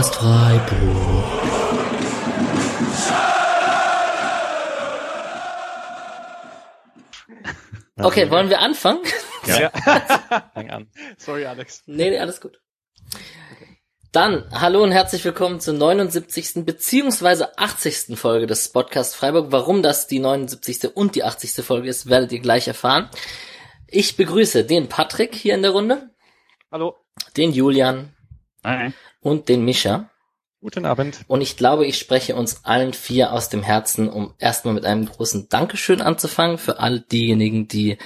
Podcast Freiburg. Okay, wollen wir anfangen? Ja. Fang an. Sorry, Alex. Nee, nee, alles gut. Dann, hallo und herzlich willkommen zur 79. beziehungsweise 80. Folge des Podcast Freiburg. Warum das die 79. und die 80. Folge ist, werdet ihr gleich erfahren. Ich begrüße den Patrick hier in der Runde. Hallo. Den Julian. Hi. Und den Mischa. Guten Abend. Und ich glaube, ich spreche uns allen vier aus dem Herzen, um erstmal mit einem großen Dankeschön anzufangen für all diejenigen, die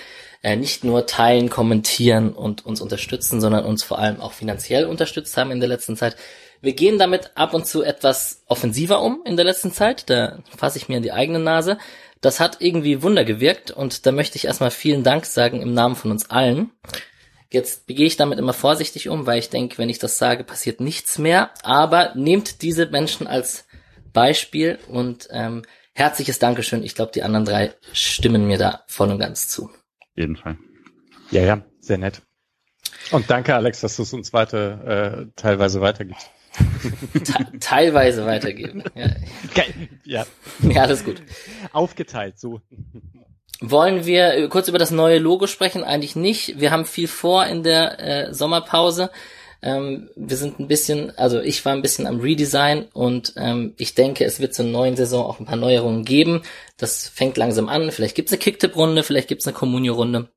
äh, nicht nur teilen, kommentieren und uns unterstützen, sondern uns vor allem auch finanziell unterstützt haben in der letzten Zeit. Wir gehen damit ab und zu etwas offensiver um in der letzten Zeit. Da fasse ich mir in die eigene Nase. Das hat irgendwie Wunder gewirkt und da möchte ich erstmal vielen Dank sagen im Namen von uns allen. Jetzt gehe ich damit immer vorsichtig um, weil ich denke, wenn ich das sage, passiert nichts mehr. Aber nehmt diese Menschen als Beispiel und ähm, herzliches Dankeschön. Ich glaube, die anderen drei stimmen mir da voll und ganz zu jeden Fall. Ja, ja, sehr nett. Und danke, Alex, dass du es uns weiter, äh, teilweise weitergibst. Te teilweise weitergeben. Ja. ja. Ja, alles gut. Aufgeteilt, so. Wollen wir kurz über das neue Logo sprechen? Eigentlich nicht. Wir haben viel vor in der äh, Sommerpause. Ähm, wir sind ein bisschen, also ich war ein bisschen am Redesign und ähm, ich denke, es wird zur neuen Saison auch ein paar Neuerungen geben. Das fängt langsam an. Vielleicht gibt's eine Kicktipp-Runde, vielleicht gibt's eine Communio-Runde.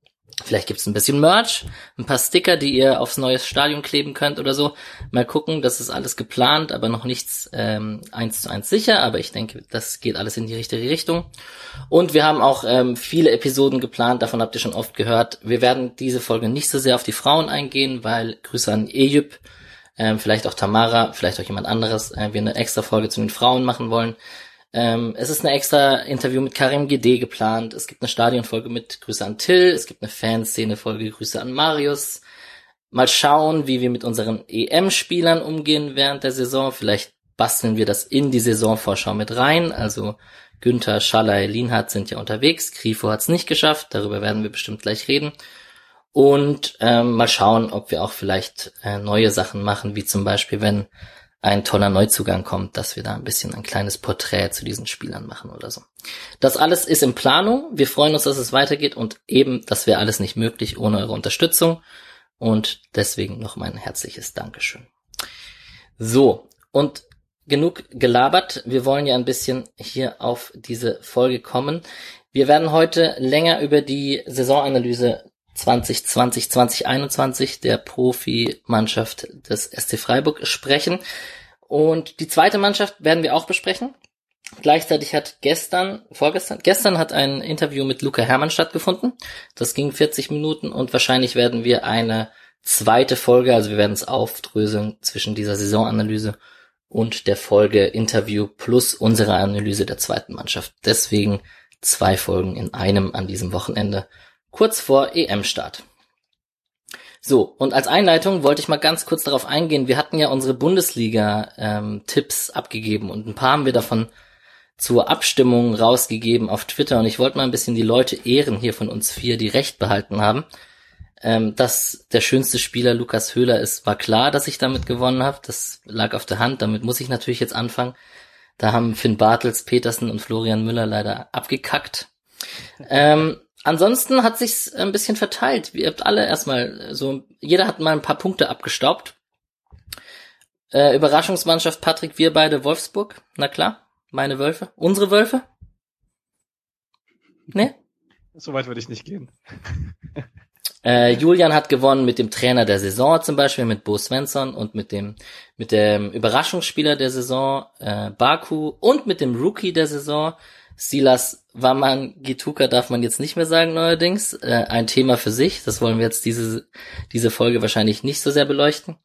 Vielleicht gibt's ein bisschen Merch, ein paar Sticker, die ihr aufs neue Stadion kleben könnt oder so. Mal gucken, das ist alles geplant, aber noch nichts ähm, eins zu eins sicher. Aber ich denke, das geht alles in die richtige Richtung. Und wir haben auch ähm, viele Episoden geplant, davon habt ihr schon oft gehört. Wir werden diese Folge nicht so sehr auf die Frauen eingehen, weil Grüße an Ejüp, ähm, vielleicht auch Tamara, vielleicht auch jemand anderes, äh, wir eine extra Folge zu den Frauen machen wollen. Ähm, es ist eine extra Interview mit Karim GD geplant. Es gibt eine Stadionfolge mit Grüße an Till. Es gibt eine Fanszene-Folge Grüße an Marius. Mal schauen, wie wir mit unseren EM-Spielern umgehen während der Saison. Vielleicht basteln wir das in die Saisonvorschau mit rein. Also Günther, Schalay, Lienhardt sind ja unterwegs. Grifo hat es nicht geschafft. Darüber werden wir bestimmt gleich reden. Und ähm, mal schauen, ob wir auch vielleicht äh, neue Sachen machen, wie zum Beispiel, wenn ein toller Neuzugang kommt, dass wir da ein bisschen ein kleines Porträt zu diesen Spielern machen oder so. Das alles ist in Planung. Wir freuen uns, dass es weitergeht und eben, das wäre alles nicht möglich ohne eure Unterstützung. Und deswegen noch mein herzliches Dankeschön. So, und genug gelabert. Wir wollen ja ein bisschen hier auf diese Folge kommen. Wir werden heute länger über die Saisonanalyse 2020, 2021 der Profimannschaft des SC Freiburg sprechen. Und die zweite Mannschaft werden wir auch besprechen. Gleichzeitig hat gestern, vorgestern, gestern hat ein Interview mit Luca Hermann stattgefunden. Das ging 40 Minuten und wahrscheinlich werden wir eine zweite Folge, also wir werden es aufdröseln zwischen dieser Saisonanalyse und der Folge Interview plus unsere Analyse der zweiten Mannschaft. Deswegen zwei Folgen in einem an diesem Wochenende kurz vor EM-Start. So, und als Einleitung wollte ich mal ganz kurz darauf eingehen. Wir hatten ja unsere Bundesliga-Tipps ähm, abgegeben und ein paar haben wir davon zur Abstimmung rausgegeben auf Twitter und ich wollte mal ein bisschen die Leute ehren hier von uns vier, die Recht behalten haben. Ähm, dass der schönste Spieler Lukas Höhler ist, war klar, dass ich damit gewonnen habe. Das lag auf der Hand. Damit muss ich natürlich jetzt anfangen. Da haben Finn Bartels, Petersen und Florian Müller leider abgekackt. Ähm, Ansonsten hat sich's ein bisschen verteilt. Ihr habt alle erstmal so, jeder hat mal ein paar Punkte abgestaubt. Äh, Überraschungsmannschaft Patrick, wir beide Wolfsburg. Na klar, meine Wölfe. Unsere Wölfe? Ne? So weit würde ich nicht gehen. Äh, Julian hat gewonnen mit dem Trainer der Saison zum Beispiel, mit Bo Svensson und mit dem, mit dem Überraschungsspieler der Saison, äh, Baku und mit dem Rookie der Saison, Silas Waman Gituka darf man jetzt nicht mehr sagen neuerdings. Äh, ein Thema für sich. Das wollen wir jetzt diese, diese Folge wahrscheinlich nicht so sehr beleuchten.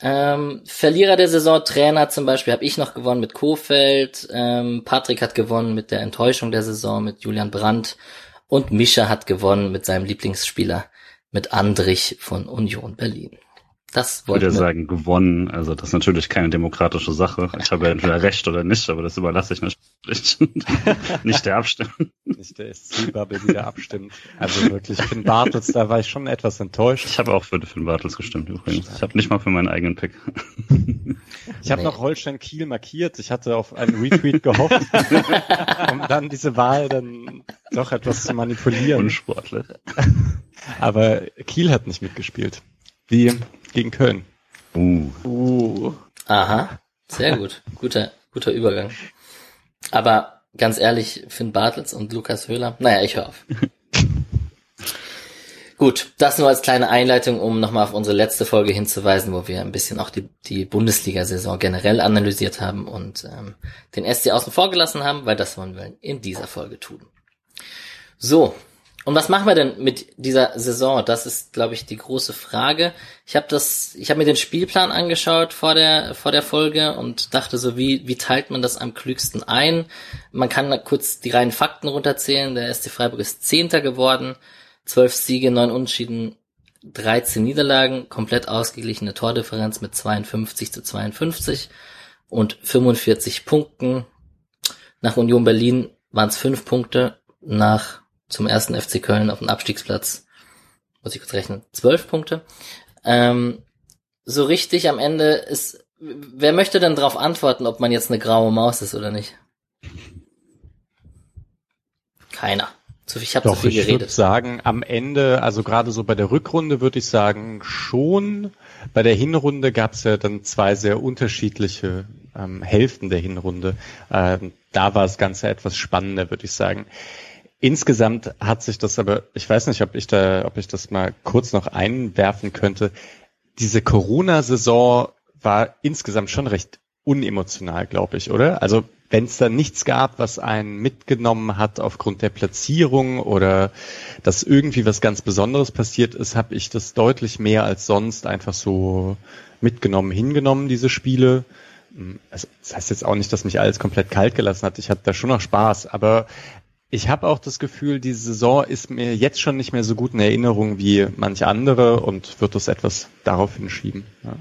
Ähm, Verlierer der Saison, Trainer zum Beispiel, habe ich noch gewonnen mit Kofeld. Ähm, Patrick hat gewonnen mit der Enttäuschung der Saison mit Julian Brandt. Und Mischa hat gewonnen mit seinem Lieblingsspieler, mit Andrich von Union Berlin. Das wollte ich würde sagen, gewonnen. Also das ist natürlich keine demokratische Sache. Ich habe entweder recht oder nicht, aber das überlasse ich nicht. veröffentlicht. Nicht der abstimmt. Nicht der SC-Bubble, die da abstimmt. Also wirklich, Finn Bartels, da war ich schon etwas enttäuscht. Ich habe auch für Finn Bartels gestimmt übrigens. Ich habe nicht mal für meinen eigenen Pick. Ich habe nee. noch Holstein Kiel markiert. Ich hatte auf einen Retweet gehofft, um dann diese Wahl dann doch etwas zu manipulieren. Unsportlich. Aber Kiel hat nicht mitgespielt. Wie gegen Köln. Uh. uh. Aha. Sehr gut. Guter, guter Übergang. Aber ganz ehrlich, Finn Bartels und Lukas Höhler, naja, ich höre auf. Gut, das nur als kleine Einleitung, um nochmal auf unsere letzte Folge hinzuweisen, wo wir ein bisschen auch die, die Bundesliga-Saison generell analysiert haben und ähm, den SC außen vor gelassen haben, weil das wollen wir in dieser Folge tun. So, und was machen wir denn mit dieser Saison? Das ist, glaube ich, die große Frage. Ich habe das, ich habe mir den Spielplan angeschaut vor der vor der Folge und dachte so, wie wie teilt man das am klügsten ein? Man kann kurz die reinen Fakten runterzählen. Der SC Freiburg ist Zehnter geworden, zwölf Siege, neun Unentschieden, 13 Niederlagen, komplett ausgeglichene Tordifferenz mit 52 zu 52 und 45 Punkten. Nach Union Berlin waren es fünf Punkte, nach zum ersten FC Köln auf dem Abstiegsplatz, muss ich kurz rechnen, zwölf Punkte. Ähm, so richtig am Ende ist, wer möchte denn darauf antworten, ob man jetzt eine graue Maus ist oder nicht? Keiner. Ich habe zu viel geredet. Ich würde sagen, am Ende, also gerade so bei der Rückrunde würde ich sagen, schon. Bei der Hinrunde gab es ja dann zwei sehr unterschiedliche ähm, Hälften der Hinrunde. Ähm, da war das Ganze etwas spannender, würde ich sagen. Insgesamt hat sich das aber, ich weiß nicht, ob ich da, ob ich das mal kurz noch einwerfen könnte. Diese Corona-Saison war insgesamt schon recht unemotional, glaube ich, oder? Also wenn es da nichts gab, was einen mitgenommen hat aufgrund der Platzierung oder dass irgendwie was ganz Besonderes passiert ist, habe ich das deutlich mehr als sonst einfach so mitgenommen, hingenommen, diese Spiele. Also, das heißt jetzt auch nicht, dass mich alles komplett kalt gelassen hat. Ich hatte da schon noch Spaß, aber ich habe auch das Gefühl, diese Saison ist mir jetzt schon nicht mehr so gut in Erinnerung wie manche andere und wird das etwas darauf hinschieben. Ja.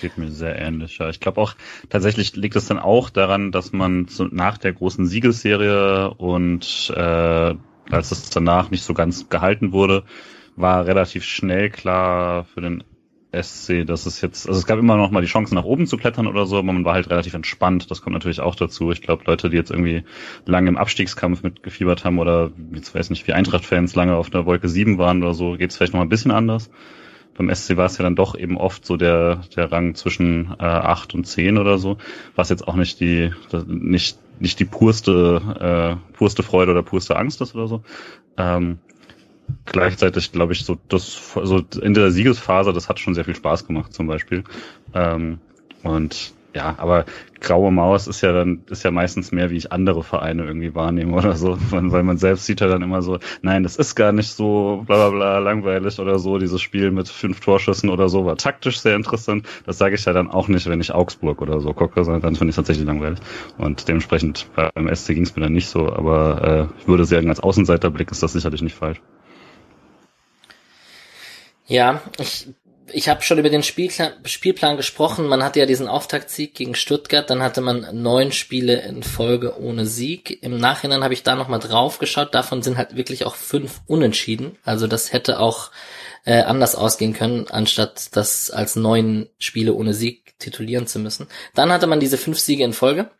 Geht mir sehr ähnlich. Ja. Ich glaube auch, tatsächlich liegt es dann auch daran, dass man so nach der großen Siegesserie und äh, als es danach nicht so ganz gehalten wurde, war relativ schnell klar für den SC, dass es jetzt, also es gab immer noch mal die Chance nach oben zu klettern oder so, aber man war halt relativ entspannt. Das kommt natürlich auch dazu. Ich glaube, Leute, die jetzt irgendwie lange im Abstiegskampf mitgefiebert haben oder jetzt weiß nicht, wie Eintracht-Fans lange auf der Wolke 7 waren oder so, geht es vielleicht noch ein bisschen anders. Beim SC war es ja dann doch eben oft so der, der Rang zwischen äh, 8 und 10 oder so, was jetzt auch nicht die, nicht, nicht die purste, äh, purste Freude oder purste Angst ist oder so. Ähm, gleichzeitig, glaube ich, so das so in der Siegesphase, das hat schon sehr viel Spaß gemacht, zum Beispiel. Ähm, und ja, aber graue Maus ist ja dann, ist ja meistens mehr, wie ich andere Vereine irgendwie wahrnehme oder so, weil man selbst sieht ja dann immer so, nein, das ist gar nicht so bla bla bla langweilig oder so, dieses Spiel mit fünf Torschüssen oder so war taktisch sehr interessant. Das sage ich ja dann auch nicht, wenn ich Augsburg oder so gucke, sondern dann finde ich es tatsächlich langweilig. Und dementsprechend beim SC ging es mir dann nicht so, aber äh, ich würde sagen, als Außenseiterblick ist das sicherlich nicht falsch. Ja, ich, ich habe schon über den Spielplan, Spielplan gesprochen. Man hatte ja diesen Auftaktsieg gegen Stuttgart, dann hatte man neun Spiele in Folge ohne Sieg. Im Nachhinein habe ich da nochmal drauf geschaut. Davon sind halt wirklich auch fünf unentschieden. Also das hätte auch äh, anders ausgehen können, anstatt das als neun Spiele ohne Sieg titulieren zu müssen. Dann hatte man diese fünf Siege in Folge,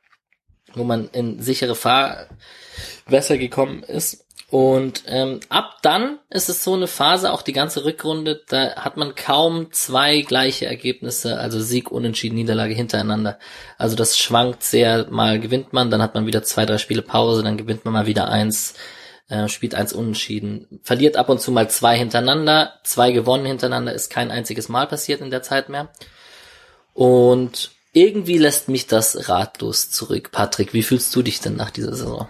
wo man in sichere Fahrwässer gekommen ist. Und ähm, ab dann ist es so eine Phase, auch die ganze Rückrunde, da hat man kaum zwei gleiche Ergebnisse, also Sieg, Unentschieden, Niederlage hintereinander. Also das schwankt sehr, mal gewinnt man, dann hat man wieder zwei, drei Spiele Pause, dann gewinnt man mal wieder eins, äh, spielt eins Unentschieden, verliert ab und zu mal zwei hintereinander, zwei gewonnen hintereinander, ist kein einziges Mal passiert in der Zeit mehr. Und irgendwie lässt mich das ratlos zurück. Patrick, wie fühlst du dich denn nach dieser Saison?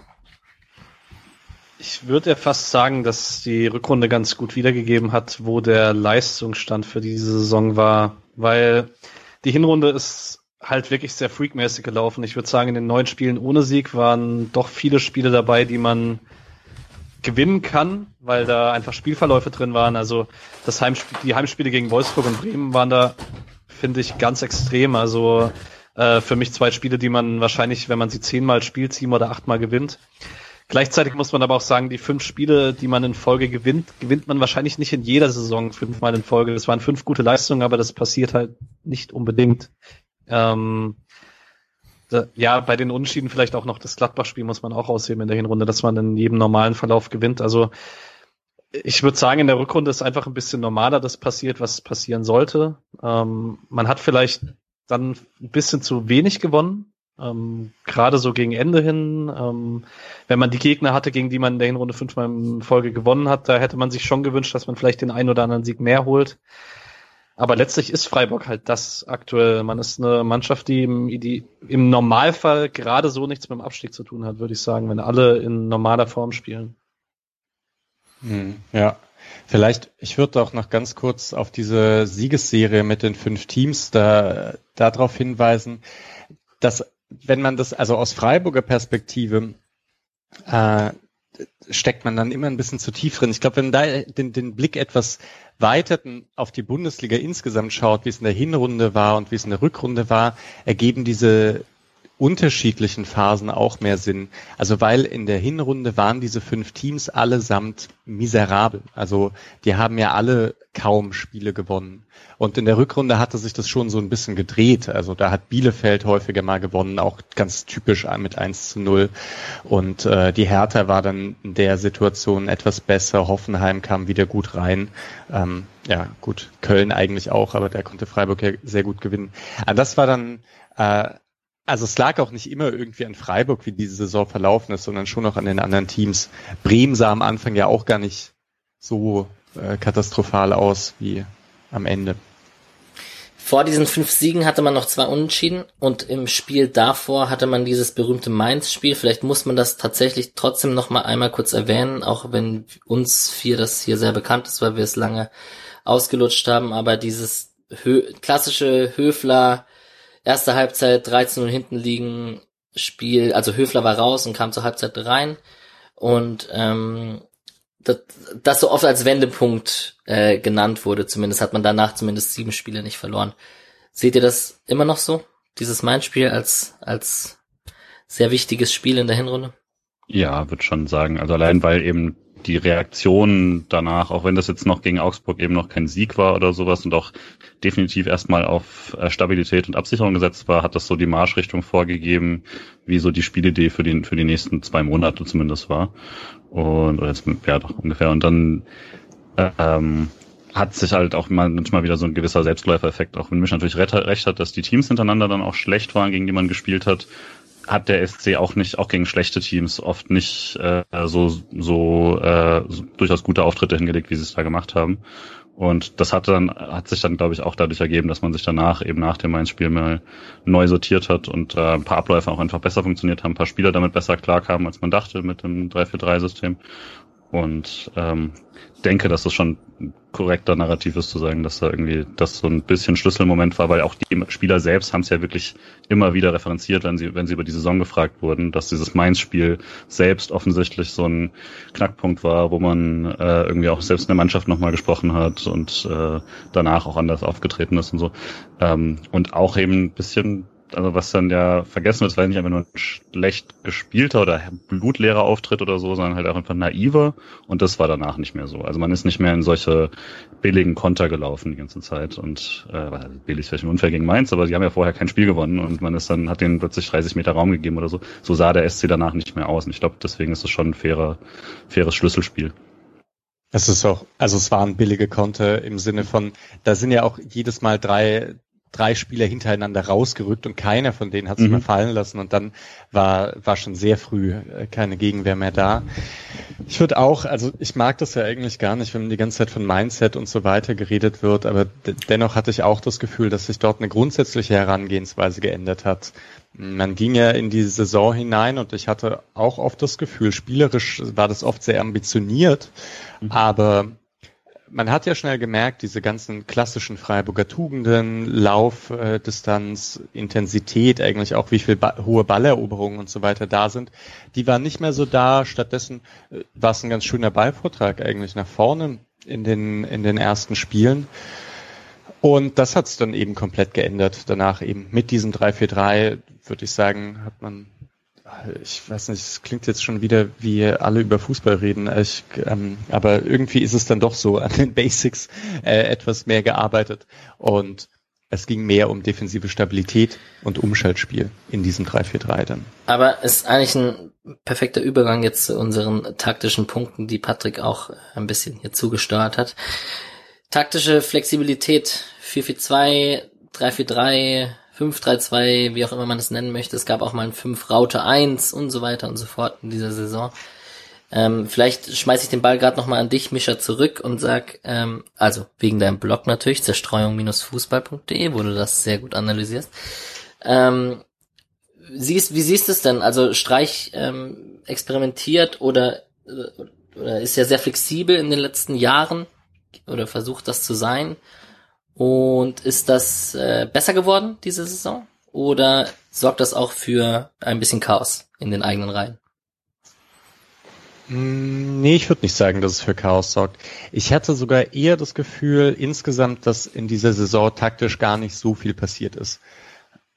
Ich würde ja fast sagen, dass die Rückrunde ganz gut wiedergegeben hat, wo der Leistungsstand für diese Saison war, weil die Hinrunde ist halt wirklich sehr freakmäßig gelaufen. Ich würde sagen, in den neun Spielen ohne Sieg waren doch viele Spiele dabei, die man gewinnen kann, weil da einfach Spielverläufe drin waren. Also das Heimspiel, die Heimspiele gegen Wolfsburg und Bremen waren da, finde ich, ganz extrem. Also Äh, für mich zwei Spiele, die man wahrscheinlich, wenn man sie zehnmal spielt, sieben oder achtmal gewinnt. Gleichzeitig muss man aber auch sagen, die fünf Spiele, die man in Folge gewinnt, gewinnt man wahrscheinlich nicht in jeder Saison fünfmal in Folge. Das waren fünf gute Leistungen, aber das passiert halt nicht unbedingt. Ähm, da, ja, bei den Unschieden vielleicht auch noch das Gladbach-Spiel muss man auch ausheben in der Hinrunde, dass man in jedem normalen Verlauf gewinnt. Also ich würde sagen, in der Rückrunde ist einfach ein bisschen normaler das passiert, was passieren sollte. Ähm, man hat vielleicht dann ein bisschen zu wenig gewonnen, ähm, Gerade so gegen Ende hin, ähm, wenn man die Gegner hatte, gegen die man in der Hinrunde fünfmal in Folge gewonnen hat, da hätte man sich schon gewünscht, dass man vielleicht den einen oder anderen Sieg mehr holt. Aber letztlich ist Freiburg halt das aktuell. Man ist eine Mannschaft, die im, die im Normalfall gerade so nichts mit dem Abstieg zu tun hat, würde ich sagen, wenn alle in normaler Form spielen. Hm, ja, Vielleicht, ich würde auch noch ganz kurz auf diese Siegesserie mit den fünf Teams da darauf hinweisen, dass wenn man das, also aus Freiburger Perspektive, äh, steckt man dann immer ein bisschen zu tief drin. Ich glaube, wenn man da den, den Blick etwas weiter auf die Bundesliga insgesamt schaut, wie es in der Hinrunde war und wie es in der Rückrunde war, ergeben diese unterschiedlichen Phasen auch mehr Sinn. Also weil in der Hinrunde waren diese fünf Teams allesamt miserabel. Also die haben ja alle kaum Spiele gewonnen. Und in der Rückrunde hatte sich das schon so ein bisschen gedreht. Also da hat Bielefeld häufiger mal gewonnen, auch ganz typisch mit 1 zu 0. Und äh, die Hertha war dann in der Situation etwas besser. Hoffenheim kam wieder gut rein. Ähm, ja, gut, Köln eigentlich auch, aber der konnte Freiburg ja sehr gut gewinnen. Aber das war dann äh, also es lag auch nicht immer irgendwie an Freiburg, wie diese Saison verlaufen ist, sondern schon auch an den anderen Teams. Bremen sah am Anfang ja auch gar nicht so äh, katastrophal aus wie am Ende. Vor diesen fünf Siegen hatte man noch zwei Unentschieden und im Spiel davor hatte man dieses berühmte Mainz-Spiel. Vielleicht muss man das tatsächlich trotzdem noch mal einmal kurz erwähnen, auch wenn uns vier das hier sehr bekannt ist, weil wir es lange ausgelutscht haben. Aber dieses Hö klassische Höfler erste Halbzeit 13 und hinten liegen Spiel, also Höfler war raus und kam zur Halbzeit rein und ähm, das, das so oft als Wendepunkt äh, genannt wurde, zumindest hat man danach zumindest sieben Spiele nicht verloren. Seht ihr das immer noch so? Dieses Main-Spiel als, als sehr wichtiges Spiel in der Hinrunde? Ja, würde schon sagen. Also allein weil eben die Reaktion danach, auch wenn das jetzt noch gegen Augsburg eben noch kein Sieg war oder sowas und auch definitiv erstmal auf äh, Stabilität und Absicherung gesetzt war, hat das so die Marschrichtung vorgegeben, wie so die Spielidee für die, für die nächsten zwei Monate zumindest war. Und, oder jetzt, ja, doch ungefähr. Und dann, ähm, hat sich halt auch manchmal wieder so ein gewisser Selbstläufereffekt, auch wenn Misch natürlich recht hat, dass die Teams hintereinander dann auch schlecht waren, gegen die man gespielt hat, hat der SC auch nicht, auch gegen schlechte Teams, oft nicht äh, so, so, äh, so durchaus gute Auftritte hingelegt, wie sie es da gemacht haben. Und das hat dann, hat sich dann, glaube ich, auch dadurch ergeben, dass man sich danach eben nach dem Mainz-Spiel mal neu sortiert hat und äh, ein paar Abläufe auch einfach besser funktioniert haben, ein paar Spieler damit besser klarkamen, als man dachte mit dem 3-4-3-System. Und ähm, denke, dass das schon korrekter Narrativ ist zu sagen, dass da irgendwie das so ein bisschen Schlüsselmoment war, weil auch die Spieler selbst haben es ja wirklich immer wieder referenziert, wenn sie, wenn sie über die Saison gefragt wurden, dass dieses Mainz-Spiel selbst offensichtlich so ein Knackpunkt war, wo man äh, irgendwie auch selbst in der Mannschaft nochmal gesprochen hat und äh, danach auch anders aufgetreten ist und so. Ähm, und auch eben ein bisschen also was dann ja vergessen wird, war nicht einfach nur ein schlecht gespielter oder blutleerer Auftritt oder so, sondern halt auch einfach naiver und das war danach nicht mehr so. Also man ist nicht mehr in solche billigen Konter gelaufen die ganze Zeit und äh, billig vielleicht ein Unfair gegen Mainz, aber sie haben ja vorher kein Spiel gewonnen und man ist dann, hat denen plötzlich 30 Meter Raum gegeben oder so. So sah der SC danach nicht mehr aus und ich glaube, deswegen ist es schon ein fairer, faires Schlüsselspiel. Es ist auch, also es waren billige Konter im Sinne von, da sind ja auch jedes Mal drei, drei Spieler hintereinander rausgerückt und keiner von denen hat sich mhm. mehr fallen lassen und dann war, war schon sehr früh äh, keine Gegenwehr mehr da. Ich würde auch, also ich mag das ja eigentlich gar nicht, wenn die ganze Zeit von Mindset und so weiter geredet wird, aber dennoch hatte ich auch das Gefühl, dass sich dort eine grundsätzliche Herangehensweise geändert hat. Man ging ja in die Saison hinein und ich hatte auch oft das Gefühl, spielerisch war das oft sehr ambitioniert, mhm. aber man hat ja schnell gemerkt, diese ganzen klassischen Freiburger Tugenden, Laufdistanz, äh, Intensität, eigentlich auch wie viel ba hohe Balleroberungen und so weiter da sind, die waren nicht mehr so da. Stattdessen äh, war es ein ganz schöner Ballvortrag eigentlich nach vorne in den, in den ersten Spielen. Und das hat es dann eben komplett geändert. Danach eben mit diesem 3-4-3, würde ich sagen, hat man ich weiß nicht, es klingt jetzt schon wieder, wie alle über Fußball reden, ich, ähm, aber irgendwie ist es dann doch so an den Basics äh, etwas mehr gearbeitet und es ging mehr um defensive Stabilität und Umschaltspiel in diesem 3-4-3 dann. Aber es ist eigentlich ein perfekter Übergang jetzt zu unseren taktischen Punkten, die Patrick auch ein bisschen hier zugesteuert hat. Taktische Flexibilität 4-4-2, 3-4-3, 5-3-2, wie auch immer man es nennen möchte. Es gab auch mal ein 5-Raute-1 und so weiter und so fort in dieser Saison. Ähm, vielleicht schmeiße ich den Ball gerade nochmal an dich, Mischa, zurück und sag, ähm, also wegen deinem Blog natürlich, zerstreuung-fußball.de, wo du das sehr gut analysierst. Ähm, siehst, wie siehst du es denn? Also Streich ähm, experimentiert oder, oder ist ja sehr flexibel in den letzten Jahren oder versucht das zu sein? Und ist das äh, besser geworden diese Saison? Oder sorgt das auch für ein bisschen Chaos in den eigenen Reihen? Mm, nee, ich würde nicht sagen, dass es für Chaos sorgt. Ich hatte sogar eher das Gefühl insgesamt, dass in dieser Saison taktisch gar nicht so viel passiert ist.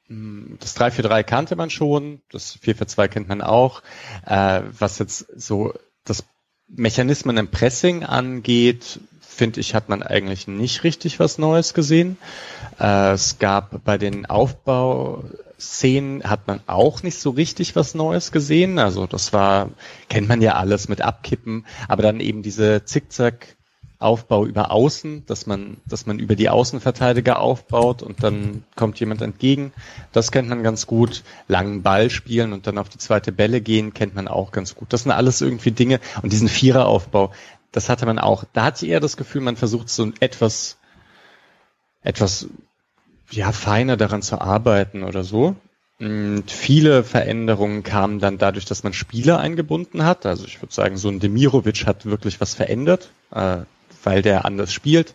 Mm, das 3-4-3 kannte man schon, das 4-4-2 kennt man auch. Äh, was jetzt so das Mechanismen im Pressing angeht, finde ich, hat man eigentlich nicht richtig was Neues gesehen. Äh, es gab bei den Aufbauszenen hat man auch nicht so richtig was Neues gesehen. Also das war, kennt man ja alles mit Abkippen, aber dann eben diese Zickzack Aufbau über Außen, dass man, dass man über die Außenverteidiger aufbaut und dann kommt jemand entgegen. Das kennt man ganz gut. Langen Ball spielen und dann auf die zweite Bälle gehen, kennt man auch ganz gut. Das sind alles irgendwie Dinge. Und diesen Viereraufbau, das hatte man auch. Da hatte ich eher das Gefühl, man versucht so etwas, etwas, ja, feiner daran zu arbeiten oder so. Und viele Veränderungen kamen dann dadurch, dass man Spieler eingebunden hat. Also ich würde sagen, so ein Demirovic hat wirklich was verändert, äh, weil der anders spielt.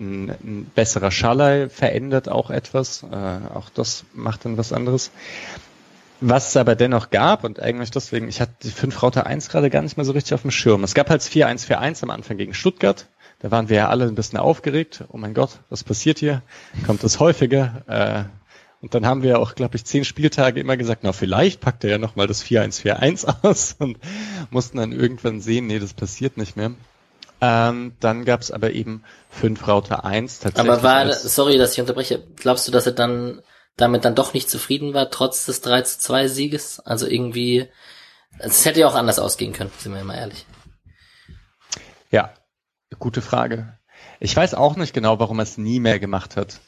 Ein, ein besserer Schalay verändert auch etwas. Äh, auch das macht dann was anderes. Was es aber dennoch gab, und eigentlich deswegen, ich hatte die 5 Router 1 gerade gar nicht mehr so richtig auf dem Schirm. Es gab halt 4-1-4-1 am Anfang gegen Stuttgart. Da waren wir ja alle ein bisschen aufgeregt. Oh mein Gott, was passiert hier? Kommt das häufiger? Äh, und dann haben wir auch, glaube ich, zehn Spieltage immer gesagt, na vielleicht packt er ja nochmal das 4-1-4-1 aus und mussten dann irgendwann sehen, nee, das passiert nicht mehr. Ähm, dann gab es aber eben 5 Router 1 tatsächlich. Aber war, sorry, dass ich unterbreche, glaubst du, dass er dann damit dann doch nicht zufrieden war, trotz des 3 zu 2 Sieges. Also irgendwie, es hätte ja auch anders ausgehen können, sind wir mal ehrlich. Ja, gute Frage. Ich weiß auch nicht genau, warum er es nie mehr gemacht hat.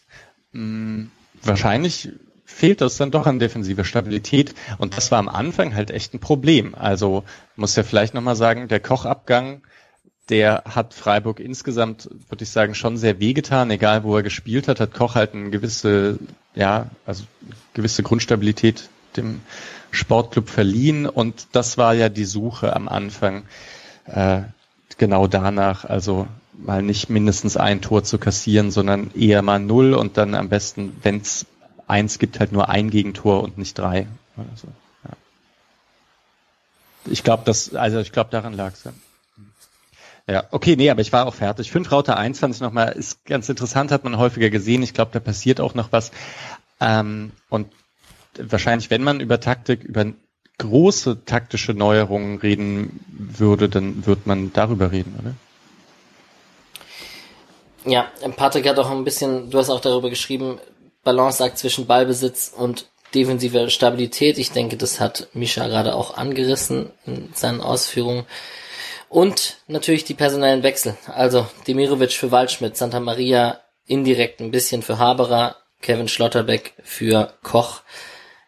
Hm, wahrscheinlich fehlt das dann doch an defensiver Stabilität und das war am Anfang halt echt ein Problem. Also muss ja vielleicht nochmal sagen, der Kochabgang der hat Freiburg insgesamt, würde ich sagen, schon sehr wehgetan. Egal, wo er gespielt hat, hat Koch halt eine gewisse, ja, also gewisse Grundstabilität dem Sportclub verliehen. Und das war ja die Suche am Anfang äh, genau danach. Also mal nicht mindestens ein Tor zu kassieren, sondern eher mal null und dann am besten, wenn es eins gibt, halt nur ein Gegentor und nicht drei. Also, ja. Ich glaube, das, also ich glaube, daran lag es. Ja. Ja, okay, nee, aber ich war auch fertig. Fünf Router 1 fand ich nochmal, ist ganz interessant, hat man häufiger gesehen. Ich glaube, da passiert auch noch was. Ähm, und wahrscheinlich, wenn man über Taktik, über große taktische Neuerungen reden würde, dann wird man darüber reden, oder? Ja, Patrick hat auch ein bisschen, du hast auch darüber geschrieben, Balanceakt zwischen Ballbesitz und defensiver Stabilität. Ich denke, das hat Misha gerade auch angerissen in seinen Ausführungen. Und natürlich die personellen Wechsel. Also Demirovic für Waldschmidt, Santa Maria indirekt ein bisschen für Haberer, Kevin Schlotterbeck für Koch,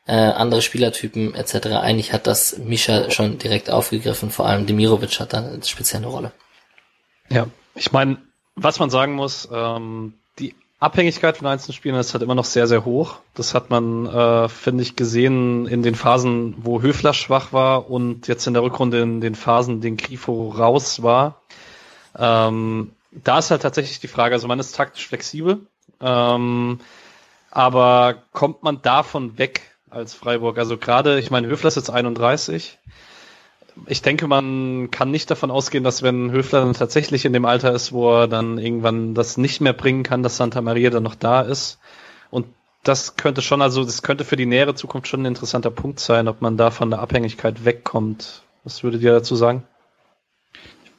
äh, andere Spielertypen etc. Eigentlich hat das Mischa schon direkt aufgegriffen. Vor allem Demirovic hat da eine spezielle Rolle. Ja, ich meine, was man sagen muss, ähm, Abhängigkeit von einzelnen Spielern ist halt immer noch sehr, sehr hoch. Das hat man, äh, finde ich, gesehen in den Phasen, wo Höfler schwach war und jetzt in der Rückrunde in den Phasen, in denen Grifo raus war. Ähm, da ist halt tatsächlich die Frage, also man ist taktisch flexibel, ähm, aber kommt man davon weg als Freiburg? Also gerade, ich meine, Höfler ist jetzt 31. ich denke, man kann nicht davon ausgehen, dass wenn Höfler dann tatsächlich in dem Alter ist, wo er dann irgendwann das nicht mehr bringen kann, dass Santa Maria dann noch da ist. Und das könnte schon, also das könnte für die nähere Zukunft schon ein interessanter Punkt sein, ob man da von der Abhängigkeit wegkommt. Was würdet ihr dazu sagen?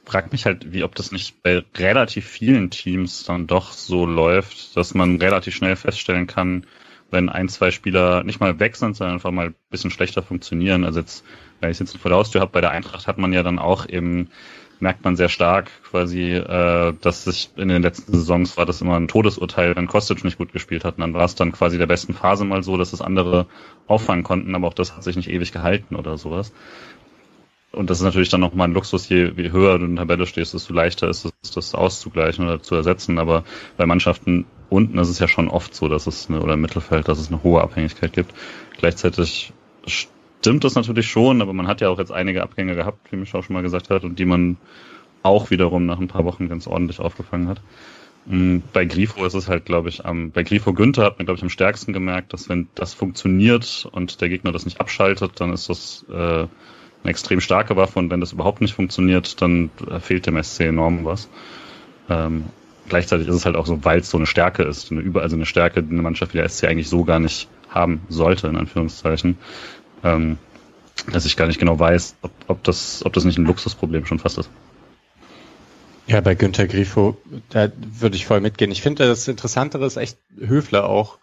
Ich frage mich halt, wie ob das nicht bei relativ vielen Teams dann doch so läuft, dass man relativ schnell feststellen kann, wenn ein, zwei Spieler nicht mal weg sind, sondern einfach mal ein bisschen schlechter funktionieren. Also jetzt, wenn ich jetzt vor der Haustür habe, bei der Eintracht hat man ja dann auch eben, merkt man sehr stark quasi, äh, dass sich in den letzten Saisons war das immer ein Todesurteil, wenn Kostic nicht gut gespielt hat. Und dann war es dann quasi der besten Phase mal so, dass es andere auffangen konnten, aber auch das hat sich nicht ewig gehalten oder sowas. Und das ist natürlich dann nochmal ein Luxus, je höher du in der Tabelle stehst, desto leichter ist es, das auszugleichen oder zu ersetzen. Aber bei Mannschaften unten ist es ja schon oft so, dass es eine, oder im Mittelfeld, dass es eine hohe Abhängigkeit gibt. Gleichzeitig stimmt das natürlich schon, aber man hat ja auch jetzt einige Abgänge gehabt, wie Michel auch schon mal gesagt hat, und die man auch wiederum nach ein paar Wochen ganz ordentlich aufgefangen hat. Mm, bei Grifo ist es halt, glaube ich, am, bei Grifo Günther hat man, glaube ich, am stärksten gemerkt, dass wenn das funktioniert und der Gegner das nicht abschaltet, dann ist das äh, eine extrem starke Waffe und wenn das überhaupt nicht funktioniert, dann fehlt dem SC enorm was. Ähm, gleichzeitig ist es halt auch so, weil es so eine Stärke ist, eine überall so eine Stärke, die eine Mannschaft wie der SC eigentlich so gar nicht haben sollte, in Anführungszeichen, ähm, dass ich gar nicht genau weiß, ob, ob, das, ob das nicht ein Luxusproblem schon fast ist. Ja, bei Günter Grifo, da würde ich voll mitgehen. Ich finde, das Interessantere ist echt Höfler auch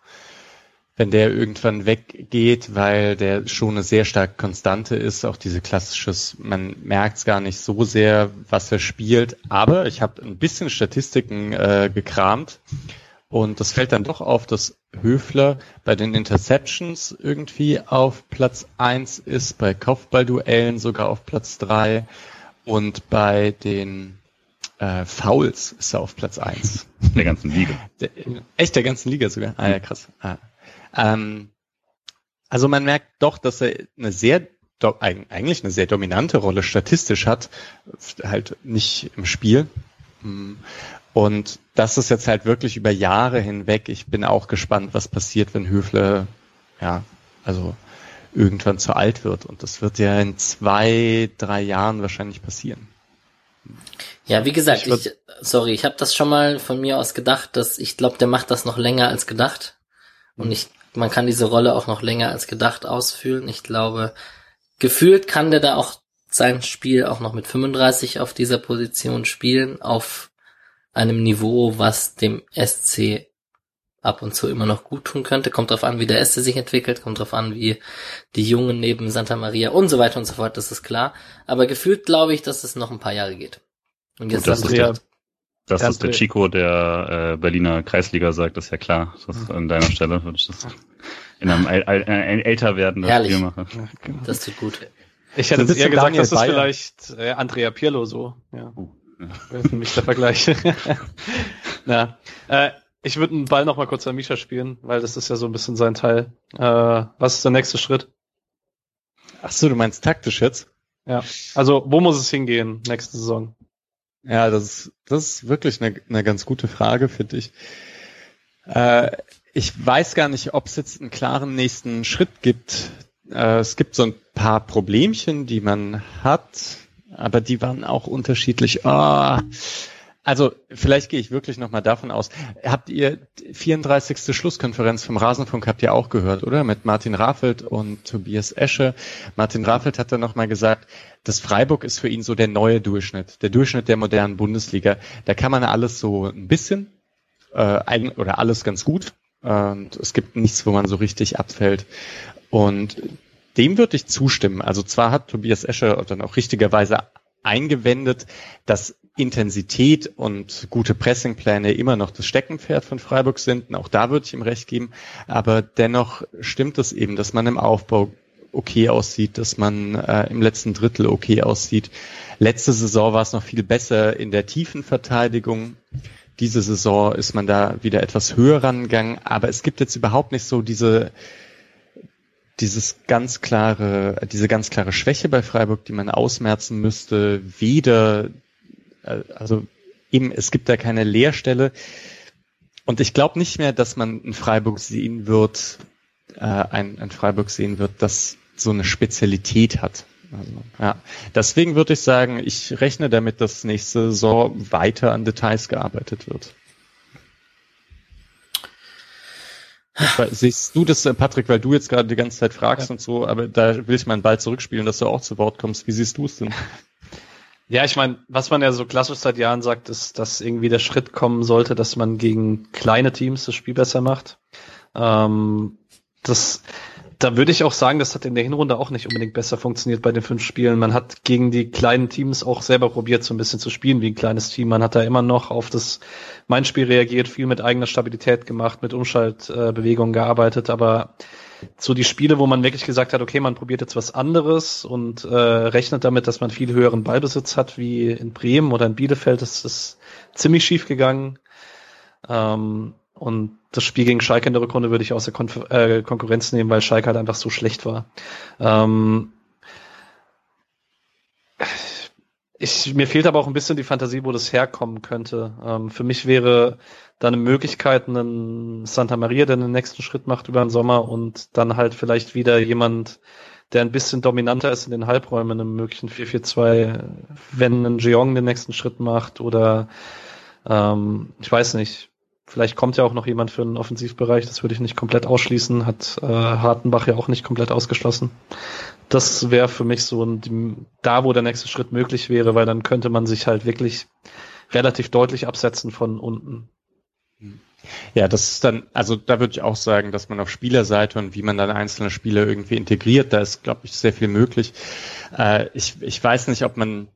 wenn der irgendwann weggeht, weil der schon eine sehr stark Konstante ist, auch diese klassisches, man merkt es gar nicht so sehr, was er spielt, aber ich habe ein bisschen Statistiken äh, gekramt und das fällt dann doch auf, dass Höfler bei den Interceptions irgendwie auf Platz eins ist, bei Kopfballduellen sogar auf Platz drei und bei den äh, Fouls ist er auf Platz eins. Der ganzen Liga. Der, echt der ganzen Liga sogar? Ah ja, krass. Ah. Ähm, also man merkt doch, dass er eine sehr eigentlich eine sehr dominante Rolle statistisch hat, halt nicht im Spiel. Und das ist jetzt halt wirklich über Jahre hinweg. Ich bin auch gespannt, was passiert, wenn Höfle, ja, also irgendwann zu alt wird. Und das wird ja in zwei, drei Jahren wahrscheinlich passieren. Ja, wie gesagt, ich, ich sorry, ich habe das schon mal von mir aus gedacht, dass ich glaube, der macht das noch länger als gedacht. Und ich man kann diese Rolle auch noch länger als gedacht ausfüllen. Ich glaube, gefühlt kann der da auch sein Spiel auch noch mit 35 auf dieser Position spielen, auf einem Niveau, was dem SC ab und zu immer noch gut tun könnte. Kommt drauf an, wie der SC sich entwickelt, kommt drauf an, wie die Jungen neben Santa Maria und so weiter und so fort, das ist klar. Aber gefühlt glaube ich, dass es noch ein paar Jahre geht. Und jetzt Gut, das, ist der, dass das der Chico der äh, Berliner Kreisliga sagt, ist ja klar. Das an deiner Stelle würde ich das in einem äl äl älter werdenden Spiel machen. Ja, genau. Das tut gut. Ich hätte jetzt eher gesagt, dass das vielleicht äh, Andrea Pirlo so. Ja. Uh, ja. Für mich der Vergleich. Na, äh, ich würde einen Ball noch mal kurz an Misha spielen, weil das ist ja so ein bisschen sein Teil. Äh, was ist der nächste Schritt? Ach so, du meinst taktisch jetzt? Ja. Also, wo muss es hingehen nächste Saison? Ja, das ist, das ist wirklich eine, eine ganz gute Frage, finde ich. Äh, ich weiß gar nicht, ob es jetzt einen klaren nächsten Schritt gibt. Äh, es gibt so ein paar Problemchen, die man hat, aber die waren auch unterschiedlich. Oh, also vielleicht gehe ich wirklich nochmal davon aus. Habt ihr 34. Schlusskonferenz vom Rasenfunk habt ihr auch gehört, oder? Mit Martin Raffelt und Tobias Esche. Martin Raffelt hat dann nochmal gesagt, das Freiburg ist für ihn so der neue Durchschnitt, der Durchschnitt der modernen Bundesliga. Da kann man alles so ein bisschen äh, oder alles ganz gut. Und es gibt nichts, wo man so richtig abfällt. Und dem würde ich zustimmen. Also zwar hat Tobias Escher dann auch richtigerweise eingewendet, dass Intensität und gute Pressingpläne immer noch das Steckenpferd von Freiburg sind. Und auch da würde ich ihm recht geben. Aber dennoch stimmt es eben, dass man im Aufbau okay aussieht, dass man äh, im letzten Drittel okay aussieht. Letzte Saison war es noch viel besser in der tiefen Verteidigung. Diese Saison ist man da wieder etwas höher rangegangen, aber es gibt jetzt überhaupt nicht so diese dieses ganz klare, diese ganz klare Schwäche bei Freiburg, die man ausmerzen müsste, weder, äh, also eben, es gibt da keine Leerstelle. Und ich glaube nicht mehr, dass man in Freiburg sehen wird, äh, ein, ein Freiburg sehen wird, das so eine Spezialität hat. Also, ja. Deswegen würde ich sagen, ich rechne damit, dass nächste Saison weiter an Details gearbeitet wird. Siehst du das, äh, Patrick, weil du jetzt gerade die ganze Zeit fragst ja. und so, aber da will ich mal einen Ball zurückspielen, dass du auch zu Wort kommst. Wie siehst du es denn? Ja, ich meine, was man ja so klassisch seit Jahren sagt, ist, dass irgendwie der Schritt kommen sollte, dass man gegen kleine Teams das Spiel besser macht. Ähm, das da würde ich auch sagen, das hat in der Hinrunde auch nicht unbedingt besser funktioniert bei den fünf Spielen. Man hat gegen die kleinen Teams auch selber probiert, so ein bisschen zu spielen wie ein kleines Team. Man hat da immer noch auf das Mein-Spiel reagiert, viel mit eigener Stabilität gemacht, mit Umschaltbewegungen gearbeitet, aber so die Spiele, wo man wirklich gesagt hat, okay, man probiert jetzt was anderes und äh, rechnet damit, dass man viel höheren Ballbesitz hat, wie in Bremen oder in Bielefeld, das ist ziemlich schief gegangen. Ähm, und das Spiel gegen Schalke in der Rückrunde würde ich aus der Konfer äh, Konkurrenz nehmen, weil Schalke halt einfach so schlecht war. Ähm ich, mir fehlt aber auch ein bisschen die Fantasie, wo das herkommen könnte. Ähm, für mich wäre da eine Möglichkeit, einen Santa Maria, der den nächsten Schritt macht über den Sommer und dann halt vielleicht wieder jemand, der ein bisschen dominanter ist in den Halbräumen im möglichen 4-4-2, wenn ein Jeong den nächsten Schritt macht oder ähm, ich weiß nicht, Vielleicht kommt ja auch noch jemand für den Offensivbereich, das würde ich nicht komplett ausschließen, hat äh, Hartenbach ja auch nicht komplett ausgeschlossen. Das wäre für mich so ein, da, wo der nächste Schritt möglich wäre, weil dann könnte man sich halt wirklich relativ deutlich absetzen von unten. Ja, das ist dann, also da würde ich auch sagen, dass man auf Spielerseite und wie man dann einzelne Spieler irgendwie integriert, da ist, glaube ich, sehr viel möglich. Äh, ich, ich weiß nicht, ob man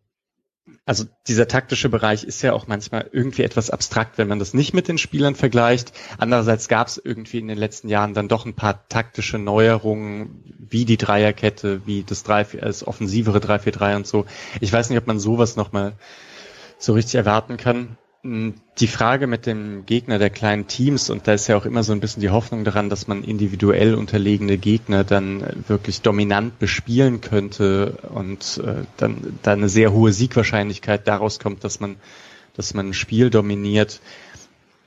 also dieser taktische Bereich ist ja auch manchmal irgendwie etwas abstrakt, wenn man das nicht mit den Spielern vergleicht. Andererseits gab es irgendwie in den letzten Jahren dann doch ein paar taktische Neuerungen, wie die Dreierkette, wie das, 3, das offensivere 3-4-3 und so. Ich weiß nicht, ob man sowas nochmal so richtig erwarten kann. Hm, die Frage mit dem Gegner der kleinen Teams, und da ist ja auch immer so ein bisschen die Hoffnung daran, dass man individuell unterlegene Gegner dann wirklich dominant bespielen könnte und äh, dann da eine sehr hohe Siegwahrscheinlichkeit daraus kommt, dass man, dass man ein Spiel dominiert.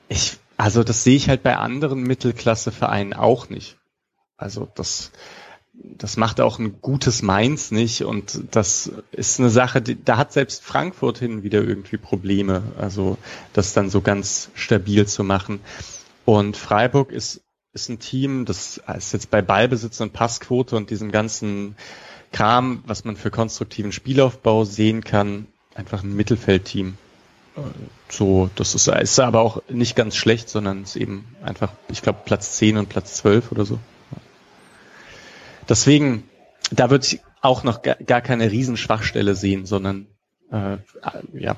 Ich, also das sehe ich halt bei anderen Mittelklassevereinen auch nicht. Also das, das macht auch ein gutes Mainz nicht und das ist eine Sache, die, da hat selbst Frankfurt hin wieder irgendwie Probleme, also das dann so ganz stabil zu machen. Und Freiburg ist, ist ein Team, das ist jetzt bei Ballbesitz und Passquote und diesem ganzen Kram, was man für konstruktiven Spielaufbau sehen kann, einfach ein Mittelfeldteam. So, das ist, ist aber auch nicht ganz schlecht, sondern ist eben einfach, ich glaube, Platz 10 und Platz 12 oder so. Deswegen, da würde ich auch noch gar keine Riesenschwachstelle sehen, sondern äh, ja.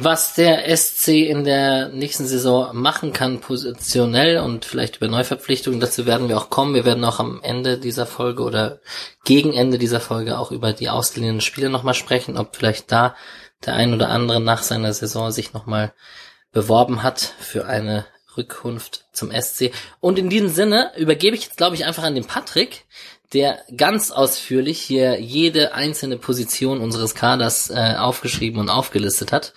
Was der SC in der nächsten Saison machen kann, positionell und vielleicht über Neuverpflichtungen, dazu werden wir auch kommen. Wir werden auch am Ende dieser Folge oder gegen Ende dieser Folge auch über die ausgeliehenen Spieler nochmal sprechen, ob vielleicht da der ein oder andere nach seiner Saison sich nochmal beworben hat für eine Rückkunft zum SC. Und in diesem Sinne übergebe ich jetzt, glaube ich, einfach an den Patrick, der ganz ausführlich hier jede einzelne Position unseres Kaders äh, aufgeschrieben und aufgelistet hat.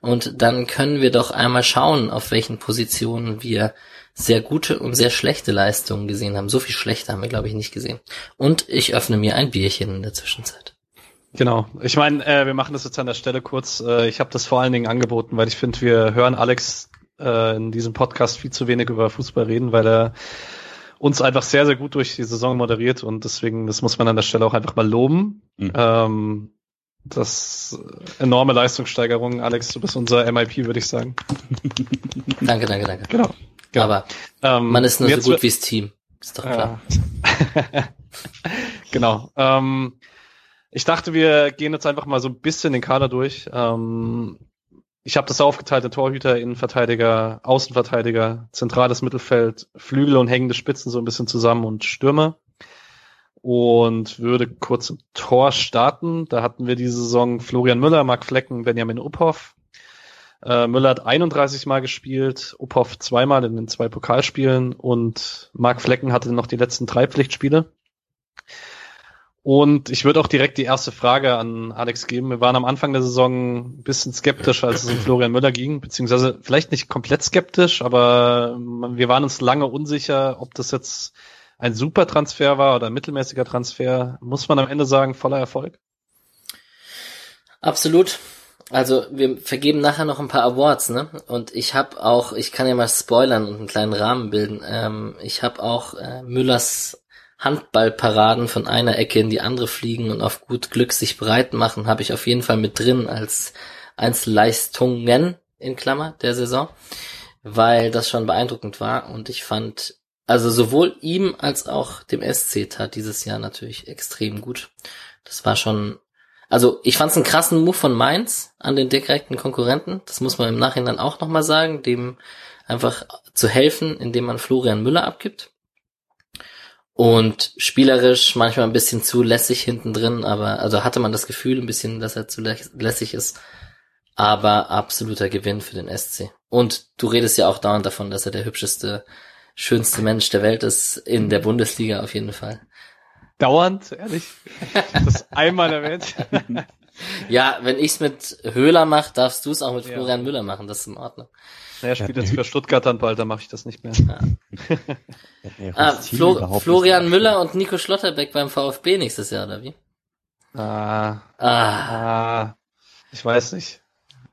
Und dann können wir doch einmal schauen, auf welchen Positionen wir sehr gute und sehr schlechte Leistungen gesehen haben. So viel schlechte haben wir, glaube ich, nicht gesehen. Und ich öffne mir ein Bierchen in der Zwischenzeit. Genau. Ich meine, äh, wir machen das jetzt an der Stelle kurz. Äh, ich habe das vor allen Dingen angeboten, weil ich finde, wir hören Alex äh, in diesem Podcast viel zu wenig über Fußball reden, weil er uns einfach sehr, sehr gut durch die Saison moderiert und deswegen, das muss man an der Stelle auch einfach mal loben. Mhm. Ähm, das enorme Leistungssteigerung, Alex, du bist unser MIP, würde ich sagen. danke, danke, danke. Genau. genau. Aber ähm, man ist nur so gut wie das Team. Ist doch klar. Ja. genau. Ähm, ich dachte, wir gehen jetzt einfach mal so ein bisschen den Kader durch. Ähm, ich habe das aufgeteilt in Torhüter, Innenverteidiger, Außenverteidiger, zentrales Mittelfeld, Flügel und hängende Spitzen so ein bisschen zusammen und Stürmer. Und würde kurz im Tor starten. Da hatten wir diese Saison Florian Müller, Marc Flecken, Benjamin Uphoff. Äh, Müller hat 31 Mal gespielt, Uphoff zweimal in den zwei Pokalspielen und Marc Flecken hatte noch die letzten drei Pflichtspiele. Und ich würde auch direkt die erste Frage an Alex geben. Wir waren am Anfang der Saison ein bisschen skeptisch, als es um Florian Müller ging, beziehungsweise vielleicht nicht komplett skeptisch, aber wir waren uns lange unsicher, ob das jetzt ein super Transfer war oder ein mittelmäßiger Transfer, muss man am Ende sagen, voller Erfolg? Absolut. Also wir vergeben nachher noch ein paar Awards, ne? Und ich habe auch, ich kann ja mal spoilern und einen kleinen Rahmen bilden. Ähm, ich habe auch äh, Müllers Handballparaden von einer Ecke in die andere fliegen und auf gut Glück sich breit machen, habe ich auf jeden Fall mit drin als Einzelleistungen in Klammer der Saison, weil das schon beeindruckend war und ich fand, also sowohl ihm als auch dem SC tat dieses Jahr natürlich extrem gut. Das war schon also ich fand es einen krassen Move von Mainz an den direkten Konkurrenten. Das muss man im Nachhinein auch nochmal sagen, dem einfach zu helfen, indem man Florian Müller abgibt. Und spielerisch manchmal ein bisschen zu lässig hinten drin, aber also hatte man das Gefühl ein bisschen, dass er zu lässig ist. Aber absoluter Gewinn für den SC. Und du redest ja auch dauernd davon, dass er der hübscheste, schönste Mensch der Welt ist in der Bundesliga auf jeden Fall dauernd, ehrlich. Das einmal erwähnt. ja, wenn ich's mit Höhler mache, darfst du es auch mit ja. Florian Müller machen, das ist in Ordnung. Naja, spielt jetzt für Stuttgart dann bald, dann mache ich das nicht mehr. Ja. ah, Flo Florian Müller und Nico Schlotterbeck beim VfB nächstes Jahr, oder wie? Ah. Ah. ah ich weiß nicht.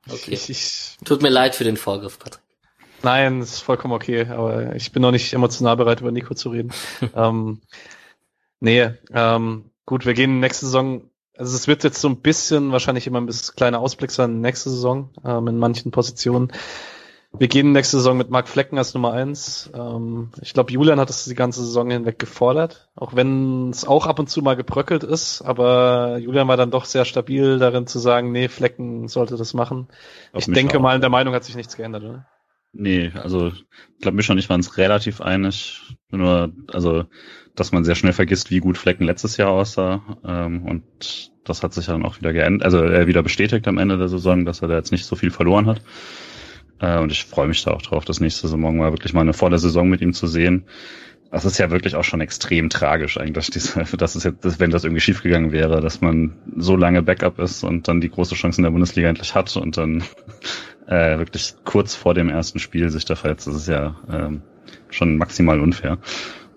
Okay. Ich, ich, Tut mir leid für den Vorgriff, Patrick. Nein, das ist vollkommen okay, aber ich bin noch nicht emotional bereit, über Nico zu reden. ähm, Nee, ähm, gut, wir gehen nächste Saison, also es wird jetzt so ein bisschen, wahrscheinlich immer ein bisschen kleiner Ausblick sein, nächste Saison, ähm, in manchen Positionen. Wir gehen nächste Saison mit Marc Flecken als Nummer eins. Ähm, ich glaube, Julian hat es die ganze Saison hinweg gefordert, auch wenn es auch ab und zu mal gebröckelt ist, aber Julian war dann doch sehr stabil darin zu sagen, nee, Flecken sollte das machen. Auf ich denke mal, in der Meinung hat sich nichts geändert, oder? Nee, also ich glaube, Mischa und ich waren uns relativ einig. Nur, also dass man sehr schnell vergisst, wie gut Flecken letztes Jahr aussah. Ähm, und das hat sich dann auch wieder geändert, also er wieder bestätigt am Ende der Saison, dass er da jetzt nicht so viel verloren hat. Äh, und ich freue mich da auch drauf, das nächste Saison mal wirklich mal eine volle Saison mit ihm zu sehen. Das ist ja wirklich auch schon extrem tragisch eigentlich, diese, dass es jetzt, wenn das irgendwie schiefgegangen wäre, dass man so lange Backup ist und dann die große Chance in der Bundesliga endlich hat und dann äh, wirklich kurz vor dem ersten Spiel sich da verletzt. Das ist ja ähm, schon maximal unfair.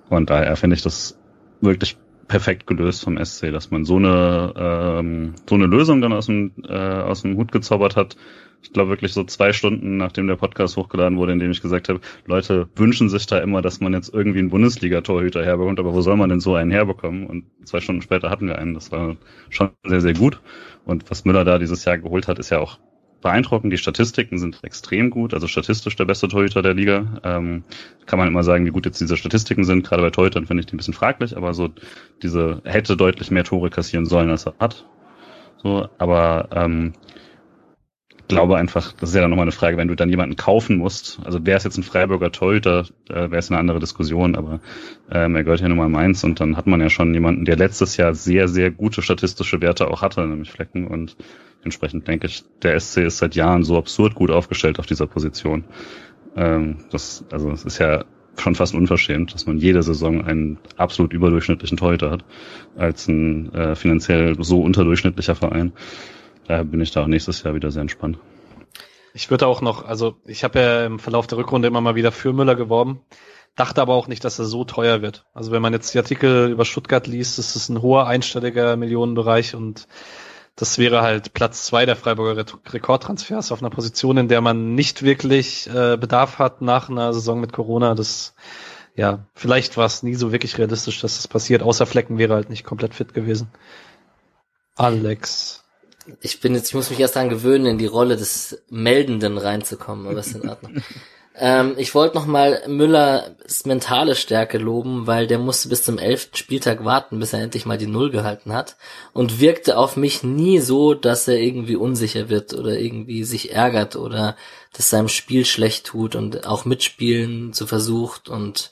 Und daher finde ich das wirklich perfekt gelöst vom SC, dass man so eine ähm, so eine Lösung dann aus dem äh, aus dem Hut gezaubert hat. Ich glaube wirklich so zwei Stunden nachdem der Podcast hochgeladen wurde, in dem ich gesagt habe, Leute wünschen sich da immer, dass man jetzt irgendwie einen Bundesliga-Torhüter herbekommt, aber wo soll man denn so einen herbekommen? Und zwei Stunden später hatten wir einen. Das war schon sehr sehr gut. Und was Müller da dieses Jahr geholt hat, ist ja auch beeindruckend. Die Statistiken sind extrem gut, also statistisch der beste Torhüter der Liga. Ähm, kann man immer sagen, wie gut jetzt diese Statistiken sind. Gerade bei Torhütern finde ich die ein bisschen fraglich, aber so diese hätte deutlich mehr Tore kassieren sollen, als er hat. So, aber ähm, glaube einfach, das ist ja dann nochmal eine Frage, wenn du dann jemanden kaufen musst. Also wäre es jetzt ein Freiburger Torhüter, äh, wäre es eine andere Diskussion, aber ähm, er gehört ja Nummer eins und dann hat man ja schon jemanden, der letztes Jahr sehr, sehr gute statistische Werte auch hatte, nämlich Flecken und Entsprechend denke ich, der SC ist seit Jahren so absurd gut aufgestellt auf dieser Position. Ähm, das, also es ist ja schon fast unverschämt, dass man jede Saison einen absolut überdurchschnittlichen Torhüter hat, als ein äh, finanziell so unterdurchschnittlicher Verein. Daher bin ich da auch nächstes Jahr wieder sehr entspannt. Ich würde auch noch, also ich habe ja im Verlauf der Rückrunde immer mal wieder für Müller geworben, dachte aber auch nicht, dass er so teuer wird. Also wenn man jetzt die Artikel über Stuttgart liest, ist es ein hoher einstelliger Millionenbereich und das wäre halt Platz zwei der Freiburger Rekordtransfers auf einer Position, in der man nicht wirklich äh, Bedarf hat nach einer Saison mit Corona. Das, ja, vielleicht war es nie so wirklich realistisch, dass das passiert, außer Flecken wäre halt nicht komplett fit gewesen. Alex. Ich bin jetzt, ich muss mich erst daran gewöhnen, in die Rolle des Meldenden reinzukommen, aber ist in Ordnung. Ähm, ich wollte noch mal Müllers mentale Stärke loben, weil der musste bis zum elften Spieltag warten, bis er endlich mal die Null gehalten hat und wirkte auf mich nie so, dass er irgendwie unsicher wird oder irgendwie sich ärgert oder dass seinem Spiel schlecht tut und auch mitspielen zu versucht und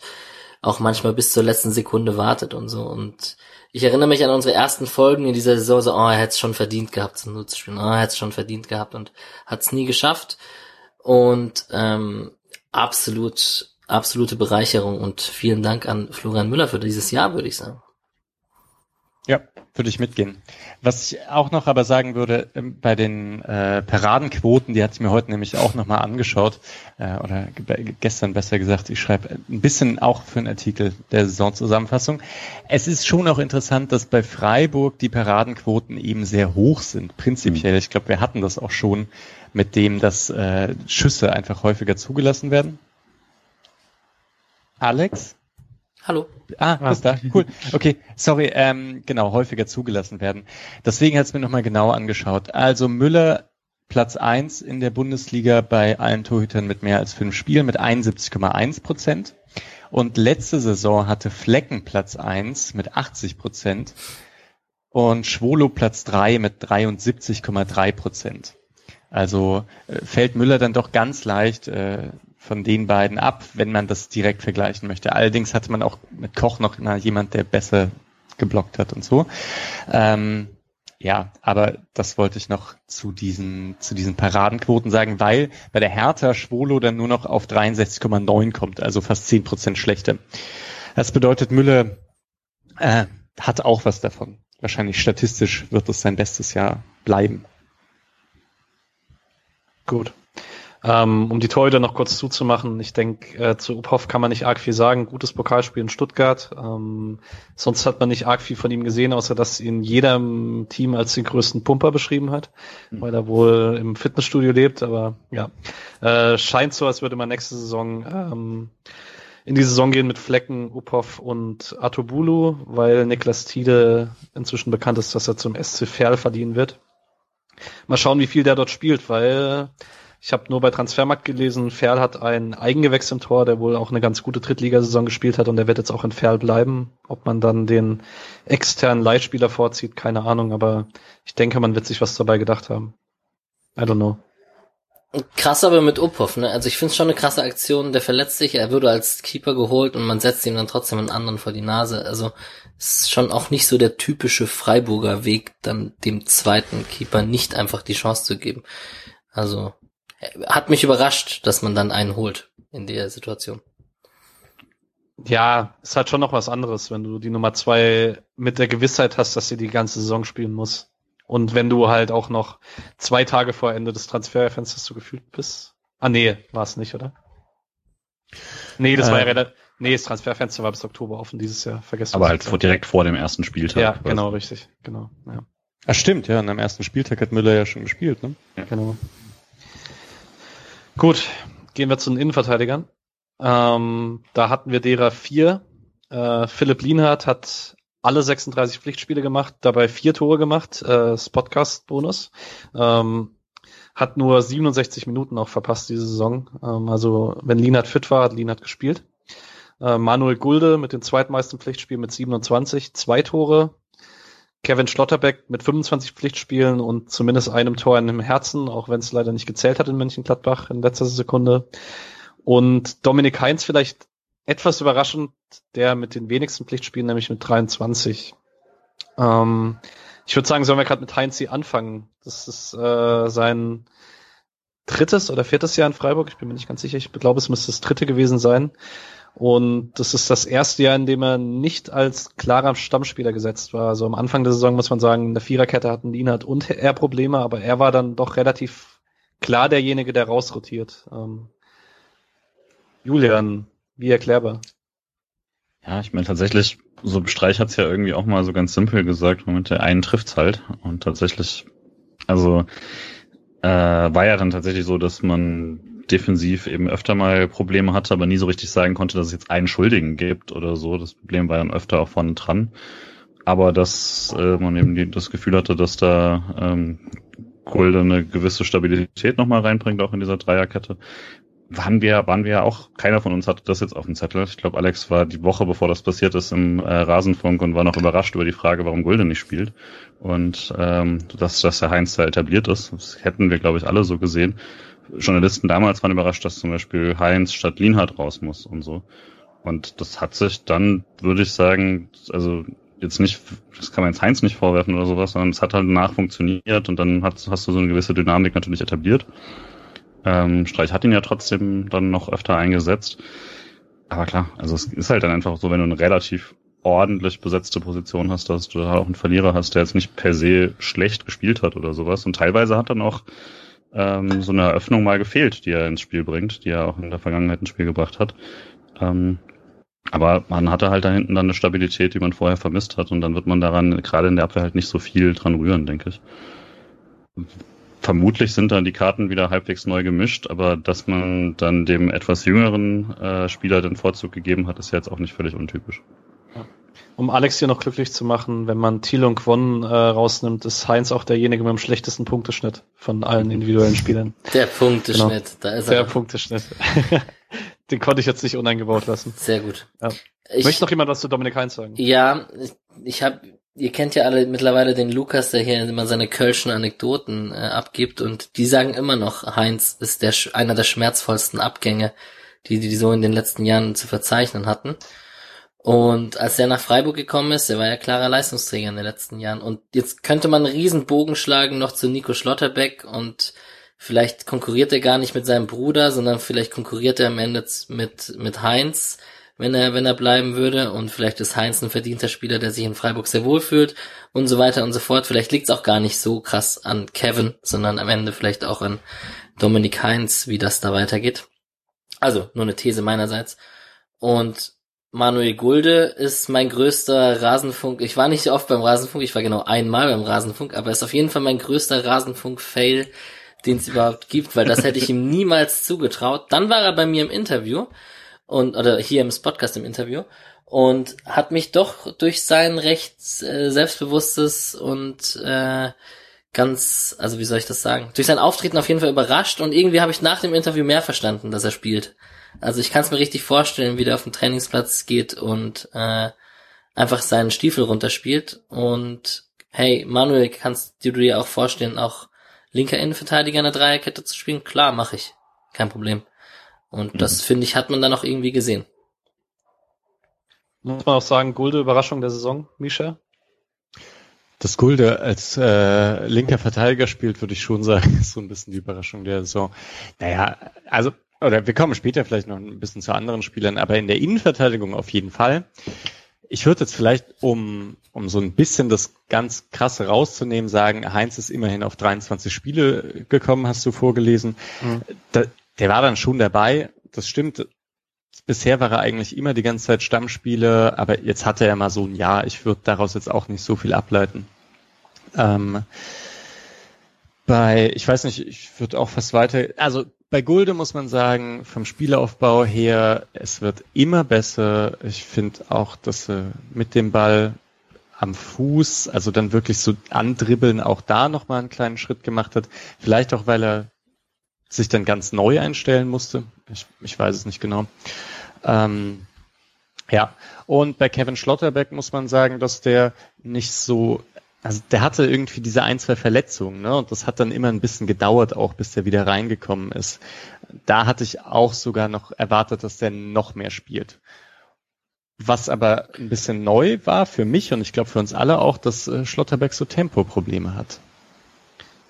auch manchmal bis zur letzten Sekunde wartet und so und ich erinnere mich an unsere ersten Folgen in dieser Saison, so, oh, er hätte es schon verdient gehabt, zum Null zu spielen, oh, er hätte es schon verdient gehabt und hat es nie geschafft. Und ähm, absolut, absolute Bereicherung und vielen Dank an Florian Müller für dieses Jahr, würde ich sagen. Ja, würde ich mitgehen. Was ich auch noch aber sagen würde, ähm, bei den äh, Paradenquoten, die hat ich mir heute nämlich auch nochmal angeschaut, äh, oder gestern besser gesagt, ich schreibe ein bisschen auch für einen Artikel der Saisonzusammenfassung. Es ist schon auch interessant, dass bei Freiburg die Paradenquoten eben sehr hoch sind, prinzipiell. Mhm. Ich glaube, wir hatten das auch schon mit dem, dass äh, Schüsse einfach häufiger zugelassen werden. Alex? Hallo. Ah, bist da. Cool. Okay, sorry, ähm, genau, häufiger zugelassen werden. Deswegen hat es mir nochmal genau angeschaut. Also Müller Platz eins in der Bundesliga bei allen Torhütern mit mehr als fünf Spielen mit 71,1 Prozent. Und letzte Saison hatte Flecken Platz eins mit 80 Prozent und Schwolo Platz drei mit 73,3 Prozent. Also äh, fällt Müller dann doch ganz leicht äh, von den beiden ab, wenn man das direkt vergleichen möchte. Allerdings hatte man auch mit Koch noch immer jemand, der besser geblockt hat und so. Ähm, ja, aber das wollte ich noch zu diesen, zu diesen Paradenquoten sagen, weil bei der Hertha Schwolo dann nur noch auf 63,9 kommt, also fast 10 Prozent schlechter. Das bedeutet, Müller äh, hat auch was davon. Wahrscheinlich statistisch wird es sein bestes Jahr bleiben. Gut. Ähm, um die Torhüter noch kurz zuzumachen, ich denke, äh, zu Uphoff kann man nicht arg viel sagen. Gutes Pokalspiel in Stuttgart. Ähm, sonst hat man nicht arg viel von ihm gesehen, außer dass ihn jedem Team als den größten Pumper beschrieben hat, mhm. weil er wohl im Fitnessstudio lebt. Aber ja, äh, scheint so, als würde man nächste Saison ähm, in die Saison gehen mit Flecken, Uphoff und Atobulu, weil Niklas Tiede inzwischen bekannt ist, dass er zum SC Verl verdienen wird. Mal schauen, wie viel der dort spielt, weil ich habe nur bei Transfermarkt gelesen, Ferl hat ein Eigengewächs im Tor, der wohl auch eine ganz gute Drittligasaison gespielt hat und der wird jetzt auch in Ferl bleiben. Ob man dann den externen Leitspieler vorzieht, keine Ahnung, aber ich denke, man wird sich was dabei gedacht haben. I don't know. Krass aber mit Uphoff, ne? Also ich finde es schon eine krasse Aktion, der verletzt sich, er würde als Keeper geholt und man setzt ihm dann trotzdem einen anderen vor die Nase. Also ist schon auch nicht so der typische Freiburger Weg, dann dem zweiten Keeper nicht einfach die Chance zu geben. Also hat mich überrascht, dass man dann einen holt in der Situation. Ja, ist halt schon noch was anderes, wenn du die Nummer zwei mit der Gewissheit hast, dass sie die ganze Saison spielen muss. Und wenn du halt auch noch zwei Tage vor Ende des Transferfensters so gefühlt bist. Ah, nee, war es nicht, oder? Nee, das äh, war ja relativ, nee, das Transferfenster war bis Oktober offen dieses Jahr, vergessen. Aber halt vor, direkt vor dem ersten Spieltag. Ja, genau, richtig, genau, ja. Ah, stimmt, ja, und am ersten Spieltag hat Müller ja schon gespielt, ne? Ja. Genau. Gut, gehen wir zu den Innenverteidigern. Ähm, da hatten wir derer vier. Äh, Philipp Lienhardt hat alle 36 Pflichtspiele gemacht, dabei vier Tore gemacht, äh, Spotcast-Bonus. Ähm, hat nur 67 Minuten auch verpasst diese Saison. Ähm, also wenn Lienhardt fit war, hat Lienhardt gespielt. Äh, Manuel Gulde mit den zweitmeisten Pflichtspielen mit 27, zwei Tore, Kevin Schlotterbeck mit 25 Pflichtspielen und zumindest einem Tor in dem Herzen, auch wenn es leider nicht gezählt hat in Mönchengladbach in letzter Sekunde. Und Dominik Heinz vielleicht etwas überraschend, der mit den wenigsten Pflichtspielen, nämlich mit 23. Ähm, ich würde sagen, sollen wir gerade mit Heinz anfangen. Das ist äh, sein drittes oder viertes Jahr in Freiburg. Ich bin mir nicht ganz sicher. Ich glaube, es müsste das dritte gewesen sein. Und das ist das erste Jahr, in dem er nicht als klarer Stammspieler gesetzt war. Also am Anfang der Saison muss man sagen, in der Viererkette hatten Lienhardt und er Probleme, aber er war dann doch relativ klar derjenige, der rausrotiert. Ähm, Julian, wie erklärbar? Ja, ich meine tatsächlich, so Streich hat's ja irgendwie auch mal so ganz simpel gesagt, mit der einen trifft's halt. Und tatsächlich, also äh, war ja dann tatsächlich so, dass man defensiv eben öfter mal Probleme hatte, aber nie so richtig sagen konnte, dass es jetzt einen Schuldigen gibt oder so. Das Problem war dann öfter auch vorne dran. Aber dass äh, man eben das Gefühl hatte, dass da ähm, Gulde eine gewisse Stabilität nochmal reinbringt, auch in dieser Dreierkette. Waren wir, waren wir auch, keiner von uns hatte das jetzt auf dem Zettel. Ich glaube, Alex war die Woche, bevor das passiert ist, im äh, Rasenfunk und war noch überrascht über die Frage, warum Gulde nicht spielt. Und ähm, dass, dass der Heinz da etabliert ist. Das hätten wir, glaube ich, alle so gesehen. Journalisten damals waren überrascht, dass zum Beispiel Heinz statt Lienhardt raus muss und so. Und das hat sich dann, würde ich sagen, also jetzt nicht, das kann man jetzt Heinz nicht vorwerfen oder sowas, sondern es hat halt danach funktioniert und dann hat, hast du so eine gewisse Dynamik natürlich etabliert. Ähm, Streich hat ihn ja trotzdem dann noch öfter eingesetzt. Aber klar, also es ist halt dann einfach so, wenn du einen relativ ordentlich besetzte Position hast, dass du da auch einen Verlierer hast, der jetzt nicht per se schlecht gespielt hat oder sowas. Und teilweise hat dann auch ähm, so eine Eröffnung mal gefehlt, die er ins Spiel bringt, die er auch in der Vergangenheit ins Spiel gebracht hat. Ähm, aber man hatte halt da hinten dann eine Stabilität, die man vorher vermisst hat. Und dann wird man daran, gerade in der Abwehr, halt nicht so viel dran rühren, denke ich. Vermutlich sind dann die Karten wieder halbwegs neu gemischt, aber dass man dann dem etwas jüngeren äh, Spieler den Vorzug gegeben hat, ist ja jetzt auch nicht völlig untypisch. Um Alex hier noch glücklich zu machen, wenn man Thiel und Quon äh, rausnimmt, ist Heinz auch derjenige mit dem schlechtesten Punkteschnitt von allen individuellen Spielern. Der Punkteschnitt, genau. da ist er. Der Punkteschnitt. Den konnte ich jetzt nicht uneingebaut lassen. Sehr gut. Ja. Ich, Möchte noch jemand was zu Dominik Heinz sagen? Ja, ich, ich habe, ihr kennt ja alle mittlerweile den Lukas, der hier immer seine kölschen Anekdoten äh, abgibt und die sagen immer noch, Heinz ist der einer der schmerzvollsten Abgänge, die die so in den letzten Jahren zu verzeichnen hatten. Und als er nach Freiburg gekommen ist, er war ja klarer Leistungsträger in den letzten Jahren. Und jetzt könnte man einen riesen Bogen schlagen noch zu Nico Schlotterbeck und vielleicht konkurriert er gar nicht mit seinem Bruder, sondern vielleicht konkurriert er am Ende mit, mit Heinz, wenn er, wenn er bleiben würde. Und vielleicht ist Heinz ein verdienter Spieler, der sich in Freiburg sehr wohl fühlt und so weiter und so fort. Vielleicht liegt es auch gar nicht so krass an Kevin, sondern am Ende vielleicht auch an Dominik Heinz, wie das da weitergeht. Also, nur eine These meinerseits. Und Manuel Gulde ist mein größter Rasenfunk. Ich war nicht so oft beim Rasenfunk, ich war genau einmal beim Rasenfunk, aber ist auf jeden Fall mein größter Rasenfunk-Fail, den es überhaupt gibt, weil das hätte ich ihm niemals zugetraut. Dann war er bei mir im Interview und oder hier im Podcast im Interview und hat mich doch durch sein recht äh, selbstbewusstes und äh, ganz, also wie soll ich das sagen, durch sein Auftreten auf jeden Fall überrascht und irgendwie habe ich nach dem Interview mehr verstanden, dass er spielt. Also ich kann es mir richtig vorstellen, wie der auf den Trainingsplatz geht und äh, einfach seinen Stiefel runterspielt und hey, Manuel, kannst du dir auch vorstellen, auch linker Innenverteidiger in der Dreierkette zu spielen? Klar, mache ich. Kein Problem. Und mhm. das, finde ich, hat man dann auch irgendwie gesehen. Muss man auch sagen, Gulde Überraschung der Saison, Misha? Das Gulde als äh, linker Verteidiger spielt, würde ich schon sagen, ist so ein bisschen die Überraschung der Saison. Naja, also, oder wir kommen später vielleicht noch ein bisschen zu anderen Spielern, aber in der Innenverteidigung auf jeden Fall. Ich würde jetzt vielleicht, um, um so ein bisschen das ganz krasse rauszunehmen, sagen, Heinz ist immerhin auf 23 Spiele gekommen, hast du vorgelesen. Mhm. Da, der war dann schon dabei, das stimmt. Bisher war er eigentlich immer die ganze Zeit Stammspiele, aber jetzt hatte er mal so ein Jahr. Ich würde daraus jetzt auch nicht so viel ableiten. Ähm, bei, ich weiß nicht, ich würde auch fast weiter, also bei Gulde muss man sagen, vom Spielaufbau her, es wird immer besser. Ich finde auch, dass er mit dem Ball am Fuß, also dann wirklich so andribbeln, auch da nochmal einen kleinen Schritt gemacht hat. Vielleicht auch, weil er sich dann ganz neu einstellen musste. Ich, ich weiß es nicht genau. Ähm, ja, und bei Kevin Schlotterbeck muss man sagen, dass der nicht so, also der hatte irgendwie diese ein, zwei Verletzungen, ne? Und das hat dann immer ein bisschen gedauert, auch bis der wieder reingekommen ist. Da hatte ich auch sogar noch erwartet, dass der noch mehr spielt. Was aber ein bisschen neu war für mich und ich glaube für uns alle auch, dass äh, Schlotterbeck so Tempoprobleme hat.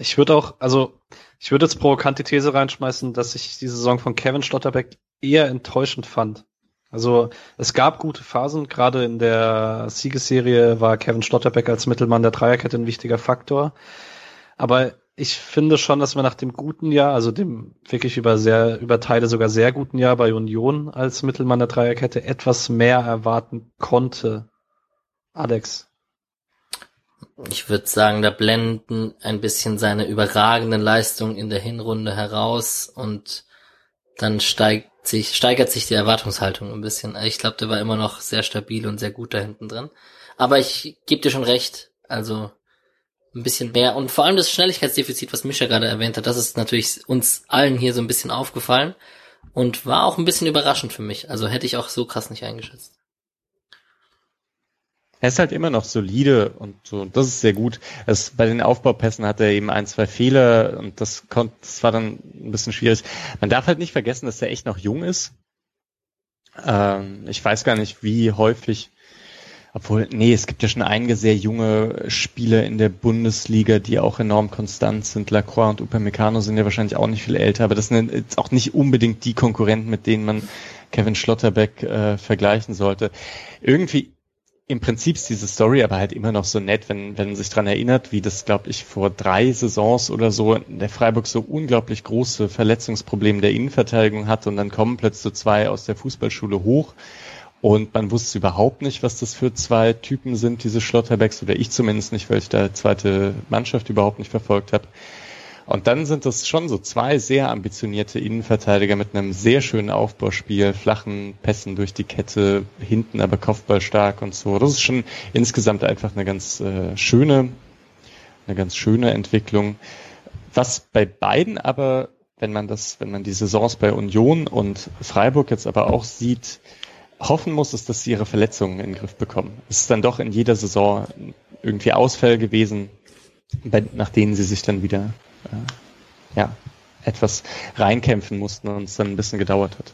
Ich würde auch, also ich würde jetzt provokante These reinschmeißen, dass ich die Saison von Kevin Schlotterbeck eher enttäuschend fand. Also es gab gute Phasen, gerade in der Siegesserie war Kevin Schlotterbeck als Mittelmann der Dreierkette ein wichtiger Faktor. Aber ich finde schon, dass man nach dem guten Jahr, also dem wirklich über sehr, über Teile sogar sehr guten Jahr bei Union als Mittelmann der Dreierkette etwas mehr erwarten konnte. Alex, ich würde sagen, da blenden ein bisschen seine überragenden Leistungen in der Hinrunde heraus und dann steigt sich, steigert sich die Erwartungshaltung ein bisschen. Ich glaube, der war immer noch sehr stabil und sehr gut da hinten drin. Aber ich gebe dir schon recht, also ein bisschen mehr und vor allem das Schnelligkeitsdefizit, was Mischa gerade erwähnt hat, das ist natürlich uns allen hier so ein bisschen aufgefallen und war auch ein bisschen überraschend für mich. Also hätte ich auch so krass nicht eingeschätzt. Er ist halt immer noch solide und so, das ist sehr gut. Es, bei den Aufbaupässen hat er eben ein, zwei Fehler und das konnte, das war dann ein bisschen schwierig. Man darf halt nicht vergessen, dass er echt noch jung ist. Ähm, ich weiß gar nicht, wie häufig, obwohl, nee, es gibt ja schon einige sehr junge Spieler in der Bundesliga, die auch enorm konstant sind. Lacroix und Upamecano sind ja wahrscheinlich auch nicht viel älter, aber das sind jetzt auch nicht unbedingt die Konkurrenten, mit denen man Kevin Schlotterbeck äh, vergleichen sollte. Irgendwie im Prinzip ist diese Story aber halt immer noch so nett, wenn, wenn man sich dran erinnert, wie das, glaube ich, vor drei Saisons oder so der Freiburg so unglaublich große Verletzungsprobleme der Innenverteidigung hat und dann kommen plötzlich zwei aus der Fußballschule hoch und man wusste überhaupt nicht, was das für zwei Typen sind, diese Schlotterbacks, oder ich zumindest nicht, weil ich da zweite Mannschaft überhaupt nicht verfolgt habe. Und dann sind das schon so zwei sehr ambitionierte Innenverteidiger mit einem sehr schönen Aufbauspiel, flachen Pässen durch die Kette, hinten aber Kopfball stark und so. Das ist schon insgesamt einfach eine ganz äh, schöne, eine ganz schöne Entwicklung. Was bei beiden aber, wenn man das, wenn man die Saisons bei Union und Freiburg jetzt aber auch sieht, hoffen muss, ist, dass sie ihre Verletzungen in den Griff bekommen. Es ist dann doch in jeder Saison irgendwie Ausfälle gewesen, nach denen sie sich dann wieder äh, ja, etwas reinkämpfen mussten und es dann ein bisschen gedauert hat.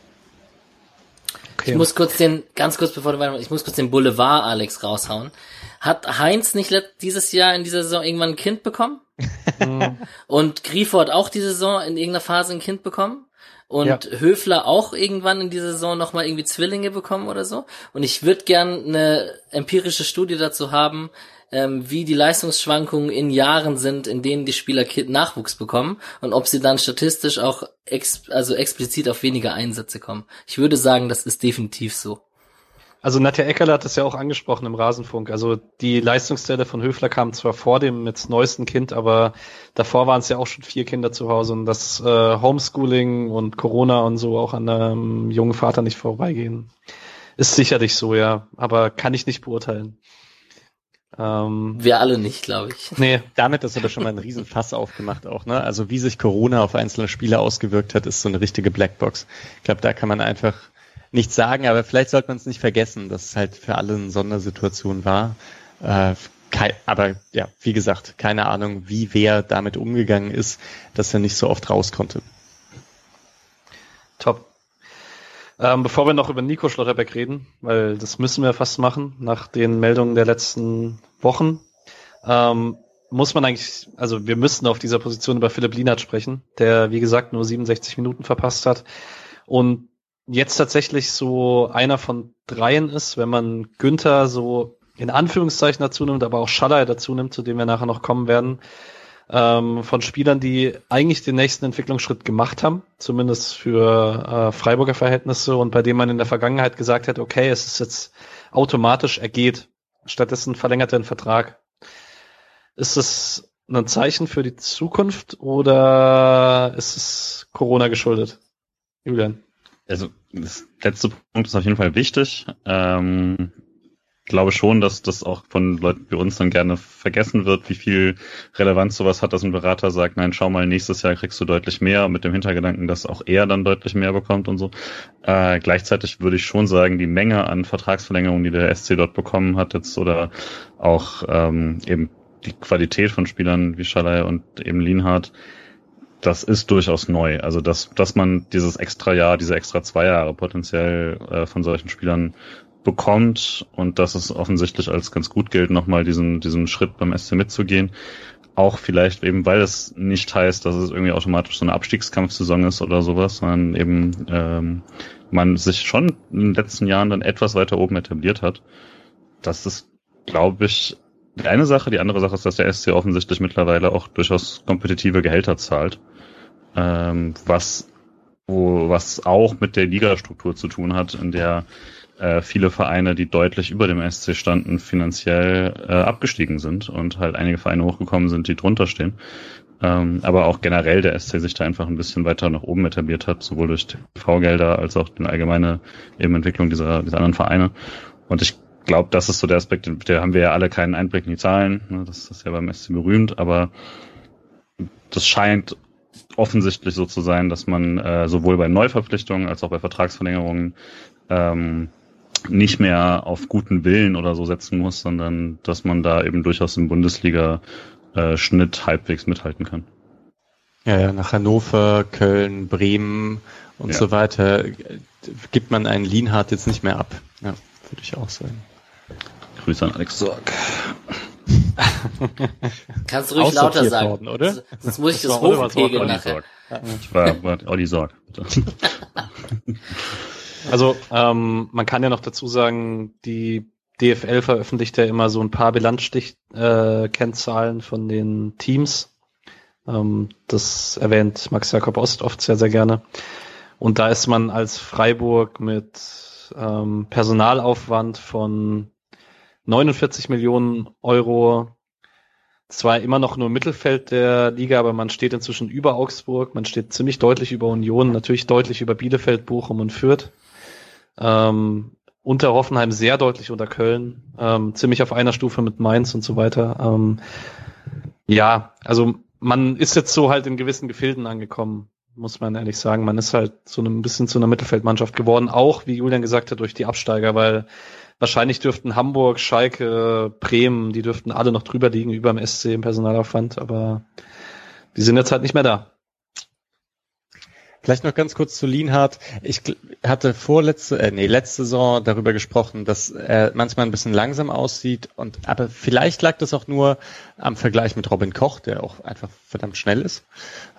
Okay. Ich muss kurz den, ganz kurz bevor du weiter, ich muss kurz den Boulevard Alex raushauen. Hat Heinz nicht dieses Jahr in dieser Saison irgendwann ein Kind bekommen? und Griefort auch diese Saison in irgendeiner Phase ein Kind bekommen? Und ja. Höfler auch irgendwann in dieser Saison nochmal irgendwie Zwillinge bekommen oder so. Und ich würde gern eine empirische Studie dazu haben, ähm, wie die Leistungsschwankungen in Jahren sind, in denen die Spieler Nachwuchs bekommen und ob sie dann statistisch auch ex also explizit auf weniger Einsätze kommen. Ich würde sagen, das ist definitiv so. Also Nadja Eckerle hat das ja auch angesprochen im Rasenfunk. Also die Leistungsstelle von Höfler kam zwar vor dem jetzt neuesten Kind, aber davor waren es ja auch schon vier Kinder zu Hause und das äh, Homeschooling und Corona und so auch an einem jungen Vater nicht vorbeigehen. Ist sicherlich so, ja, aber kann ich nicht beurteilen. Ähm, Wir alle nicht, glaube ich. Nee, damit ist aber schon mal ein Riesenfass aufgemacht auch, ne? Also wie sich Corona auf einzelne Spieler ausgewirkt hat, ist so eine richtige Blackbox. Ich glaube, da kann man einfach nichts sagen, aber vielleicht sollte man es nicht vergessen, dass es halt für alle eine Sondersituation war. Äh, aber ja, wie gesagt, keine Ahnung, wie wer damit umgegangen ist, dass er nicht so oft raus konnte. Top. Ähm, bevor wir noch über Nico Schlotterbeck reden, weil das müssen wir fast machen, nach den Meldungen der letzten Wochen, ähm, muss man eigentlich, also wir müssten auf dieser Position über Philipp Lienert sprechen, der, wie gesagt, nur 67 Minuten verpasst hat und jetzt tatsächlich so einer von dreien ist, wenn man Günther so in Anführungszeichen dazu nimmt, aber auch Schaller dazu nimmt, zu dem wir nachher noch kommen werden, ähm, von Spielern, die eigentlich den nächsten Entwicklungsschritt gemacht haben, zumindest für äh, Freiburger Verhältnisse und bei dem man in der Vergangenheit gesagt hat, okay, es ist jetzt automatisch, er geht. Stattdessen verlängert er den Vertrag. Ist es ein Zeichen für die Zukunft oder ist es Corona geschuldet? Julian. Also, das letzte Punkt ist auf jeden Fall wichtig. Ähm, glaube schon, dass das auch von Leuten wie uns dann gerne vergessen wird, wie viel Relevanz sowas hat, dass ein Berater sagt, nein, schau mal, nächstes Jahr kriegst du deutlich mehr, mit dem Hintergedanken, dass auch er dann deutlich mehr bekommt und so. Äh, gleichzeitig würde ich schon sagen, die Menge an Vertragsverlängerungen, die der SC dort bekommen hat jetzt oder auch ähm, eben die Qualität von Spielern wie Schalay und eben Lienhardt, das ist durchaus neu. Also dass, dass man dieses extra Jahr, diese extra zwei Jahre potenziell äh, von solchen Spielern bekommt und dass es offensichtlich als ganz gut gilt, nochmal diesen, diesen Schritt beim SC mitzugehen. Auch vielleicht eben, weil es nicht heißt, dass es irgendwie automatisch so eine Abstiegskampfsaison ist oder sowas, sondern eben ähm, man sich schon in den letzten Jahren dann etwas weiter oben etabliert hat. Das ist, glaube ich, die eine Sache. Die andere Sache ist, dass der SC offensichtlich mittlerweile auch durchaus kompetitive Gehälter zahlt, ähm, was wo, was auch mit der Ligastruktur zu tun hat, in der äh, viele Vereine, die deutlich über dem SC standen, finanziell äh, abgestiegen sind und halt einige Vereine hochgekommen sind, die drunter stehen. Ähm, aber auch generell der SC sich da einfach ein bisschen weiter nach oben etabliert hat, sowohl durch TV-Gelder als auch die allgemeine eben Entwicklung dieser, dieser anderen Vereine. Und ich glaube, das ist so der Aspekt, der haben wir ja alle keinen Einblick in die Zahlen. Ne? Das ist ja beim SC berühmt, aber das scheint offensichtlich so zu sein, dass man äh, sowohl bei Neuverpflichtungen als auch bei Vertragsverlängerungen ähm, nicht mehr auf guten Willen oder so setzen muss, sondern dass man da eben durchaus im Bundesliga-Schnitt halbwegs mithalten kann. Ja, ja, nach Hannover, Köln, Bremen und ja. so weiter gibt man einen Lienhardt jetzt nicht mehr ab. Ja, würde ich auch sagen. Grüße an Alex Sorg. Kannst du ruhig lauter sagen, worden, oder? Sonst muss ich das, das hochpegeln nachher. Ich war, war Olli Sorg. Also ähm, man kann ja noch dazu sagen, die DFL veröffentlicht ja immer so ein paar Bilanzstich-Kennzahlen äh, von den Teams. Ähm, das erwähnt Max Jakob Ost oft sehr, sehr gerne. Und da ist man als Freiburg mit ähm, Personalaufwand von 49 Millionen Euro zwar immer noch nur Mittelfeld der Liga, aber man steht inzwischen über Augsburg, man steht ziemlich deutlich über Union, natürlich deutlich über Bielefeld, Bochum und Fürth. Ähm, unter Hoffenheim sehr deutlich unter Köln, ähm, ziemlich auf einer Stufe mit Mainz und so weiter. Ähm, ja, also man ist jetzt so halt in gewissen Gefilden angekommen, muss man ehrlich sagen. Man ist halt so ein bisschen zu einer Mittelfeldmannschaft geworden, auch wie Julian gesagt hat, durch die Absteiger, weil wahrscheinlich dürften Hamburg, Schalke, Bremen, die dürften alle noch drüber liegen über dem SC im Personalaufwand, aber die sind jetzt halt nicht mehr da. Vielleicht noch ganz kurz zu Lienhardt. Ich hatte vorletzte, äh, nee, letzte Saison darüber gesprochen, dass er manchmal ein bisschen langsam aussieht und, aber vielleicht lag das auch nur am Vergleich mit Robin Koch, der auch einfach verdammt schnell ist.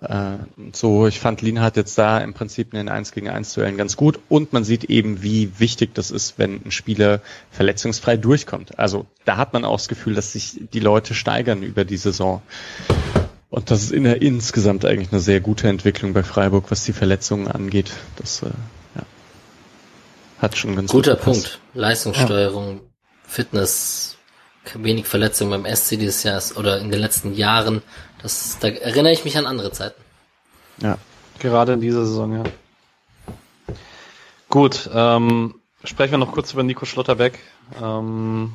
Äh, so, ich fand Lienhardt jetzt da im Prinzip in den 1 gegen 1 Duellen ganz gut und man sieht eben, wie wichtig das ist, wenn ein Spieler verletzungsfrei durchkommt. Also, da hat man auch das Gefühl, dass sich die Leute steigern über die Saison. Und das ist in der insgesamt eigentlich eine sehr gute Entwicklung bei Freiburg, was die Verletzungen angeht. Das äh, ja, hat schon ganz guter Punkt. Leistungssteuerung, ja. Fitness, wenig Verletzungen beim SC dieses Jahr oder in den letzten Jahren. Das, da erinnere ich mich an andere Zeiten. Ja, gerade in dieser Saison, ja. Gut, ähm, sprechen wir noch kurz über Nico Schlotterbeck. Ähm,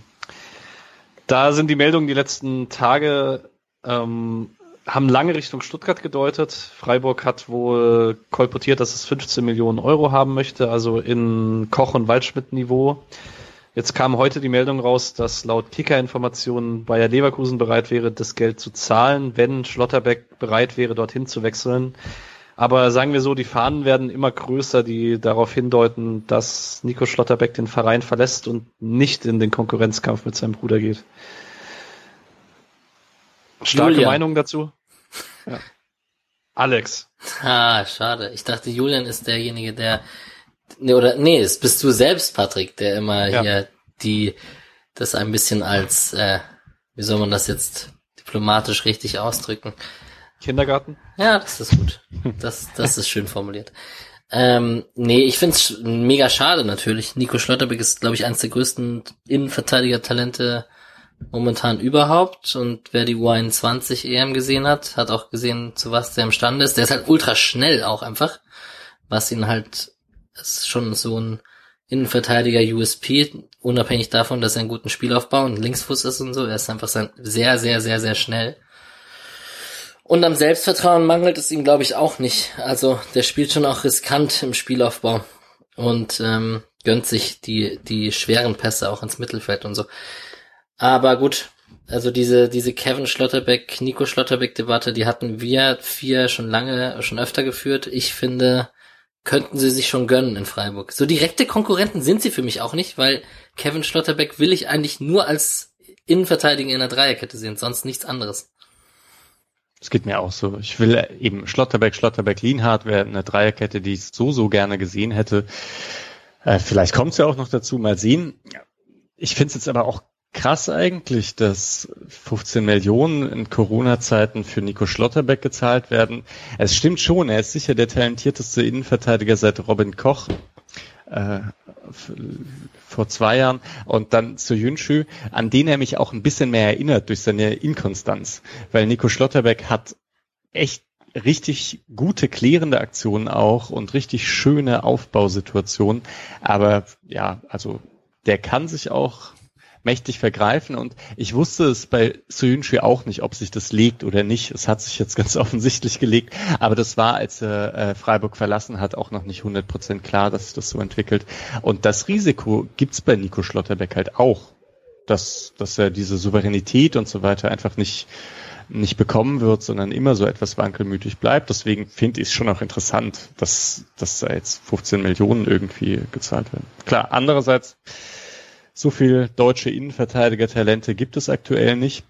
da sind die Meldungen die letzten Tage ähm, haben lange Richtung Stuttgart gedeutet. Freiburg hat wohl kolportiert, dass es 15 Millionen Euro haben möchte, also in Koch- und Waldschmidt-Niveau. Jetzt kam heute die Meldung raus, dass laut Kicker-Informationen Bayer Leverkusen bereit wäre, das Geld zu zahlen, wenn Schlotterbeck bereit wäre, dorthin zu wechseln. Aber sagen wir so, die Fahnen werden immer größer, die darauf hindeuten, dass Nico Schlotterbeck den Verein verlässt und nicht in den Konkurrenzkampf mit seinem Bruder geht. Starke Julia. Meinung dazu? Ja. Alex. Ah, schade. Ich dachte, Julian ist derjenige, der nee, oder nee, es bist du selbst, Patrick, der immer ja. hier die das ein bisschen als äh, wie soll man das jetzt diplomatisch richtig ausdrücken? Kindergarten? Ja, das ist gut. Das das ist schön formuliert. Ähm, nee, ich find's mega schade natürlich. Nico Schlotterbeck ist, glaube ich, eines der größten Innenverteidiger-Talente momentan überhaupt und wer die U21 EM gesehen hat, hat auch gesehen, zu was der imstande ist. Der ist halt ultra schnell auch einfach, was ihn halt ist schon so ein Innenverteidiger USP, unabhängig davon, dass er einen guten Spielaufbau und Linksfuß ist und so. Er ist einfach sehr, sehr, sehr, sehr schnell. Und am Selbstvertrauen mangelt es ihm, glaube ich, auch nicht. Also der spielt schon auch riskant im Spielaufbau und ähm, gönnt sich die, die schweren Pässe auch ins Mittelfeld und so. Aber gut, also diese, diese Kevin Schlotterbeck, Nico Schlotterbeck Debatte, die hatten wir vier schon lange, schon öfter geführt. Ich finde, könnten sie sich schon gönnen in Freiburg. So direkte Konkurrenten sind sie für mich auch nicht, weil Kevin Schlotterbeck will ich eigentlich nur als Innenverteidiger in der Dreierkette sehen, sonst nichts anderes. Es geht mir auch so. Ich will eben Schlotterbeck, Schlotterbeck, Lienhardt wäre eine Dreierkette, die ich so, so gerne gesehen hätte. Äh, vielleicht kommt es ja auch noch dazu, mal sehen. Ich finde es jetzt aber auch krass eigentlich, dass 15 Millionen in Corona-Zeiten für Nico Schlotterbeck gezahlt werden. Es stimmt schon, er ist sicher der talentierteste Innenverteidiger seit Robin Koch äh, vor zwei Jahren. Und dann zu Jünschü, an den er mich auch ein bisschen mehr erinnert durch seine Inkonstanz, weil Nico Schlotterbeck hat echt richtig gute klärende Aktionen auch und richtig schöne Aufbausituationen, aber ja, also der kann sich auch mächtig vergreifen und ich wusste es bei Soyuncu auch nicht, ob sich das legt oder nicht. Es hat sich jetzt ganz offensichtlich gelegt, aber das war, als er äh, Freiburg verlassen hat, auch noch nicht 100% klar, dass sich das so entwickelt. Und das Risiko gibt's bei Nico Schlotterbeck halt auch, dass, dass er diese Souveränität und so weiter einfach nicht nicht bekommen wird, sondern immer so etwas wankelmütig bleibt. Deswegen finde ich es schon auch interessant, dass, dass da jetzt 15 Millionen irgendwie gezahlt werden. Klar, andererseits so viel deutsche Innenverteidiger-Talente gibt es aktuell nicht.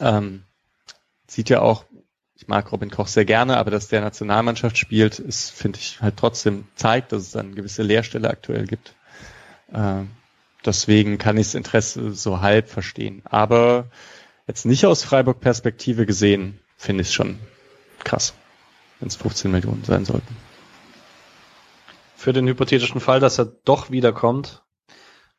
Ähm, sieht ja auch, ich mag Robin Koch sehr gerne, aber dass der Nationalmannschaft spielt, ist, finde ich, halt trotzdem zeigt, dass es eine gewisse Leerstelle aktuell gibt. Ähm, deswegen kann ich das Interesse so halb verstehen. Aber jetzt nicht aus Freiburg-Perspektive gesehen, finde ich es schon krass, wenn es 15 Millionen sein sollten. Für den hypothetischen Fall, dass er doch wiederkommt,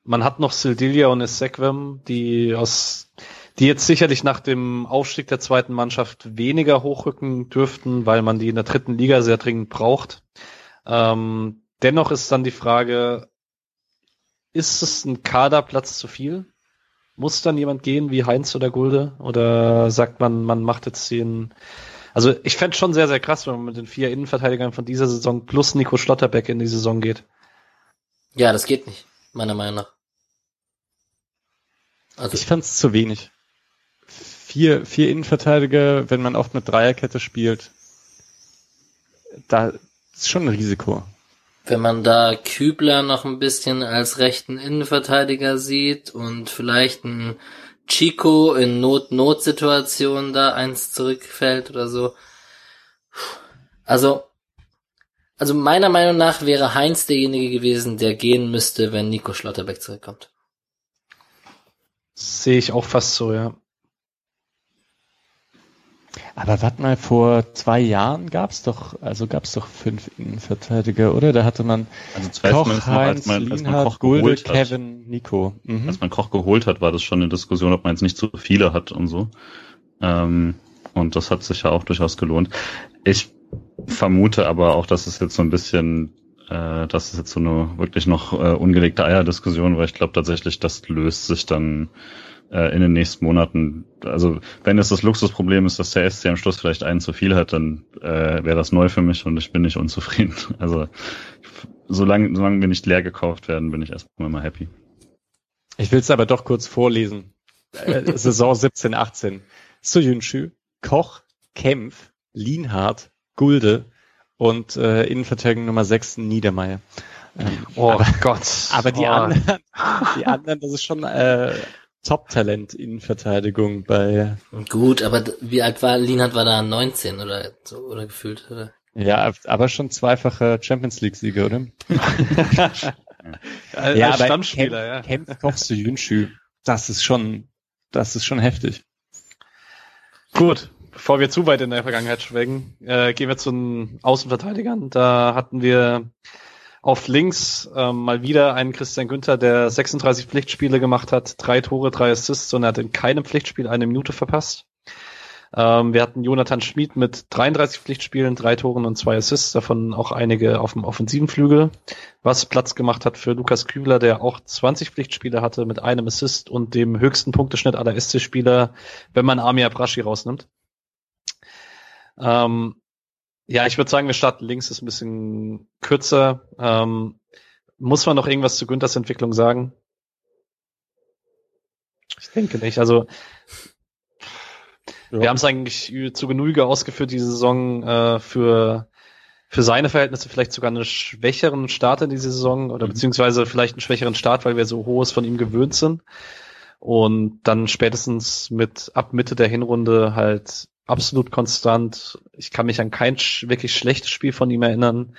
man hat noch Sildilia und Esequem, die aus, die jetzt sicherlich nach dem Aufstieg der zweiten Mannschaft weniger hochrücken dürften, weil man die in der dritten Liga sehr dringend braucht. Ähm, dennoch ist dann die Frage, ist es ein Kaderplatz zu viel? Muss dann jemand gehen wie Heinz oder Gulde? Oder sagt man, man macht jetzt den, also ich fände schon sehr, sehr krass, wenn man mit den vier Innenverteidigern von dieser Saison plus Nico Schlotterbeck in die Saison geht. Ja, das geht nicht meiner Meinung nach. Also ich fand es zu wenig. Vier, vier Innenverteidiger, wenn man oft mit Dreierkette spielt, da ist schon ein Risiko. Wenn man da Kübler noch ein bisschen als rechten Innenverteidiger sieht und vielleicht ein Chico in Not-Not-Situationen da eins zurückfällt oder so. Also, also meiner Meinung nach wäre Heinz derjenige gewesen, der gehen müsste, wenn Nico Schlotterbeck zurückkommt. Sehe ich auch fast so, ja. Aber warte mal, vor zwei Jahren gab's doch, also gab's doch fünf Innenverteidiger, oder? Da hatte man also Koch, Heinz, noch, als man, als man Koch Gulde, Kevin, Nico. Mhm. Als man Koch geholt hat, war das schon eine Diskussion, ob man jetzt nicht zu viele hat und so. Ähm, und das hat sich ja auch durchaus gelohnt. Ich vermute aber auch, dass es jetzt so ein bisschen, äh, das ist jetzt so eine wirklich noch äh, ungelegte Eierdiskussion, weil ich glaube tatsächlich, das löst sich dann äh, in den nächsten Monaten. Also wenn es das Luxusproblem ist, dass der SC am Schluss vielleicht einen zu viel hat, dann äh, wäre das neu für mich und ich bin nicht unzufrieden. Also solange, solange wir nicht leer gekauft werden, bin ich erstmal mal happy. Ich will es aber doch kurz vorlesen. Äh, Saison 17, 18. Soyuncu, Koch, Kempf, Lienhardt, Gulde und äh, Innenverteidigung Nummer 6 Niedermeyer. Ähm, oh aber, Gott. Aber die oh. anderen, die anderen, das ist schon äh, Top-Talent Innenverteidigung bei. Gut, aber wie alt war Lienhardt war da 19 oder so oder gefühlt oder? Ja, aber schon zweifacher Champions League Sieger, oder? ja, als Stammspieler, Camp, ja. Camp kochst du Jünschü. Das ist schon, das ist schon heftig. Gut, bevor wir zu weit in der Vergangenheit schwelgen, äh, gehen wir zu den Außenverteidigern. Da hatten wir auf links ähm, mal wieder einen Christian Günther, der 36 Pflichtspiele gemacht hat, drei Tore, drei Assists und er hat in keinem Pflichtspiel eine Minute verpasst. Ähm, wir hatten Jonathan Schmid mit 33 Pflichtspielen, drei Toren und zwei Assists, davon auch einige auf dem offensiven Flügel, was Platz gemacht hat für Lukas Kübler, der auch 20 Pflichtspiele hatte mit einem Assist und dem höchsten Punkteschnitt aller SC-Spieler, wenn man Amir Braschi rausnimmt. Ähm, ja, ich würde sagen, wir starten links, ist ein bisschen kürzer. Ähm, muss man noch irgendwas zu Günthers Entwicklung sagen? Ich denke nicht. Also ja. wir haben es eigentlich zu Genüge ausgeführt, diese Saison äh, für für seine Verhältnisse vielleicht sogar einen schwächeren Start in diese Saison oder mhm. beziehungsweise vielleicht einen schwächeren Start, weil wir so hohes von ihm gewöhnt sind. Und dann spätestens mit ab Mitte der Hinrunde halt absolut konstant. Ich kann mich an kein wirklich schlechtes Spiel von ihm erinnern.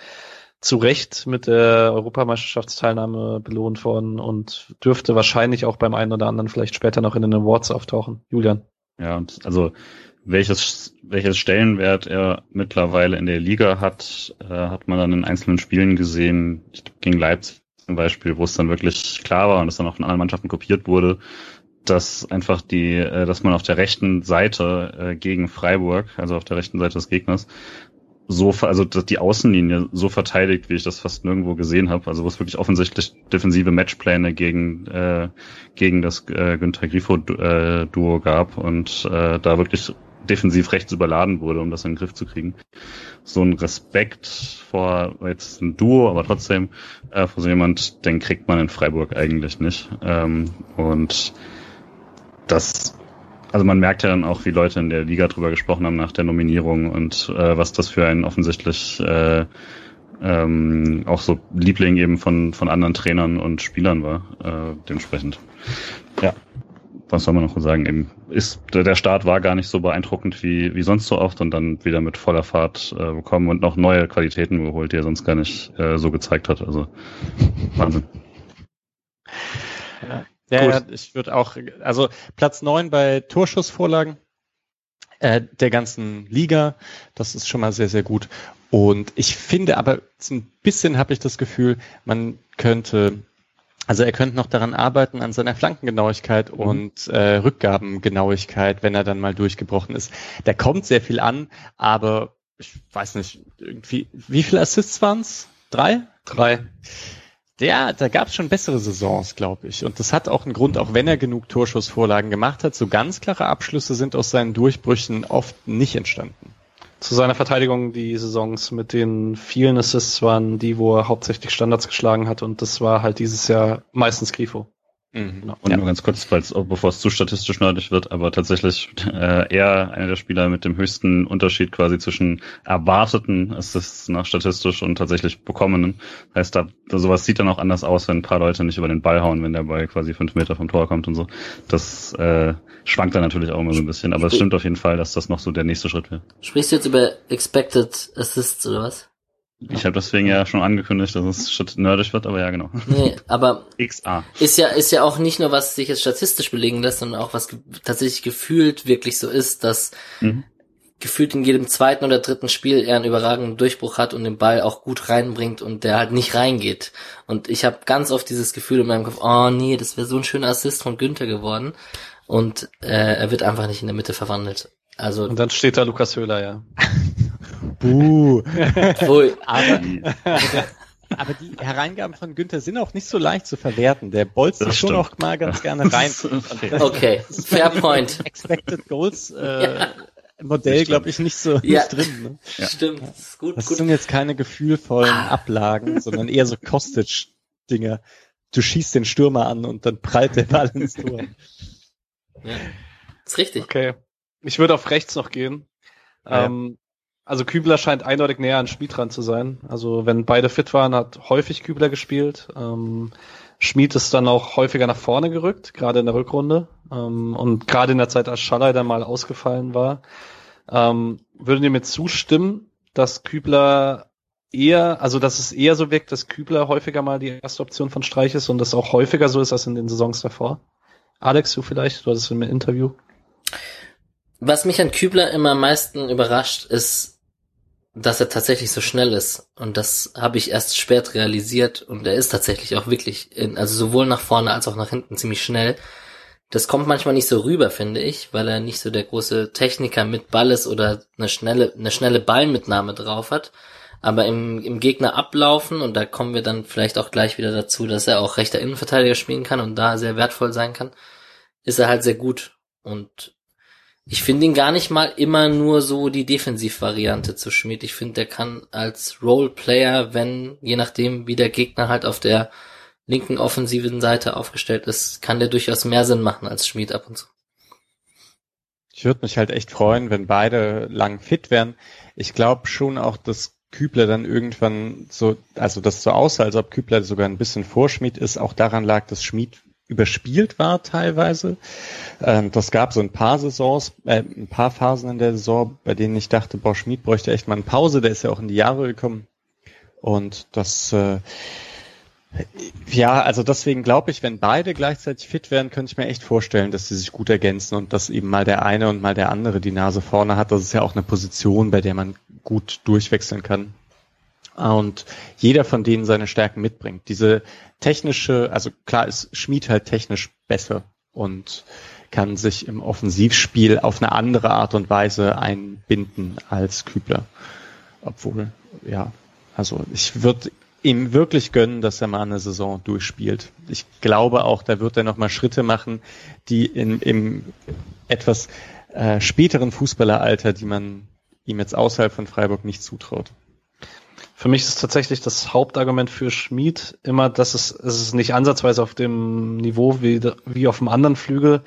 Zu Recht mit der Europameisterschaftsteilnahme belohnt worden und dürfte wahrscheinlich auch beim einen oder anderen vielleicht später noch in den Awards auftauchen. Julian. Ja, und also welches, welches Stellenwert er mittlerweile in der Liga hat, äh, hat man dann in einzelnen Spielen gesehen, gegen Leipzig zum Beispiel, wo es dann wirklich klar war und es dann auch von anderen Mannschaften kopiert wurde, dass einfach die, äh, dass man auf der rechten Seite äh, gegen Freiburg, also auf der rechten Seite des Gegners, so, also die Außenlinie so verteidigt, wie ich das fast nirgendwo gesehen habe. Also wo es wirklich offensichtlich defensive Matchpläne gegen äh, gegen das äh, Günther Grifo äh, Duo gab und äh, da wirklich defensiv rechts überladen wurde, um das in den Griff zu kriegen. So ein Respekt vor jetzt ein Duo, aber trotzdem äh, vor so jemand, den kriegt man in Freiburg eigentlich nicht. Ähm, und das, also man merkt ja dann auch, wie Leute in der Liga drüber gesprochen haben nach der Nominierung und äh, was das für ein offensichtlich äh, ähm, auch so Liebling eben von, von anderen Trainern und Spielern war, äh, dementsprechend. Ja, was soll man noch sagen? Eben ist der Start war gar nicht so beeindruckend wie, wie sonst so oft und dann wieder mit voller Fahrt äh, bekommen und noch neue Qualitäten geholt, die er sonst gar nicht äh, so gezeigt hat. Also Wahnsinn. Ja, Gut. ich würde auch, also Platz neun bei Torschussvorlagen äh, der ganzen Liga. Das ist schon mal sehr, sehr gut. Und ich finde aber, ein bisschen habe ich das Gefühl, man könnte also er könnte noch daran arbeiten, an seiner Flankengenauigkeit mhm. und äh, Rückgabengenauigkeit, wenn er dann mal durchgebrochen ist. Da kommt sehr viel an, aber ich weiß nicht, irgendwie, wie viele Assists waren's? Drei? Drei. Ja, da gab es schon bessere Saisons, glaube ich. Und das hat auch einen Grund, auch wenn er genug Torschussvorlagen gemacht hat. So ganz klare Abschlüsse sind aus seinen Durchbrüchen oft nicht entstanden. Zu seiner Verteidigung, die Saisons mit den vielen Assists waren die, wo er hauptsächlich Standards geschlagen hat. Und das war halt dieses Jahr meistens Grifo. Mhm. Genau. Und ja. nur ganz kurz, falls, bevor es zu statistisch nerdig wird, aber tatsächlich äh, er einer der Spieler mit dem höchsten Unterschied quasi zwischen erwarteten Assists nach statistisch und tatsächlich bekommenen. Heißt, da, da sowas sieht dann auch anders aus, wenn ein paar Leute nicht über den Ball hauen, wenn der Ball quasi fünf Meter vom Tor kommt und so. Das äh, schwankt dann natürlich auch immer so ein bisschen, aber es stimmt auf jeden Fall, dass das noch so der nächste Schritt wäre. Sprichst du jetzt über Expected Assists oder was? Ich habe deswegen ja schon angekündigt, dass es shit nerdig wird, aber ja, genau. Nee, aber XA. Ist ja, ist ja auch nicht nur, was sich jetzt statistisch belegen lässt, sondern auch, was ge tatsächlich gefühlt wirklich so ist, dass mhm. gefühlt in jedem zweiten oder dritten Spiel er einen überragenden Durchbruch hat und den Ball auch gut reinbringt und der halt nicht reingeht. Und ich habe ganz oft dieses Gefühl in meinem Kopf, oh nee, das wäre so ein schöner Assist von Günther geworden. Und äh, er wird einfach nicht in der Mitte verwandelt. Also und dann steht da Lukas Höhler, ja. Buh. aber, aber die Hereingaben von Günther sind auch nicht so leicht zu verwerten. Der bolzt sich schon auch mal ganz gerne rein. okay, fair point. Expected Goals äh, ja. Modell, glaube ich, nicht so ja. nicht drin. Ne? Ja. Stimmt, das ist gut. Das gut. sind jetzt keine gefühlvollen ah. Ablagen, sondern eher so Kostic-Dinger. Du schießt den Stürmer an und dann prallt der Ball ins Tor. Ja. Ist richtig. Okay. Ich würde auf rechts noch gehen. Ja. Ähm, also Kübler scheint eindeutig näher an Schmid dran zu sein. Also wenn beide fit waren, hat häufig Kübler gespielt. Ähm, Schmid ist dann auch häufiger nach vorne gerückt, gerade in der Rückrunde. Ähm, und gerade in der Zeit, als Schaller dann mal ausgefallen war. Ähm, würden ihr mir zustimmen, dass Kübler eher, also dass es eher so wirkt, dass Kübler häufiger mal die erste Option von Streich ist und das auch häufiger so ist als in den Saisons davor? Alex, du vielleicht, du hattest im Interview. Was mich an Kübler immer am meisten überrascht, ist, dass er tatsächlich so schnell ist. Und das habe ich erst spät realisiert. Und er ist tatsächlich auch wirklich, in, also sowohl nach vorne als auch nach hinten ziemlich schnell. Das kommt manchmal nicht so rüber, finde ich, weil er nicht so der große Techniker mit Ball ist oder eine schnelle, eine schnelle Ballmitnahme drauf hat. Aber im, im Gegner ablaufen, und da kommen wir dann vielleicht auch gleich wieder dazu, dass er auch rechter Innenverteidiger spielen kann und da sehr wertvoll sein kann, ist er halt sehr gut. Und ich finde ihn gar nicht mal immer nur so die Defensivvariante zu Schmied. Ich finde, der kann als Roleplayer, wenn, je nachdem, wie der Gegner halt auf der linken offensiven Seite aufgestellt ist, kann der durchaus mehr Sinn machen als Schmied ab und zu. Ich würde mich halt echt freuen, wenn beide lang fit wären. Ich glaube schon auch, dass Kübler dann irgendwann so, also das so aussah, als ob Kübler sogar ein bisschen vor Schmied ist, auch daran lag, dass Schmied überspielt war teilweise. Ähm, das gab so ein paar Saisons, äh, ein paar Phasen in der Saison, bei denen ich dachte, boah, Schmid bräuchte echt mal eine Pause, der ist ja auch in die Jahre gekommen. Und das, äh, ja, also deswegen glaube ich, wenn beide gleichzeitig fit wären, könnte ich mir echt vorstellen, dass sie sich gut ergänzen und dass eben mal der eine und mal der andere die Nase vorne hat. Das ist ja auch eine Position, bei der man gut durchwechseln kann und jeder von denen seine Stärken mitbringt. Diese technische, also klar ist Schmied halt technisch besser und kann sich im Offensivspiel auf eine andere Art und Weise einbinden als Kübler. Obwohl, ja, also ich würde ihm wirklich gönnen, dass er mal eine Saison durchspielt. Ich glaube auch, da wird er nochmal Schritte machen, die in, im etwas äh, späteren Fußballeralter, die man ihm jetzt außerhalb von Freiburg nicht zutraut. Für mich ist tatsächlich das Hauptargument für Schmied immer, dass es, es ist nicht ansatzweise auf dem Niveau wie, wie auf dem anderen Flügel,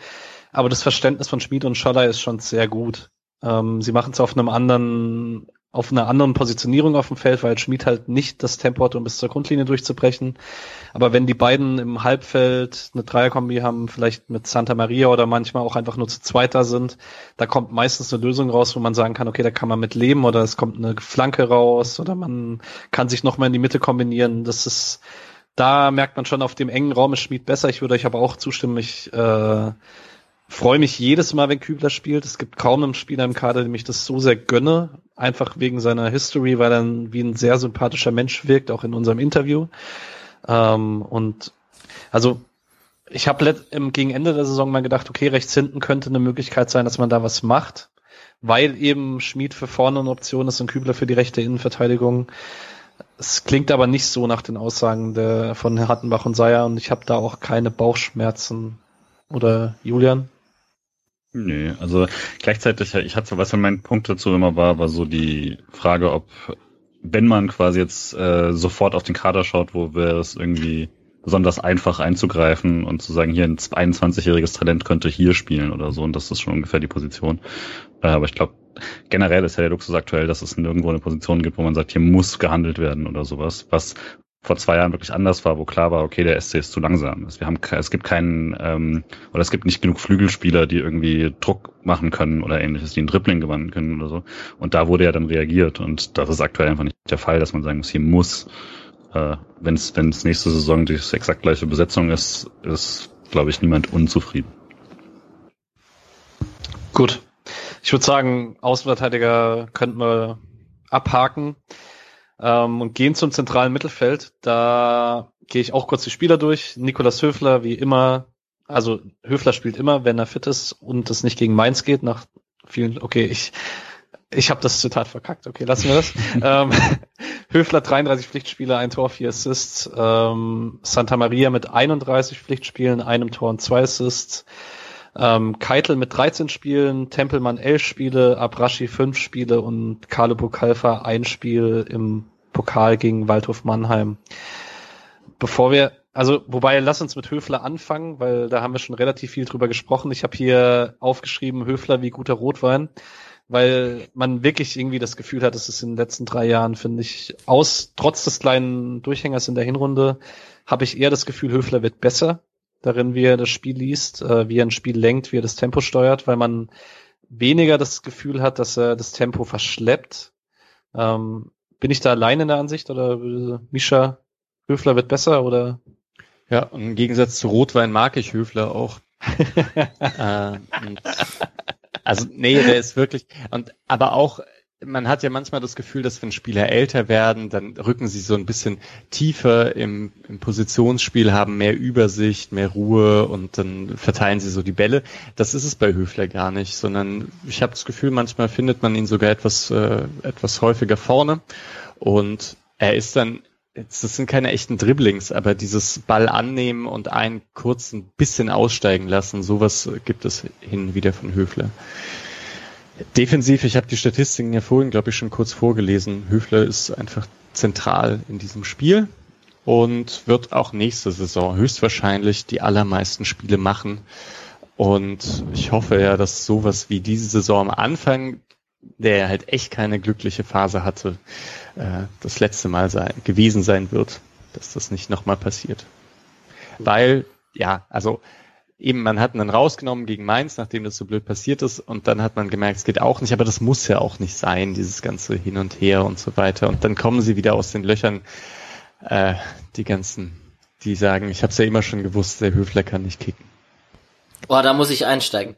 aber das Verständnis von Schmied und Scholler ist schon sehr gut. Ähm, sie machen es auf einem anderen auf einer anderen Positionierung auf dem Feld, weil Schmid halt nicht das Tempo hat, um bis zur Grundlinie durchzubrechen. Aber wenn die beiden im Halbfeld eine Dreierkombi haben, vielleicht mit Santa Maria oder manchmal auch einfach nur zu zweiter sind, da kommt meistens eine Lösung raus, wo man sagen kann, okay, da kann man mit leben oder es kommt eine Flanke raus oder man kann sich nochmal in die Mitte kombinieren. Das ist da merkt man schon, auf dem engen Raum ist Schmied besser. Ich würde euch aber auch zustimmen. Ich äh, freue mich jedes Mal, wenn Kübler spielt. Es gibt kaum einen Spieler im Kader, dem ich das so sehr gönne. Einfach wegen seiner History, weil er wie ein sehr sympathischer Mensch wirkt, auch in unserem Interview. Ähm, und also ich habe gegen Ende der Saison mal gedacht, okay, rechts hinten könnte eine Möglichkeit sein, dass man da was macht, weil eben Schmied für vorne eine Option ist und Kübler für die rechte Innenverteidigung. Es klingt aber nicht so nach den Aussagen der, von Hattenbach und Seyer und ich habe da auch keine Bauchschmerzen. Oder Julian? Nee, also gleichzeitig, ich hatte, was mein Punkt dazu immer war, war so die Frage, ob, wenn man quasi jetzt äh, sofort auf den Kader schaut, wo wäre es irgendwie besonders einfach einzugreifen und zu sagen, hier ein 21-jähriges Talent könnte hier spielen oder so. Und das ist schon ungefähr die Position. Äh, aber ich glaube, generell ist ja der Luxus aktuell, dass es nirgendwo eine Position gibt, wo man sagt, hier muss gehandelt werden oder sowas. Was vor zwei Jahren wirklich anders war, wo klar war, okay, der SC ist zu langsam. Wir haben, es gibt keinen, ähm, oder es gibt nicht genug Flügelspieler, die irgendwie Druck machen können oder ähnliches, die einen Dribbling gewinnen können oder so. Und da wurde ja dann reagiert. Und das ist aktuell einfach nicht der Fall, dass man sagen muss, hier muss äh, wenn es nächste Saison die exakt gleiche Besetzung ist, ist, glaube ich, niemand unzufrieden. Gut. Ich würde sagen, Außenverteidiger könnten wir abhaken ähm, und gehen zum zentralen Mittelfeld. Da gehe ich auch kurz die Spieler durch. Nikolas Höfler, wie immer, also Höfler spielt immer, wenn er fit ist und es nicht gegen Mainz geht, nach vielen, okay, ich ich habe das Zitat verkackt. Okay, lassen wir das. ähm, Höfler 33 Pflichtspiele, ein Tor, vier Assists. Ähm, Santa Maria mit 31 Pflichtspielen, einem Tor und zwei Assists. Ähm, Keitel mit 13 Spielen, Tempelmann 11 Spiele, Abrashi 5 Spiele und Carlo Bukalfa ein Spiel im Pokal gegen Waldhof Mannheim. Bevor wir, also wobei, lass uns mit Höfler anfangen, weil da haben wir schon relativ viel drüber gesprochen. Ich habe hier aufgeschrieben, Höfler wie guter Rotwein weil man wirklich irgendwie das Gefühl hat, dass es in den letzten drei Jahren, finde ich, aus, trotz des kleinen Durchhängers in der Hinrunde, habe ich eher das Gefühl, Höfler wird besser darin, wie er das Spiel liest, äh, wie er ein Spiel lenkt, wie er das Tempo steuert, weil man weniger das Gefühl hat, dass er das Tempo verschleppt. Ähm, bin ich da allein in der Ansicht oder Misha, Höfler wird besser oder? Ja, im Gegensatz zu Rotwein mag ich Höfler auch. äh, also nee, der ist wirklich und aber auch man hat ja manchmal das Gefühl, dass wenn Spieler älter werden, dann rücken sie so ein bisschen tiefer im, im Positionsspiel, haben mehr Übersicht, mehr Ruhe und dann verteilen sie so die Bälle. Das ist es bei Höfler gar nicht, sondern ich habe das Gefühl, manchmal findet man ihn sogar etwas, äh, etwas häufiger vorne und er ist dann das sind keine echten Dribblings, aber dieses Ball annehmen und einen kurzen bisschen aussteigen lassen, sowas gibt es hin und wieder von Höfler. Defensiv, ich habe die Statistiken ja vorhin, glaube ich, schon kurz vorgelesen. Höfler ist einfach zentral in diesem Spiel und wird auch nächste Saison höchstwahrscheinlich die allermeisten Spiele machen. Und ich hoffe ja, dass sowas wie diese Saison am Anfang, der halt echt keine glückliche Phase hatte, äh, das letzte Mal sein, gewesen sein wird, dass das nicht nochmal passiert. Weil, ja, also eben, man hat ihn dann rausgenommen gegen Mainz, nachdem das so blöd passiert ist, und dann hat man gemerkt, es geht auch nicht, aber das muss ja auch nicht sein, dieses ganze Hin und Her und so weiter. Und dann kommen sie wieder aus den Löchern, äh, die ganzen, die sagen, ich habe es ja immer schon gewusst, der Höfler kann nicht kicken. Boah, da muss ich einsteigen.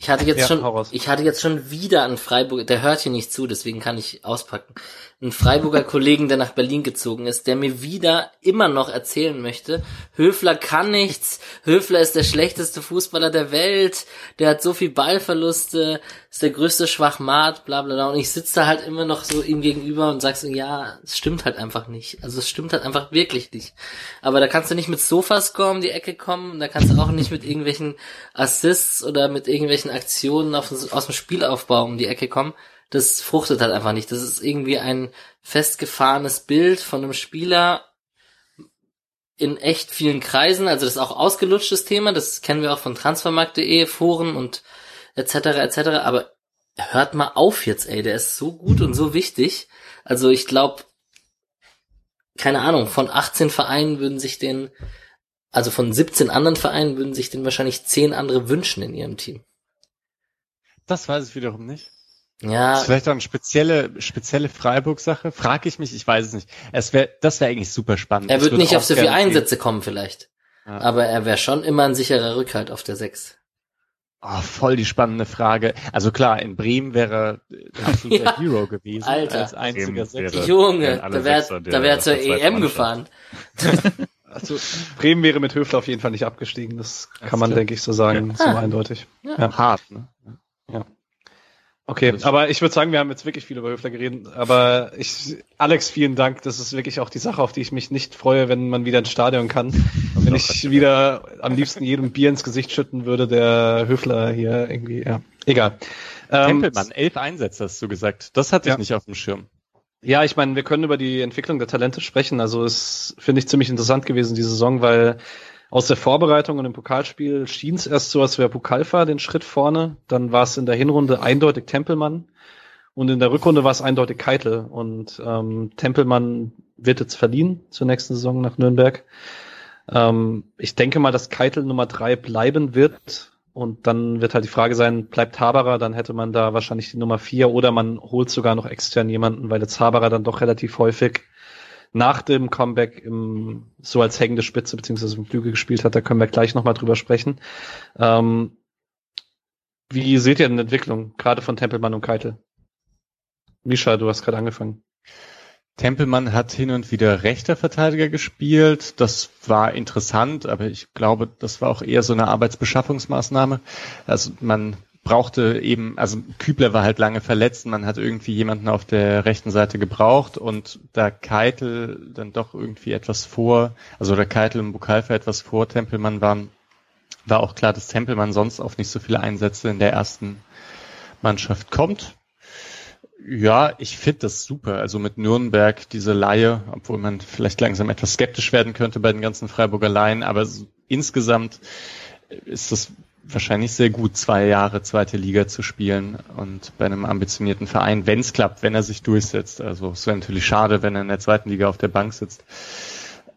Ich hatte jetzt ja, schon, ich hatte jetzt schon wieder einen Freiburg, der hört hier nicht zu, deswegen kann ich auspacken. Einen Freiburger Kollegen, der nach Berlin gezogen ist, der mir wieder immer noch erzählen möchte, Höfler kann nichts, Höfler ist der schlechteste Fußballer der Welt, der hat so viel Ballverluste, ist der größte Schwachmat, bla bla bla. Und ich sitze da halt immer noch so ihm gegenüber und sag so, ja, es stimmt halt einfach nicht. Also es stimmt halt einfach wirklich nicht. Aber da kannst du nicht mit Sofascore um die Ecke kommen, da kannst du auch nicht mit irgendwelchen Assists oder mit irgendwelchen Aktionen auf, aus dem Spielaufbau um die Ecke kommen. Das fruchtet halt einfach nicht. Das ist irgendwie ein festgefahrenes Bild von einem Spieler, in echt vielen Kreisen, also das ist auch ausgelutschtes Thema, das kennen wir auch von transfermarkt.de, Foren und etc. etc. Aber hört mal auf jetzt, ey, der ist so gut und so wichtig. Also ich glaube, keine Ahnung, von 18 Vereinen würden sich den, also von 17 anderen Vereinen würden sich den wahrscheinlich 10 andere wünschen in ihrem Team. Das weiß ich wiederum nicht. Ja. Das ist vielleicht auch eine spezielle, spezielle Freiburg-Sache. Frage ich mich, ich weiß es nicht. Es wäre, das wäre eigentlich super spannend. Er wird nicht auf so viele Einsätze kommen vielleicht. Ja. Aber er wäre schon immer ein sicherer Rückhalt auf der 6. Oh, voll die spannende Frage. Also klar, in Bremen wäre der absolute ja, Hero gewesen Alter. als einziger Sechser. Junge, da wäre da wär zur EM gefahren. Also Bremen wäre mit Höfler auf jeden Fall nicht abgestiegen. Das, das kann man, denke ich, so sagen, ja. so ah. eindeutig. Ja. ja. Hart, ne? Ja. Okay, aber ich würde sagen, wir haben jetzt wirklich viel über Höfler geredet. Aber ich, Alex, vielen Dank. Das ist wirklich auch die Sache, auf die ich mich nicht freue, wenn man wieder ins Stadion kann. wenn ich wieder am liebsten jedem Bier ins Gesicht schütten würde, der Höfler hier irgendwie, ja. Egal. Ähm, Tempelmann, elf Einsätze hast du gesagt. Das hatte ich ja. nicht auf dem Schirm. Ja, ich meine, wir können über die Entwicklung der Talente sprechen. Also es finde ich ziemlich interessant gewesen, diese Saison, weil aus der Vorbereitung und im Pokalspiel schien es erst so, als wäre Pokalfahr den Schritt vorne. Dann war es in der Hinrunde eindeutig Tempelmann. Und in der Rückrunde war es eindeutig Keitel. Und ähm, Tempelmann wird jetzt verliehen zur nächsten Saison nach Nürnberg. Ähm, ich denke mal, dass Keitel Nummer drei bleiben wird. Und dann wird halt die Frage sein, bleibt Haberer, dann hätte man da wahrscheinlich die Nummer vier oder man holt sogar noch extern jemanden, weil jetzt Haberer dann doch relativ häufig nach dem Comeback im, so als hängende Spitze beziehungsweise im Flügel gespielt hat. Da können wir gleich nochmal drüber sprechen. Ähm, wie seht ihr denn Entwicklung, gerade von Tempelmann und Keitel? Misha, du hast gerade angefangen. Tempelmann hat hin und wieder rechter Verteidiger gespielt. Das war interessant, aber ich glaube, das war auch eher so eine Arbeitsbeschaffungsmaßnahme. Also man brauchte eben, also Kübler war halt lange verletzt, man hat irgendwie jemanden auf der rechten Seite gebraucht und da Keitel dann doch irgendwie etwas vor, also der Keitel und Bukalfa etwas vor Tempelmann waren, war auch klar, dass Tempelmann sonst auf nicht so viele Einsätze in der ersten Mannschaft kommt. Ja, ich finde das super. Also mit Nürnberg diese Laie, obwohl man vielleicht langsam etwas skeptisch werden könnte bei den ganzen Freiburger Laien, aber so insgesamt ist das wahrscheinlich sehr gut, zwei Jahre zweite Liga zu spielen und bei einem ambitionierten Verein, wenn es klappt, wenn er sich durchsetzt. Also es wäre natürlich schade, wenn er in der zweiten Liga auf der Bank sitzt.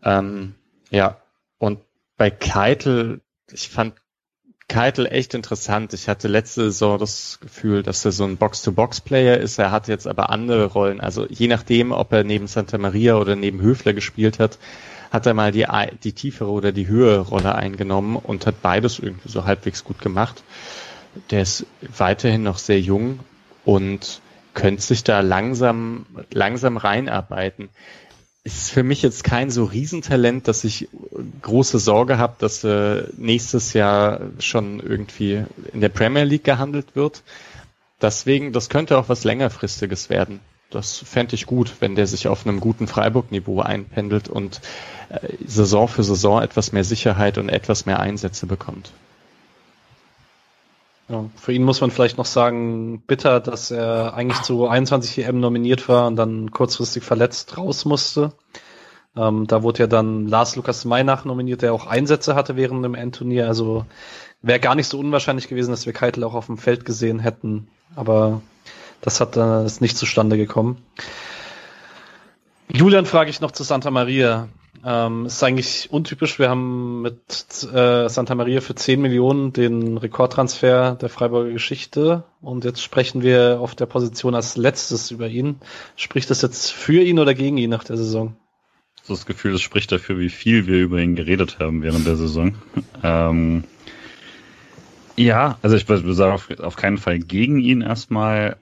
Ähm, ja, und bei Keitel, ich fand Keitel echt interessant. Ich hatte letzte Saison das Gefühl, dass er so ein Box-to-Box-Player ist. Er hat jetzt aber andere Rollen. Also je nachdem, ob er neben Santa Maria oder neben Höfler gespielt hat, hat er mal die, die tiefere oder die höhere Rolle eingenommen und hat beides irgendwie so halbwegs gut gemacht. Der ist weiterhin noch sehr jung und könnte sich da langsam, langsam reinarbeiten. Ist für mich jetzt kein so Riesentalent, dass ich große Sorge habe, dass äh, nächstes Jahr schon irgendwie in der Premier League gehandelt wird. Deswegen, das könnte auch was längerfristiges werden das fände ich gut, wenn der sich auf einem guten Freiburg-Niveau einpendelt und äh, Saison für Saison etwas mehr Sicherheit und etwas mehr Einsätze bekommt. Ja, für ihn muss man vielleicht noch sagen, bitter, dass er eigentlich zu 21 EM nominiert war und dann kurzfristig verletzt raus musste. Ähm, da wurde ja dann Lars Lukas May nominiert, der auch Einsätze hatte während dem Endturnier. Also wäre gar nicht so unwahrscheinlich gewesen, dass wir Keitel auch auf dem Feld gesehen hätten. Aber das hat äh, ist nicht zustande gekommen. Julian frage ich noch zu Santa Maria. Ähm, ist eigentlich untypisch. Wir haben mit äh, Santa Maria für 10 Millionen den Rekordtransfer der Freiburger Geschichte und jetzt sprechen wir auf der Position als letztes über ihn. Spricht das jetzt für ihn oder gegen ihn nach der Saison? So das Gefühl, es spricht dafür, wie viel wir über ihn geredet haben während der Saison. ähm, ja, also ich würde sagen, auf, auf keinen Fall gegen ihn erstmal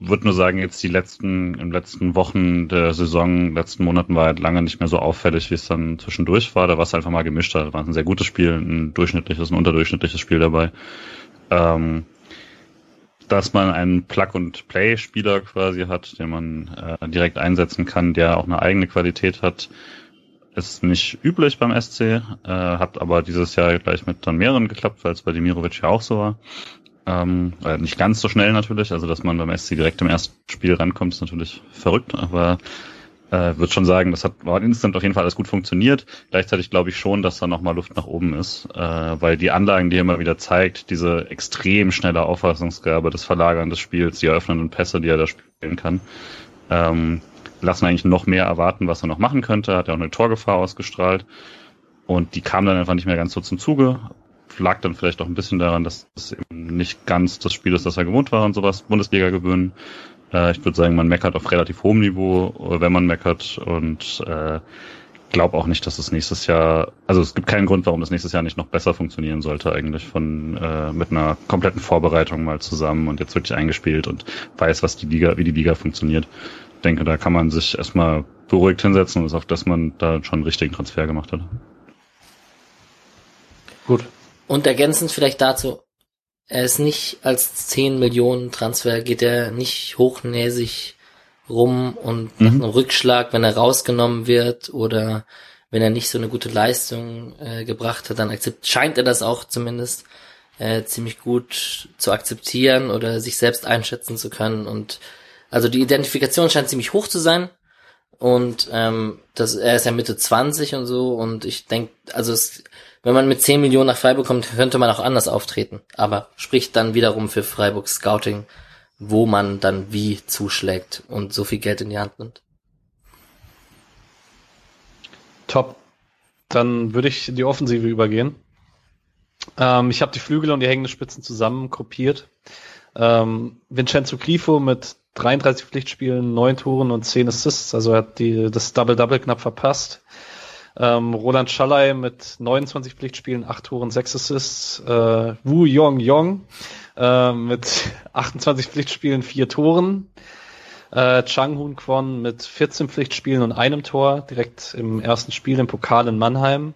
würde nur sagen, jetzt die letzten, in letzten Wochen der Saison, letzten Monaten war halt lange nicht mehr so auffällig, wie es dann zwischendurch war. Da war es einfach mal gemischt. Da war ein sehr gutes Spiel, ein durchschnittliches, ein unterdurchschnittliches Spiel dabei. Ähm, dass man einen Plug-and-Play-Spieler quasi hat, den man äh, direkt einsetzen kann, der auch eine eigene Qualität hat, ist nicht üblich beim SC, äh, hat aber dieses Jahr gleich mit dann mehreren geklappt, weil es bei Demirovic ja auch so war. Ähm, äh, nicht ganz so schnell natürlich, also dass man beim SC direkt im ersten Spiel rankommt, ist natürlich verrückt, aber äh, würde schon sagen, das hat war instant auf jeden Fall alles gut funktioniert. Gleichzeitig glaube ich schon, dass da nochmal Luft nach oben ist, äh, weil die Anlagen, die er immer wieder zeigt, diese extrem schnelle Auffassungsgabe, das Verlagern des Spiels, die eröffnenden Pässe, die er da spielen kann, ähm, lassen eigentlich noch mehr erwarten, was er noch machen könnte. Hat er auch eine Torgefahr ausgestrahlt und die kam dann einfach nicht mehr ganz so zum Zuge lag dann vielleicht auch ein bisschen daran, dass es eben nicht ganz das Spiel ist, das er gewohnt war und sowas, Bundesliga gewöhnen. Äh, ich würde sagen, man meckert auf relativ hohem Niveau, wenn man meckert und äh, glaube auch nicht, dass es nächstes Jahr, also es gibt keinen Grund, warum das nächstes Jahr nicht noch besser funktionieren sollte eigentlich von äh, mit einer kompletten Vorbereitung mal zusammen und jetzt wirklich eingespielt und weiß, was die Liga, wie die Liga funktioniert. Ich denke, da kann man sich erstmal beruhigt hinsetzen und ist auf dass man da schon einen richtigen Transfer gemacht hat. Gut. Und ergänzend vielleicht dazu, er ist nicht als 10 Millionen Transfer, geht er nicht hochnäsig rum und mhm. nach einem Rückschlag, wenn er rausgenommen wird oder wenn er nicht so eine gute Leistung äh, gebracht hat, dann akzept, scheint er das auch zumindest äh, ziemlich gut zu akzeptieren oder sich selbst einschätzen zu können. Und also die Identifikation scheint ziemlich hoch zu sein. Und ähm, das, er ist ja Mitte 20 und so. Und ich denke, also es, wenn man mit 10 Millionen nach Freiburg kommt, könnte man auch anders auftreten. Aber spricht dann wiederum für Freiburg Scouting wo man dann wie zuschlägt und so viel Geld in die Hand nimmt. Top. Dann würde ich in die Offensive übergehen. Ähm, ich habe die Flügel und die hängenden Spitzen zusammen gruppiert. Ähm, Vincenzo Grifo mit 33 Pflichtspielen, 9 Toren und 10 Assists, also er hat die, das Double-Double knapp verpasst. Ähm, Roland Schallei mit 29 Pflichtspielen, 8 Toren, 6 Assists. Äh, Wu Yong Yong äh, mit 28 Pflichtspielen, 4 Toren. Äh, Chang Hun Kwon mit 14 Pflichtspielen und einem Tor, direkt im ersten Spiel im Pokal in Mannheim.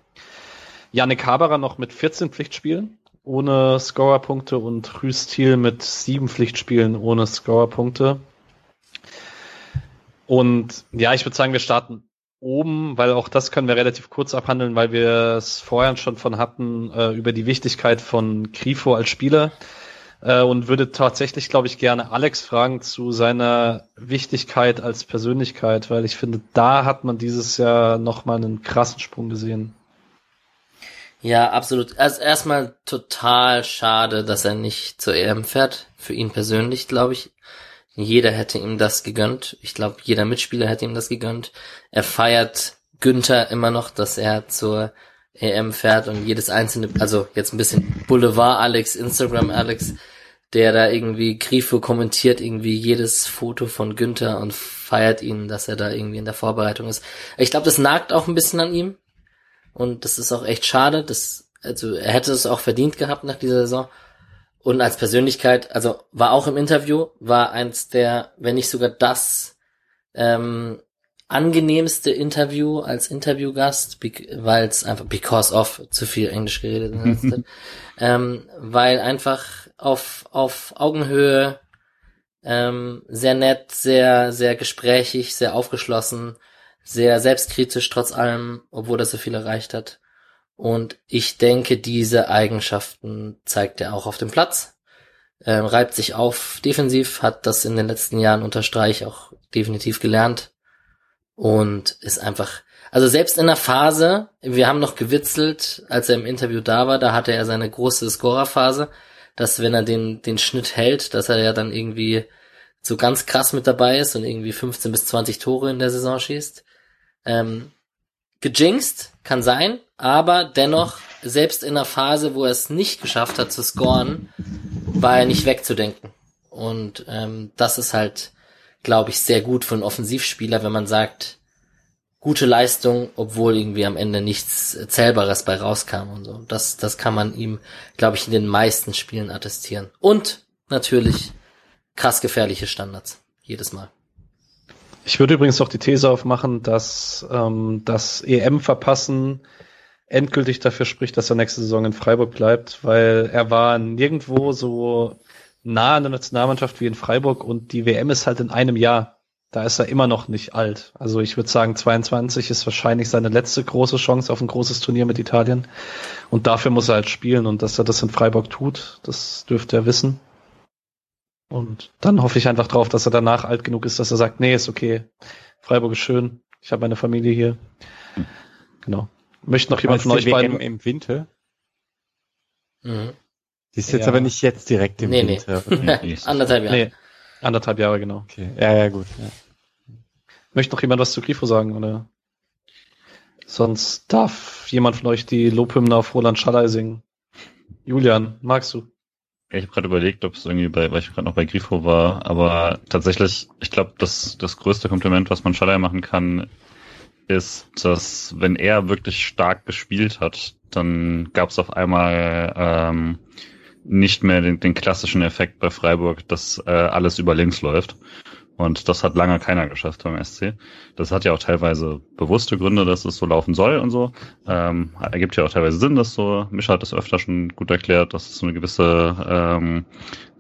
Yannick Haberer noch mit 14 Pflichtspielen ohne Scorerpunkte und Rüs Thiel mit 7 Pflichtspielen ohne Scorerpunkte. Und ja, ich würde sagen, wir starten oben, weil auch das können wir relativ kurz abhandeln, weil wir es vorher schon von hatten, äh, über die Wichtigkeit von Grifo als Spieler. Äh, und würde tatsächlich, glaube ich, gerne Alex fragen zu seiner Wichtigkeit als Persönlichkeit, weil ich finde, da hat man dieses Jahr nochmal einen krassen Sprung gesehen. Ja, absolut. Also erstmal total schade, dass er nicht zur EM fährt. Für ihn persönlich, glaube ich. Jeder hätte ihm das gegönnt. Ich glaube, jeder Mitspieler hätte ihm das gegönnt. Er feiert Günther immer noch, dass er zur EM fährt und jedes einzelne, also jetzt ein bisschen Boulevard Alex, Instagram Alex, der da irgendwie Grifo kommentiert irgendwie jedes Foto von Günther und feiert ihn, dass er da irgendwie in der Vorbereitung ist. Ich glaube, das nagt auch ein bisschen an ihm und das ist auch echt schade. Das, also er hätte es auch verdient gehabt nach dieser Saison. Und als Persönlichkeit, also war auch im Interview, war eins der, wenn nicht sogar das ähm, angenehmste Interview als Interviewgast, weil es einfach because of zu viel Englisch geredet hat, ähm, weil einfach auf auf Augenhöhe ähm, sehr nett, sehr sehr gesprächig, sehr aufgeschlossen, sehr selbstkritisch trotz allem, obwohl er so viel erreicht hat. Und ich denke, diese Eigenschaften zeigt er auch auf dem Platz. Ähm, reibt sich auf defensiv, hat das in den letzten Jahren unter Streich auch definitiv gelernt und ist einfach, also selbst in der Phase, wir haben noch gewitzelt, als er im Interview da war, da hatte er seine große Scorerphase, dass wenn er den, den Schnitt hält, dass er ja dann irgendwie so ganz krass mit dabei ist und irgendwie 15 bis 20 Tore in der Saison schießt. Ähm, gejinxt, kann sein, aber dennoch, selbst in der Phase, wo er es nicht geschafft hat zu scoren, war er nicht wegzudenken. Und ähm, das ist halt, glaube ich, sehr gut für einen Offensivspieler, wenn man sagt, gute Leistung, obwohl irgendwie am Ende nichts Zählbares bei rauskam und so. Das, das kann man ihm, glaube ich, in den meisten Spielen attestieren. Und natürlich krass gefährliche Standards. Jedes Mal. Ich würde übrigens auch die These aufmachen, dass ähm, das EM-Verpassen endgültig dafür spricht, dass er nächste Saison in Freiburg bleibt, weil er war nirgendwo so nah an der Nationalmannschaft wie in Freiburg und die WM ist halt in einem Jahr. Da ist er immer noch nicht alt. Also ich würde sagen, 22 ist wahrscheinlich seine letzte große Chance auf ein großes Turnier mit Italien. Und dafür muss er halt spielen. Und dass er das in Freiburg tut, das dürfte er wissen. Und dann hoffe ich einfach drauf, dass er danach alt genug ist, dass er sagt, nee, ist okay. Freiburg ist schön. Ich habe meine Familie hier. Genau. Möchte noch jemand von euch beiden im Winter? Mhm. Die ist jetzt ja. aber nicht jetzt direkt im nee, Winter. Nee. anderthalb Jahre. Nee. Anderthalb Jahre, genau. Okay. Ja, ja, gut. Ja. Möchte noch jemand was zu Grifo sagen, oder? Sonst darf jemand von euch die Lobhymne auf Roland Schallei singen. Julian, magst du? Ich habe gerade überlegt, ob es irgendwie bei, weil ich gerade noch bei Grifo war, aber tatsächlich, ich glaube, das, das größte Kompliment, was man Schaller machen kann, ist, dass wenn er wirklich stark gespielt hat, dann gab es auf einmal ähm, nicht mehr den, den klassischen Effekt bei Freiburg, dass äh, alles über links läuft. Und das hat lange keiner geschafft beim SC. Das hat ja auch teilweise bewusste Gründe, dass es so laufen soll und so. Ähm, ergibt ja auch teilweise Sinn, dass so, Mischa hat das öfter schon gut erklärt, dass es so eine gewisse, ähm,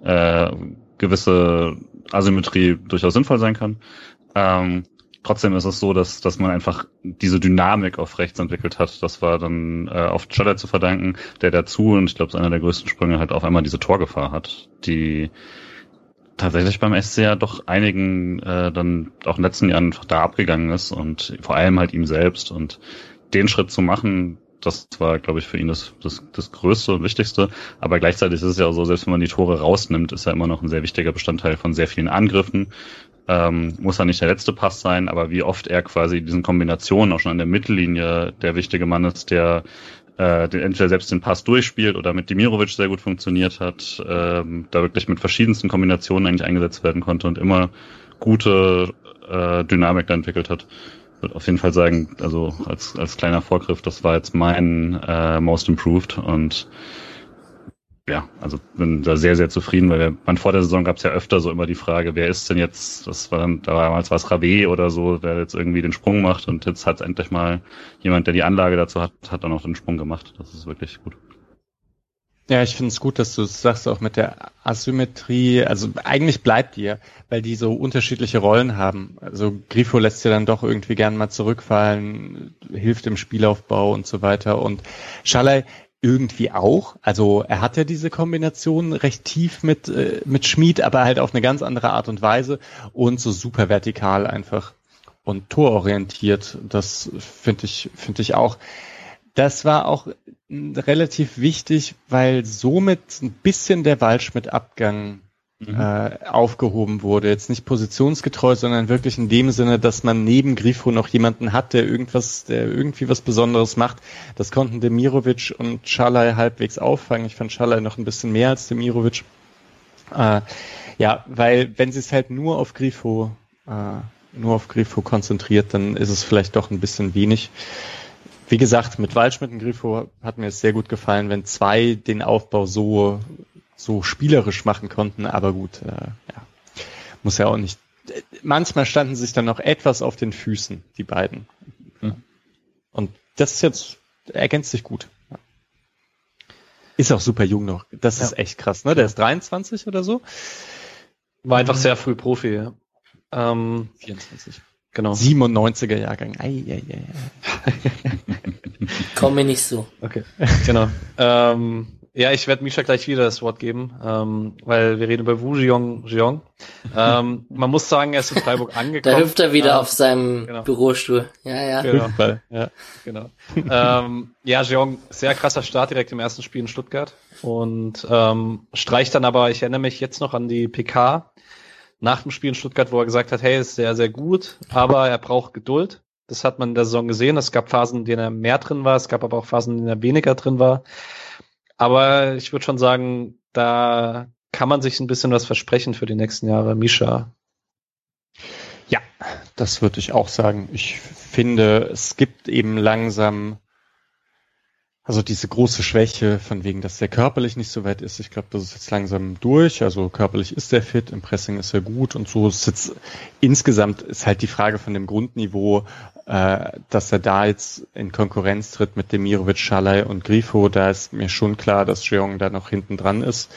äh, gewisse Asymmetrie durchaus sinnvoll sein kann. Ähm, trotzdem ist es so, dass, dass man einfach diese Dynamik auf rechts entwickelt hat. Das war dann äh, auf Cheddar zu verdanken, der dazu, und ich glaube, es einer der größten Sprünge, halt auf einmal diese Torgefahr hat, die tatsächlich beim SC ja doch einigen äh, dann auch in den letzten Jahren einfach da abgegangen ist und vor allem halt ihm selbst und den Schritt zu machen, das war, glaube ich, für ihn das, das, das Größte und Wichtigste. Aber gleichzeitig ist es ja so, selbst wenn man die Tore rausnimmt, ist er immer noch ein sehr wichtiger Bestandteil von sehr vielen Angriffen. Ähm, muss er nicht der letzte Pass sein, aber wie oft er quasi diesen Kombinationen auch schon an der Mittellinie der wichtige Mann ist, der äh, den entweder selbst den Pass durchspielt oder mit Dimirovic sehr gut funktioniert hat, ähm, da wirklich mit verschiedensten Kombinationen eigentlich eingesetzt werden konnte und immer gute äh, Dynamik da entwickelt hat. Ich würde auf jeden Fall sagen, also als, als kleiner Vorgriff, das war jetzt mein äh, Most Improved und ja, also bin da sehr, sehr zufrieden, weil man vor der Saison gab es ja öfter so immer die Frage, wer ist denn jetzt, das war dann, damals war es Rave oder so, der jetzt irgendwie den Sprung macht und jetzt hat es endlich mal jemand, der die Anlage dazu hat, hat dann auch den Sprung gemacht. Das ist wirklich gut. Ja, ich finde es gut, dass du sagst, auch mit der Asymmetrie. Also eigentlich bleibt die ja, weil die so unterschiedliche Rollen haben. Also Grifo lässt ja dann doch irgendwie gern mal zurückfallen, hilft im Spielaufbau und so weiter. Und Schalay irgendwie auch. Also er hat ja diese Kombination recht tief mit, äh, mit Schmied, aber halt auf eine ganz andere Art und Weise und so super vertikal einfach und tororientiert. Das finde ich, finde ich auch. Das war auch relativ wichtig, weil somit ein bisschen der Waldschmidt-Abgang mhm. äh, aufgehoben wurde. Jetzt nicht positionsgetreu, sondern wirklich in dem Sinne, dass man neben Grifo noch jemanden hat, der irgendwas, der irgendwie was Besonderes macht. Das konnten Demirovic und Schalay halbwegs auffangen. Ich fand Schalay noch ein bisschen mehr als Demirovic. Äh, ja, weil wenn sie es halt nur auf Grifo, äh, nur auf Grifo konzentriert, dann ist es vielleicht doch ein bisschen wenig. Wie gesagt, mit Waldschmidt und Grifo hat mir es sehr gut gefallen, wenn zwei den Aufbau so so spielerisch machen konnten, aber gut, äh, ja, muss ja auch nicht. Manchmal standen sich dann noch etwas auf den Füßen, die beiden. Mhm. Und das ist jetzt, ergänzt sich gut. Ist auch super jung noch. Das ja. ist echt krass, ne? Der ist 23 oder so. War einfach sehr früh Profi, ja. Ähm, 24. Genau. 97er Jahrgang. Ei, ei, ei. Komm mir nicht so. Okay, genau. ähm, ja, ich werde Misha gleich wieder das Wort geben, ähm, weil wir reden über Wu Jiong. Jiong. Ähm, man muss sagen, er ist in Freiburg angekommen. Da hüpft er wieder ähm, auf seinem genau. Bürostuhl. Ja, ja. Genau. Ja, genau. ähm, ja, Jiong, sehr krasser Start direkt im ersten Spiel in Stuttgart und ähm, streicht dann aber, ich erinnere mich jetzt noch an die PK nach dem Spiel in Stuttgart, wo er gesagt hat, hey, ist sehr, sehr gut, aber er braucht Geduld. Das hat man in der Saison gesehen. Es gab Phasen, in denen er mehr drin war, es gab aber auch Phasen, in denen er weniger drin war. Aber ich würde schon sagen, da kann man sich ein bisschen was versprechen für die nächsten Jahre. Misha. Ja, das würde ich auch sagen. Ich finde, es gibt eben langsam also diese große Schwäche von wegen, dass der körperlich nicht so weit ist. Ich glaube, das ist jetzt langsam durch. Also körperlich ist er fit, im Pressing ist er gut und so ist jetzt insgesamt ist halt die Frage von dem Grundniveau, äh, dass er da jetzt in Konkurrenz tritt mit Demirovic, Schalay und Grifo. Da ist mir schon klar, dass Jeong da noch hinten dran ist.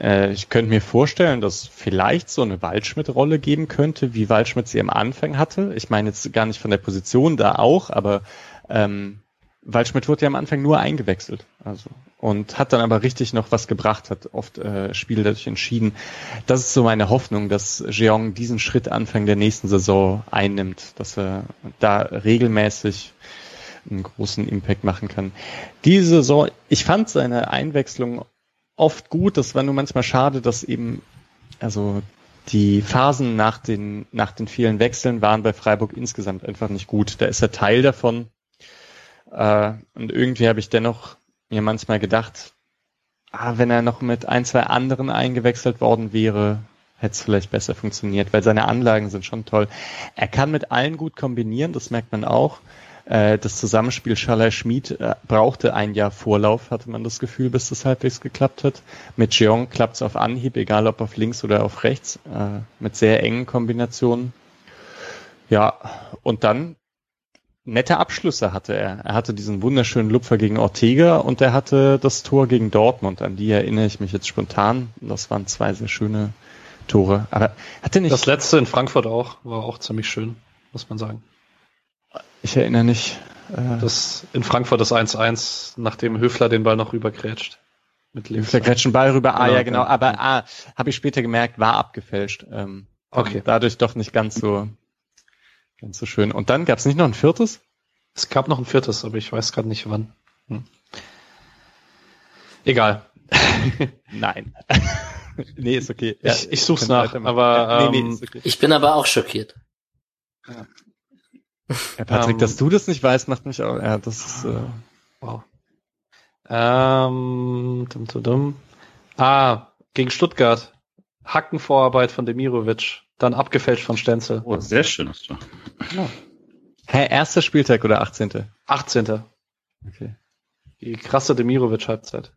Äh, ich könnte mir vorstellen, dass vielleicht so eine Waldschmidt-Rolle geben könnte, wie Waldschmidt sie am Anfang hatte. Ich meine jetzt gar nicht von der Position da auch, aber ähm, Waldschmidt wurde ja am Anfang nur eingewechselt, also und hat dann aber richtig noch was gebracht, hat oft äh, Spiele dadurch entschieden. Das ist so meine Hoffnung, dass Jeong diesen Schritt Anfang der nächsten Saison einnimmt, dass er da regelmäßig einen großen Impact machen kann. Diese Saison, ich fand seine Einwechslung oft gut. Das war nur manchmal schade, dass eben also die Phasen nach den nach den vielen Wechseln waren bei Freiburg insgesamt einfach nicht gut. Da ist er Teil davon. Äh, und irgendwie habe ich dennoch mir manchmal gedacht, ah, wenn er noch mit ein, zwei anderen eingewechselt worden wäre, hätte es vielleicht besser funktioniert, weil seine Anlagen sind schon toll. Er kann mit allen gut kombinieren, das merkt man auch. Äh, das Zusammenspiel Schaller-Schmid äh, brauchte ein Jahr Vorlauf, hatte man das Gefühl, bis das halbwegs geklappt hat. Mit Jeong klappt es auf Anhieb, egal ob auf links oder auf rechts, mit sehr engen Kombinationen. Ja, und dann nette Abschlüsse hatte er. Er hatte diesen wunderschönen Lupfer gegen Ortega und er hatte das Tor gegen Dortmund, an die erinnere ich mich jetzt spontan. Das waren zwei sehr schöne Tore. Aber hatte nicht. Das letzte in Frankfurt auch, war auch ziemlich schön, muss man sagen. Ich erinnere nicht. Äh, das in Frankfurt das 1-1, nachdem Höfler den Ball noch rübergrätscht. Mit links. Höfler grätscht den Ball rüber, ah genau, ja genau, aber ah, habe ich später gemerkt, war abgefälscht. Ähm, okay. Dadurch doch nicht ganz so ganz so schön. Und dann gab es nicht noch ein viertes? Es gab noch ein viertes, aber ich weiß gerade nicht wann. Hm. Egal. Nein. nee, ist okay. Ja, ich, ich such's nach, aber ähm, nee, nee, okay. ich bin aber auch schockiert. Ja. Ja, Patrick, um, dass du das nicht weißt, macht mich auch. Ja, das ist, äh, wow. Ähm, dum, dum, dum. Ah, gegen Stuttgart. Hackenvorarbeit von Demirovic, dann abgefälscht von Stenzel. Oh, sehr schön hast du. Ja. Hä, erster Spieltag oder 18.? 18. Okay. Die krasse Demirovic-Halbzeit.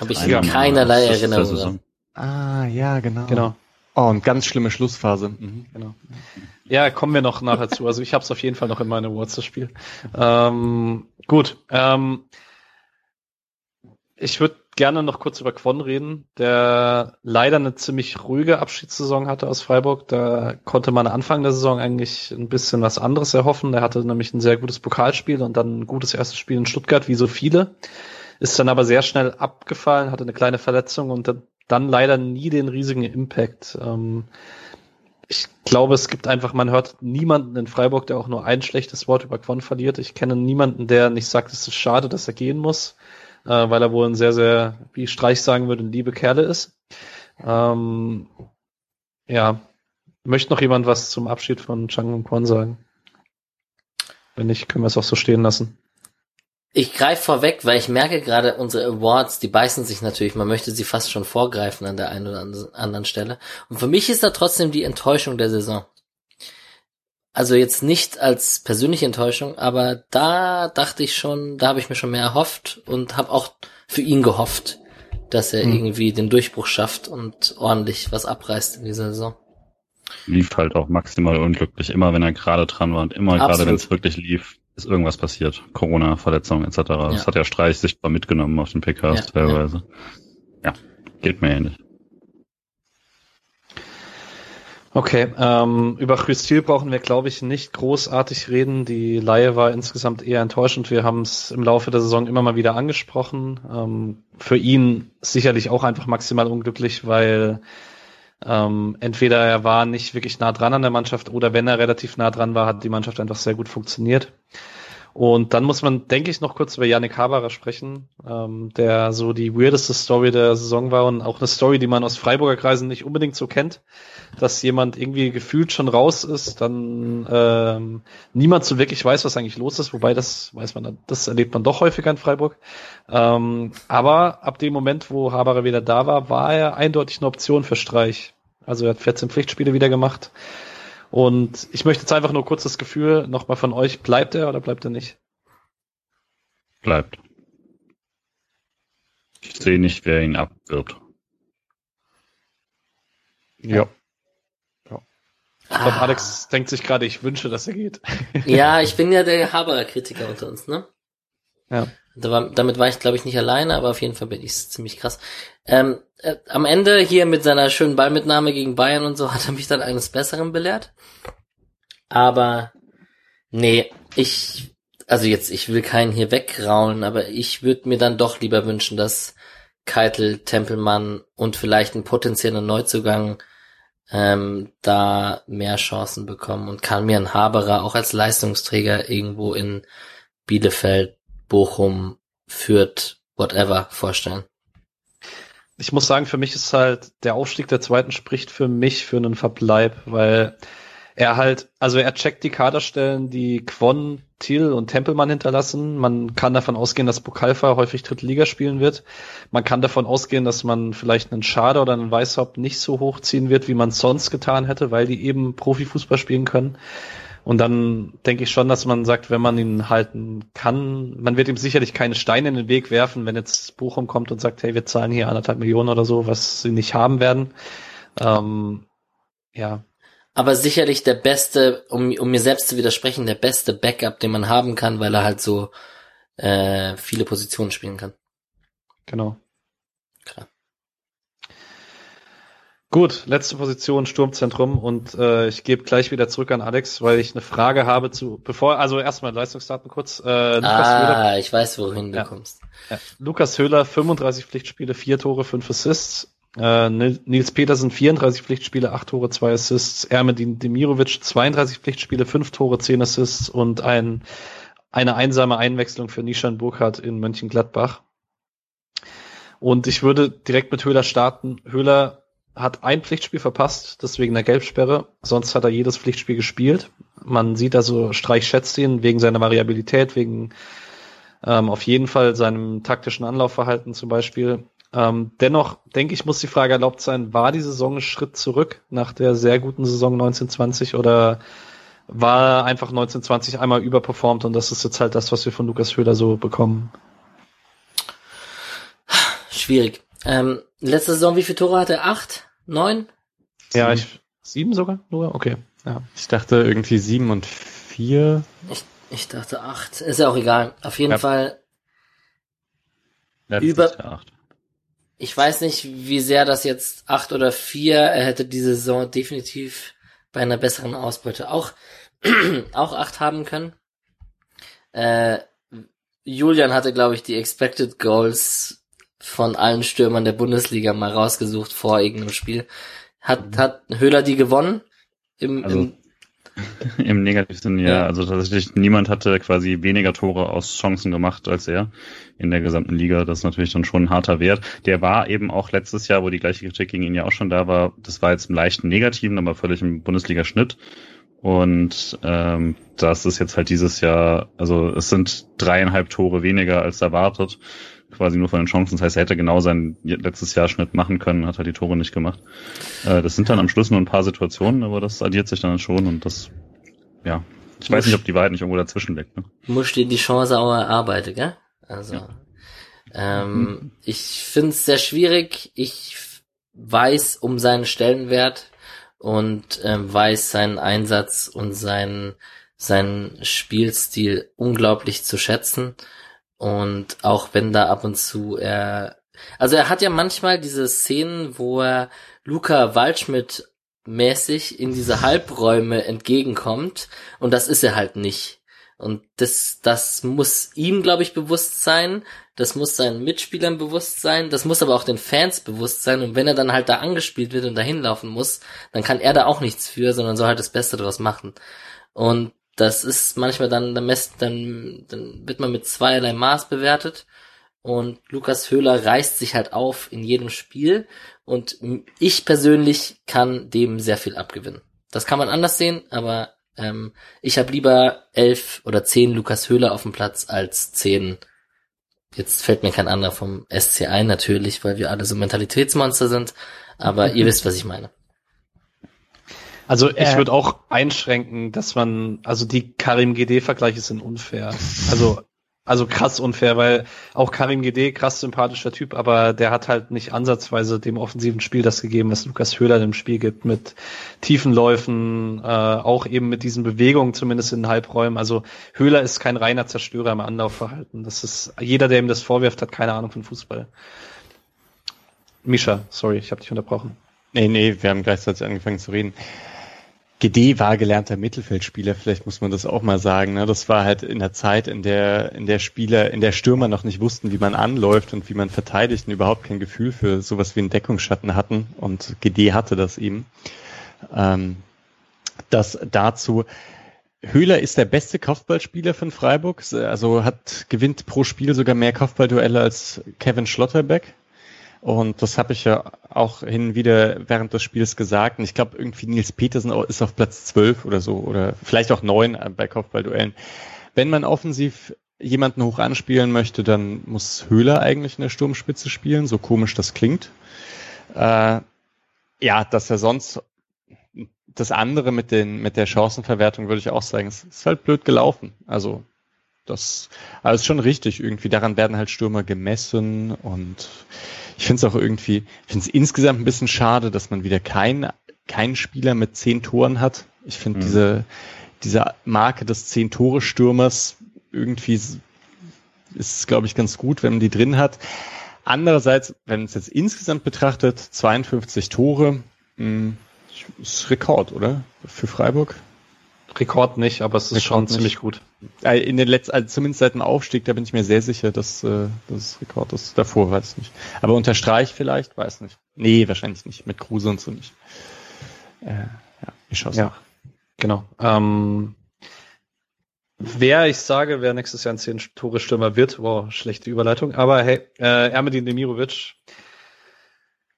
Habe ich Einmal keinerlei Erinnerung. Ah, ja, genau. Genau. Oh, und ganz schlimme Schlussphase. Mhm. Genau. Ja, kommen wir noch nachher zu. Also ich habe es auf jeden Fall noch in meine Awards, das Spiel. Ähm, gut. Ähm, ich würde gerne noch kurz über Quon reden, der leider eine ziemlich ruhige Abschiedssaison hatte aus Freiburg. Da konnte man Anfang der Saison eigentlich ein bisschen was anderes erhoffen. Er hatte nämlich ein sehr gutes Pokalspiel und dann ein gutes erstes Spiel in Stuttgart, wie so viele. Ist dann aber sehr schnell abgefallen, hatte eine kleine Verletzung und dann leider nie den riesigen Impact. Ähm, ich glaube, es gibt einfach, man hört niemanden in Freiburg, der auch nur ein schlechtes Wort über Quon verliert. Ich kenne niemanden, der nicht sagt, es ist schade, dass er gehen muss, äh, weil er wohl ein sehr, sehr, wie Streich sagen würde, ein liebe Kerle ist. Ähm, ja, möchte noch jemand was zum Abschied von Chang Kwon sagen? Wenn nicht, können wir es auch so stehen lassen. Ich greife vorweg, weil ich merke gerade, unsere Awards, die beißen sich natürlich, man möchte sie fast schon vorgreifen an der einen oder anderen Stelle. Und für mich ist da trotzdem die Enttäuschung der Saison. Also jetzt nicht als persönliche Enttäuschung, aber da dachte ich schon, da habe ich mir schon mehr erhofft und habe auch für ihn gehofft, dass er mhm. irgendwie den Durchbruch schafft und ordentlich was abreißt in dieser Saison. Lief halt auch maximal unglücklich, immer wenn er gerade dran war und immer gerade wenn es wirklich lief, ist irgendwas passiert. Corona, Verletzung etc. Ja. Das hat ja Streich sichtbar mitgenommen auf den PKs ja, teilweise. Ja. ja, geht mir ähnlich. Okay, ähm, über Christil brauchen wir, glaube ich, nicht großartig reden. Die Laie war insgesamt eher enttäuschend. Wir haben es im Laufe der Saison immer mal wieder angesprochen. Ähm, für ihn sicherlich auch einfach maximal unglücklich, weil ähm, entweder er war nicht wirklich nah dran an der Mannschaft oder wenn er relativ nah dran war, hat die Mannschaft einfach sehr gut funktioniert. Und dann muss man, denke ich, noch kurz über Yannick Haberer sprechen, ähm, der so die weirdeste Story der Saison war und auch eine Story, die man aus Freiburger Kreisen nicht unbedingt so kennt, dass jemand irgendwie gefühlt schon raus ist, dann ähm, niemand so wirklich weiß, was eigentlich los ist, wobei das weiß man, das erlebt man doch häufiger in Freiburg. Ähm, aber ab dem Moment, wo Haberer wieder da war, war er eindeutig eine Option für Streich. Also er hat 14 Pflichtspiele wieder gemacht. Und ich möchte jetzt einfach nur kurz das Gefühl nochmal von euch, bleibt er oder bleibt er nicht? Bleibt. Ich sehe nicht, wer ihn abwirbt. Ja. ja. Ich glaube, ah. Alex denkt sich gerade, ich wünsche, dass er geht. Ja, ich bin ja der Haberer-Kritiker unter uns, ne? Ja. Da war, damit war ich, glaube ich, nicht alleine, aber auf jeden Fall bin ich ziemlich krass. Ähm, äh, am Ende hier mit seiner schönen Ballmitnahme gegen Bayern und so hat er mich dann eines Besseren belehrt. Aber nee, ich, also jetzt, ich will keinen hier wegraulen, aber ich würde mir dann doch lieber wünschen, dass Keitel, Tempelmann und vielleicht ein potenzieller Neuzugang ähm, da mehr Chancen bekommen und kann mir ein Haberer auch als Leistungsträger irgendwo in Bielefeld, Bochum, Fürth, whatever vorstellen ich muss sagen, für mich ist halt der Aufstieg der zweiten spricht für mich für einen Verbleib, weil er halt, also er checkt die Kaderstellen, die Quon, Thiel und Tempelmann hinterlassen. Man kann davon ausgehen, dass Pokalfa häufig dritte Liga spielen wird. Man kann davon ausgehen, dass man vielleicht einen Schade oder einen Weißhaupt nicht so hochziehen wird, wie man sonst getan hätte, weil die eben Profifußball spielen können. Und dann denke ich schon, dass man sagt, wenn man ihn halten kann, man wird ihm sicherlich keine Steine in den Weg werfen, wenn jetzt Bochum kommt und sagt, hey, wir zahlen hier anderthalb Millionen oder so, was sie nicht haben werden. Ähm, ja. Aber sicherlich der beste, um, um mir selbst zu widersprechen, der beste Backup, den man haben kann, weil er halt so äh, viele Positionen spielen kann. Genau. Klar. Gut, letzte Position Sturmzentrum und äh, ich gebe gleich wieder zurück an Alex, weil ich eine Frage habe zu, bevor, also erstmal Leistungsdaten kurz. Äh, Lukas ah, Höhler, ich weiß, wohin ja, du kommst. Ja. Lukas Höhler, 35 Pflichtspiele, 4 Tore, 5 Assists. Äh, Nils Petersen, 34 Pflichtspiele, 8 Tore, 2 Assists. Ermedin Demirovic, 32 Pflichtspiele, 5 Tore, 10 Assists und ein, eine einsame Einwechslung für Nishan Burkhardt in Mönchengladbach. Und ich würde direkt mit Höhler starten. Höhler hat ein Pflichtspiel verpasst, deswegen der Gelbsperre. Sonst hat er jedes Pflichtspiel gespielt. Man sieht also, Streich schätzt ihn wegen seiner Variabilität, wegen ähm, auf jeden Fall seinem taktischen Anlaufverhalten zum Beispiel. Ähm, dennoch denke ich, muss die Frage erlaubt sein, war die Saison ein Schritt zurück nach der sehr guten Saison 1920 oder war einfach 1920 einmal überperformt und das ist jetzt halt das, was wir von Lukas Höhler so bekommen? Schwierig. Ähm, letzte Saison, wie viele Tore hatte er? Acht? Neun? Ja, ich, sieben sogar nur? Okay. Ja. Ich dachte irgendwie sieben und vier. Ich, ich dachte acht. Ist ja auch egal. Auf jeden ja. Fall Letztes über. Acht. Ich weiß nicht, wie sehr das jetzt acht oder vier. Er hätte diese Saison definitiv bei einer besseren Ausbeute auch, auch acht haben können. Äh, Julian hatte, glaube ich, die Expected Goals von allen Stürmern der Bundesliga mal rausgesucht vor irgendeinem Spiel. Hat, hat Höhler die gewonnen? Im, also, im, im negativen ja. ja. Also tatsächlich niemand hatte quasi weniger Tore aus Chancen gemacht als er in der gesamten Liga. Das ist natürlich dann schon ein harter Wert. Der war eben auch letztes Jahr, wo die gleiche Kritik gegen ihn ja auch schon da war. Das war jetzt im leichten Negativen, aber völlig im Bundesliga-Schnitt. Und ähm, das ist jetzt halt dieses Jahr, also es sind dreieinhalb Tore weniger als erwartet quasi nur von den Chancen. Das heißt, er hätte genau seinen letztes Jahr Schnitt machen können, hat er die Tore nicht gemacht. Äh, das sind dann am Schluss nur ein paar Situationen, aber das addiert sich dann schon und das, ja. Ich weiß nicht, ob die Wahrheit nicht irgendwo dazwischen liegt. Ne? Muss dir die Chance auch erarbeiten, gell? Also, ja. ähm, mhm. ich finde es sehr schwierig. Ich weiß um seinen Stellenwert und ähm, weiß seinen Einsatz und seinen, seinen Spielstil unglaublich zu schätzen. Und auch wenn da ab und zu er, also er hat ja manchmal diese Szenen, wo er Luca Waldschmidt mäßig in diese Halbräume entgegenkommt und das ist er halt nicht. Und das, das muss ihm, glaube ich, bewusst sein. Das muss seinen Mitspielern bewusst sein. Das muss aber auch den Fans bewusst sein. Und wenn er dann halt da angespielt wird und dahin laufen muss, dann kann er da auch nichts für, sondern soll halt das Beste draus machen. Und das ist manchmal dann, dann, messt, dann, dann wird man mit zweierlei Maß bewertet. Und Lukas Höhler reißt sich halt auf in jedem Spiel. Und ich persönlich kann dem sehr viel abgewinnen. Das kann man anders sehen, aber ähm, ich habe lieber elf oder zehn Lukas Höhler auf dem Platz als zehn. Jetzt fällt mir kein anderer vom SC ein, natürlich, weil wir alle so Mentalitätsmonster sind. Aber ihr wisst, was ich meine. Also ich äh, würde auch einschränken, dass man, also die Karim GD-Vergleiche sind unfair. Also, also krass unfair, weil auch Karim GD, krass sympathischer Typ, aber der hat halt nicht ansatzweise dem offensiven Spiel das gegeben, was Lukas Höhler im Spiel gibt, mit tiefen Läufen, äh, auch eben mit diesen Bewegungen, zumindest in den Halbräumen. Also Höhler ist kein reiner Zerstörer im Anlaufverhalten. Das ist, jeder, der ihm das vorwirft, hat keine Ahnung von Fußball. Misha, sorry, ich habe dich unterbrochen. Nee, nee, wir haben gleichzeitig angefangen zu reden. GD war gelernter Mittelfeldspieler, vielleicht muss man das auch mal sagen. Ne? Das war halt in der Zeit, in der, in der Spieler, in der Stürmer noch nicht wussten, wie man anläuft und wie man verteidigt und überhaupt kein Gefühl für sowas wie einen Deckungsschatten hatten. Und GD hatte das eben. Ähm, das dazu. Höhler ist der beste Kopfballspieler von Freiburg, also hat gewinnt pro Spiel sogar mehr Kopfballduelle als Kevin Schlotterbeck. Und das habe ich ja auch hin und wieder während des Spiels gesagt. Und ich glaube, irgendwie Nils Petersen ist auf Platz 12 oder so oder vielleicht auch 9 äh, bei Kopfballduellen. Wenn man offensiv jemanden hoch anspielen möchte, dann muss Höhler eigentlich in der Sturmspitze spielen, so komisch das klingt. Äh, ja, dass er sonst das andere mit den mit der Chancenverwertung würde ich auch sagen, es ist halt blöd gelaufen. Also das aber ist schon richtig irgendwie. Daran werden halt Stürmer gemessen und ich finde es auch irgendwie, ich finde es insgesamt ein bisschen schade, dass man wieder keinen keinen Spieler mit zehn Toren hat. Ich finde mhm. diese diese Marke des zehn Tore Stürmers irgendwie ist glaube ich ganz gut, wenn man die drin hat. Andererseits, wenn man es jetzt insgesamt betrachtet, 52 Tore, mh, hm, ist Rekord, oder? Für Freiburg? Rekord nicht, aber es ist Rekord schon nicht. ziemlich gut. Äh, in den letzten, also zumindest seit dem Aufstieg, da bin ich mir sehr sicher, dass äh, das Rekord ist. Davor weiß ich nicht. Aber unter Streich vielleicht, weiß nicht. Nee, wahrscheinlich nicht. Mit Kruse und so nicht. Äh, ja, ich schaue ja. nach. Genau. Ähm, wer ich sage, wer nächstes Jahr ein 10 Tore Stürmer wird, wow, schlechte Überleitung, aber hey, äh, Ermedin Demirovic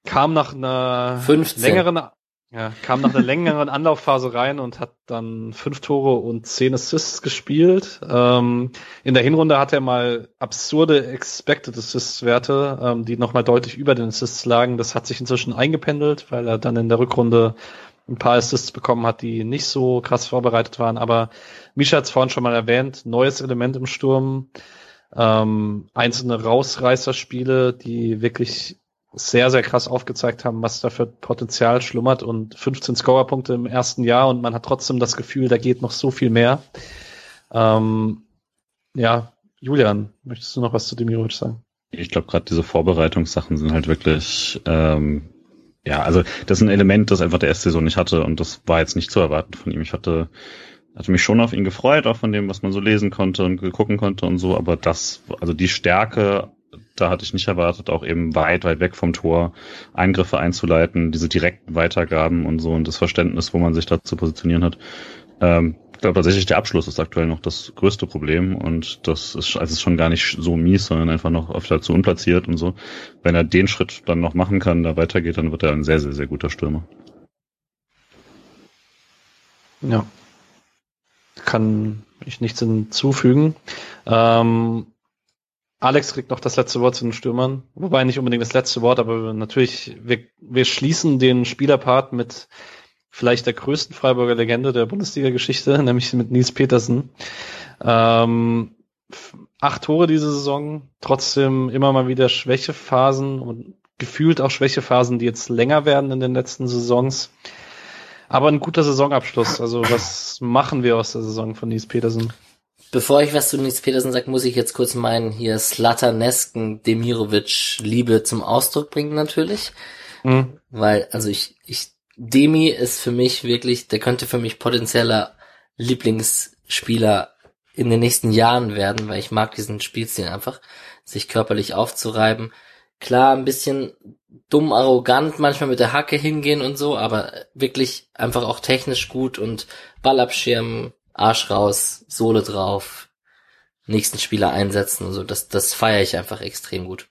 kam nach einer 15. längeren ja, kam nach einer längeren Anlaufphase rein und hat dann fünf Tore und zehn Assists gespielt. Ähm, in der Hinrunde hat er mal absurde Expected Assists Werte, ähm, die nochmal deutlich über den Assists lagen. Das hat sich inzwischen eingependelt, weil er dann in der Rückrunde ein paar Assists bekommen hat, die nicht so krass vorbereitet waren. Aber Misha hat es vorhin schon mal erwähnt, neues Element im Sturm, ähm, einzelne Rausreißerspiele, die wirklich sehr, sehr krass aufgezeigt haben, was da für Potenzial schlummert und 15 Scorerpunkte im ersten Jahr und man hat trotzdem das Gefühl, da geht noch so viel mehr. Ähm, ja, Julian, möchtest du noch was zu Demirovic sagen? Ich glaube, gerade diese Vorbereitungssachen sind halt wirklich, ähm, ja, also das ist ein Element, das einfach der erste Saison nicht hatte und das war jetzt nicht zu erwarten von ihm. Ich hatte hatte mich schon auf ihn gefreut, auch von dem, was man so lesen konnte und gucken konnte und so, aber das, also die Stärke da hatte ich nicht erwartet, auch eben weit, weit weg vom Tor Eingriffe einzuleiten, diese direkten Weitergaben und so und das Verständnis, wo man sich da zu positionieren hat. Ähm, ich glaube tatsächlich, der Abschluss ist aktuell noch das größte Problem und das ist, also ist schon gar nicht so mies, sondern einfach noch oft zu unplatziert und so. Wenn er den Schritt dann noch machen kann, da weitergeht, dann wird er ein sehr, sehr, sehr guter Stürmer. Ja. Kann ich nichts hinzufügen. Ähm, Alex kriegt noch das letzte Wort zu den Stürmern. Wobei nicht unbedingt das letzte Wort, aber natürlich, wir, wir schließen den Spielerpart mit vielleicht der größten Freiburger Legende der Bundesliga-Geschichte, nämlich mit Nils Petersen. Ähm, acht Tore diese Saison, trotzdem immer mal wieder Schwächephasen und gefühlt auch Schwächephasen, die jetzt länger werden in den letzten Saisons. Aber ein guter Saisonabschluss. Also was machen wir aus der Saison von Nils Petersen? Bevor ich was zu Nils Petersen sage, muss ich jetzt kurz meinen hier Slatanesken Demirovic Liebe zum Ausdruck bringen natürlich. Mhm. Weil, also ich, ich, Demi ist für mich wirklich, der könnte für mich potenzieller Lieblingsspieler in den nächsten Jahren werden, weil ich mag diesen Spielstil einfach, sich körperlich aufzureiben. Klar, ein bisschen dumm, arrogant, manchmal mit der Hacke hingehen und so, aber wirklich einfach auch technisch gut und Ball abschirmen, Arsch raus, Sohle drauf, nächsten Spieler einsetzen und so. Das, das feiere ich einfach extrem gut.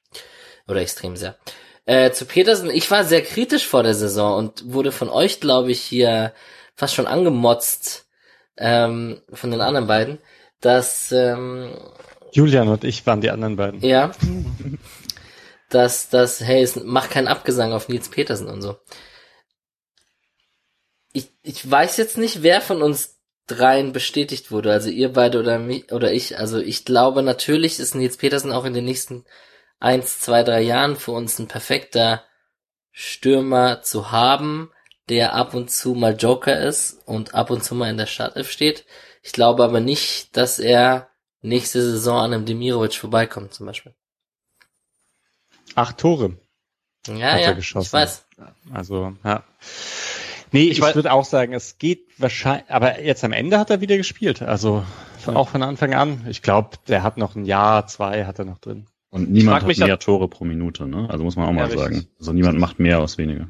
Oder extrem sehr. Äh, zu Petersen, ich war sehr kritisch vor der Saison und wurde von euch, glaube ich, hier fast schon angemotzt, ähm, von den anderen beiden, dass ähm, Julian und ich waren die anderen beiden. Ja. dass das, hey, es macht keinen Abgesang auf Nils Petersen und so. Ich, ich weiß jetzt nicht, wer von uns dreien bestätigt wurde, also ihr beide oder mich oder ich. Also ich glaube natürlich ist Nils Petersen auch in den nächsten eins, zwei, drei Jahren für uns ein perfekter Stürmer zu haben, der ab und zu mal Joker ist und ab und zu mal in der Startelf steht. Ich glaube aber nicht, dass er nächste Saison an einem Demirovic vorbeikommt, zum Beispiel. Acht Tore. Ja, ja, ich weiß. Also, ja. Nee, ich, ich würde auch sagen, es geht wahrscheinlich, aber jetzt am Ende hat er wieder gespielt. Also ja. auch von Anfang an. Ich glaube, der hat noch ein Jahr, zwei hat er noch drin. Und niemand hat mehr Tore pro Minute, ne? Also muss man auch mal ja, sagen. Also niemand macht mehr aus weniger.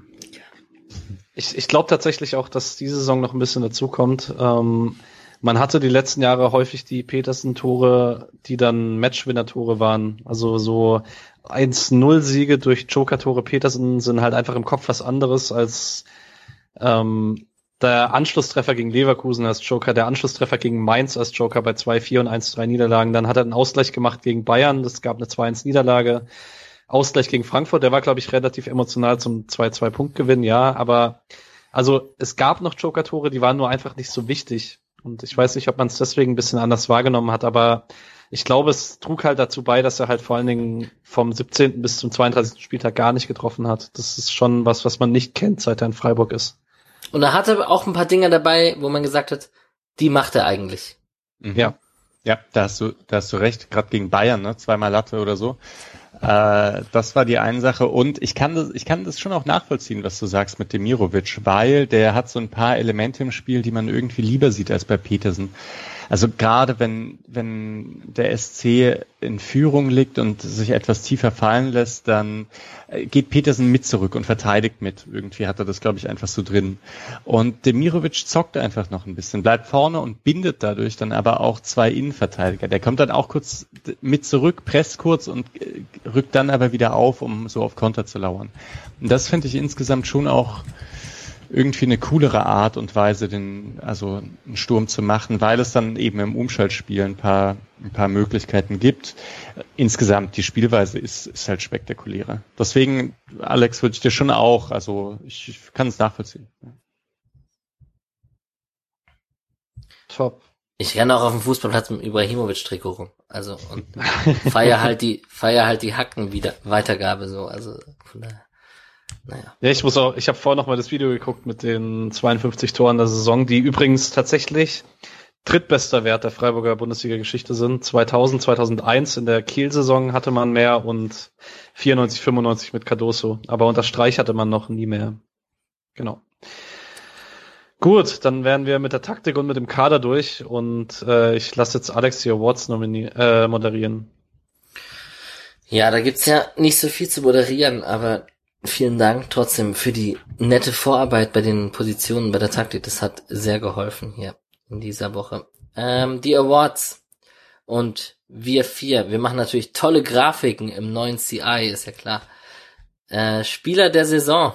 Ich, ich glaube tatsächlich auch, dass diese Saison noch ein bisschen dazukommt. Ähm, man hatte die letzten Jahre häufig die Petersen-Tore, die dann Matchwinner-Tore waren. Also so 1-0-Siege durch Joker-Tore Petersen sind halt einfach im Kopf was anderes als ähm, der Anschlusstreffer gegen Leverkusen als Joker, der Anschlusstreffer gegen Mainz als Joker bei 2-4 und 1-3 Niederlagen. Dann hat er einen Ausgleich gemacht gegen Bayern, das gab eine 2-1-Niederlage. Ausgleich gegen Frankfurt, der war, glaube ich, relativ emotional zum 2-2-Punktgewinn, ja, aber also es gab noch Joker-Tore, die waren nur einfach nicht so wichtig. Und ich weiß nicht, ob man es deswegen ein bisschen anders wahrgenommen hat, aber ich glaube, es trug halt dazu bei, dass er halt vor allen Dingen vom 17. bis zum 32. Spieltag gar nicht getroffen hat. Das ist schon was, was man nicht kennt, seit er in Freiburg ist. Und er hatte auch ein paar Dinge dabei, wo man gesagt hat, die macht er eigentlich. Mhm. Ja. Ja, da hast du, da hast du recht, gerade gegen Bayern, ne? Zweimal Latte oder so. Äh, das war die eine Sache. Und ich kann das, ich kann das schon auch nachvollziehen, was du sagst mit Demirovic, weil der hat so ein paar Elemente im Spiel, die man irgendwie lieber sieht als bei Petersen. Also gerade wenn, wenn der SC in Führung liegt und sich etwas tiefer fallen lässt, dann äh, geht Petersen mit zurück und verteidigt mit. Irgendwie hat er das, glaube ich, einfach so drin. Und Demirovic zockt einfach noch ein bisschen, bleibt vorne und bindet dadurch dann aber auch zwei Innenverteidiger. Der kommt dann auch kurz mit zurück, presst kurz und äh, rückt dann aber wieder auf, um so auf Konter zu lauern. Und das finde ich insgesamt schon auch irgendwie eine coolere Art und Weise, den, also einen Sturm zu machen, weil es dann eben im Umschaltspiel ein paar, ein paar Möglichkeiten gibt. Insgesamt, die Spielweise ist, ist halt spektakulärer. Deswegen, Alex, würde ich dir schon auch, also ich, ich kann es nachvollziehen. Top. Ich renne auch auf dem Fußballplatz mit Ibrahimovic-Trikot rum. Also, und feier halt die, feier halt die Hacken wieder, Weitergabe so, also, von daher. Naja. Ja, ich muss auch, ich habe vorher noch mal das Video geguckt mit den 52 Toren der Saison, die übrigens tatsächlich drittbester Wert der Freiburger Bundesliga-Geschichte sind. 2000, 2001 in der Kiel-Saison hatte man mehr und 94, 95 mit Cardoso. Aber unter Streich hatte man noch nie mehr. Genau. Gut, dann wären wir mit der Taktik und mit dem Kader durch und äh, ich lasse jetzt Alex die Awards äh, moderieren. Ja, da gibt's ja nicht so viel zu moderieren, aber Vielen Dank trotzdem für die nette Vorarbeit bei den Positionen bei der Taktik. Das hat sehr geholfen hier in dieser Woche. Ähm, die Awards und wir vier. Wir machen natürlich tolle Grafiken im neuen CI, ist ja klar. Äh, Spieler der Saison.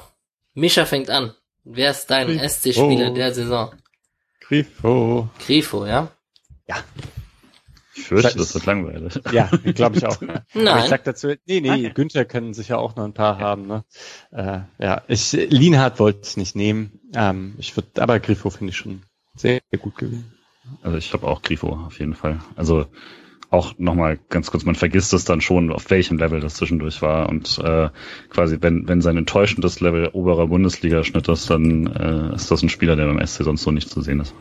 Mischa fängt an. Wer ist dein SC-Spieler der Saison? Grifo. Grifo, ja? Ja. Ich fürchte, das wird langweilig. Ja, glaube ich auch. Nein. Aber ich sag dazu, nee, nee, okay. Günther können sicher auch noch ein paar haben. Ne? Äh, ja, ich Lienhardt wollte es nicht nehmen. Ähm, ich würde, aber Grifo finde ich schon sehr, sehr gut gewesen. Also ich habe auch Grifo auf jeden Fall. Also auch nochmal ganz kurz, man vergisst es dann schon, auf welchem Level das zwischendurch war. Und äh, quasi, wenn, wenn sein enttäuschendes Level oberer Bundesliga-Schnitt ist, dann äh, ist das ein Spieler, der beim SC sonst so nicht zu sehen ist.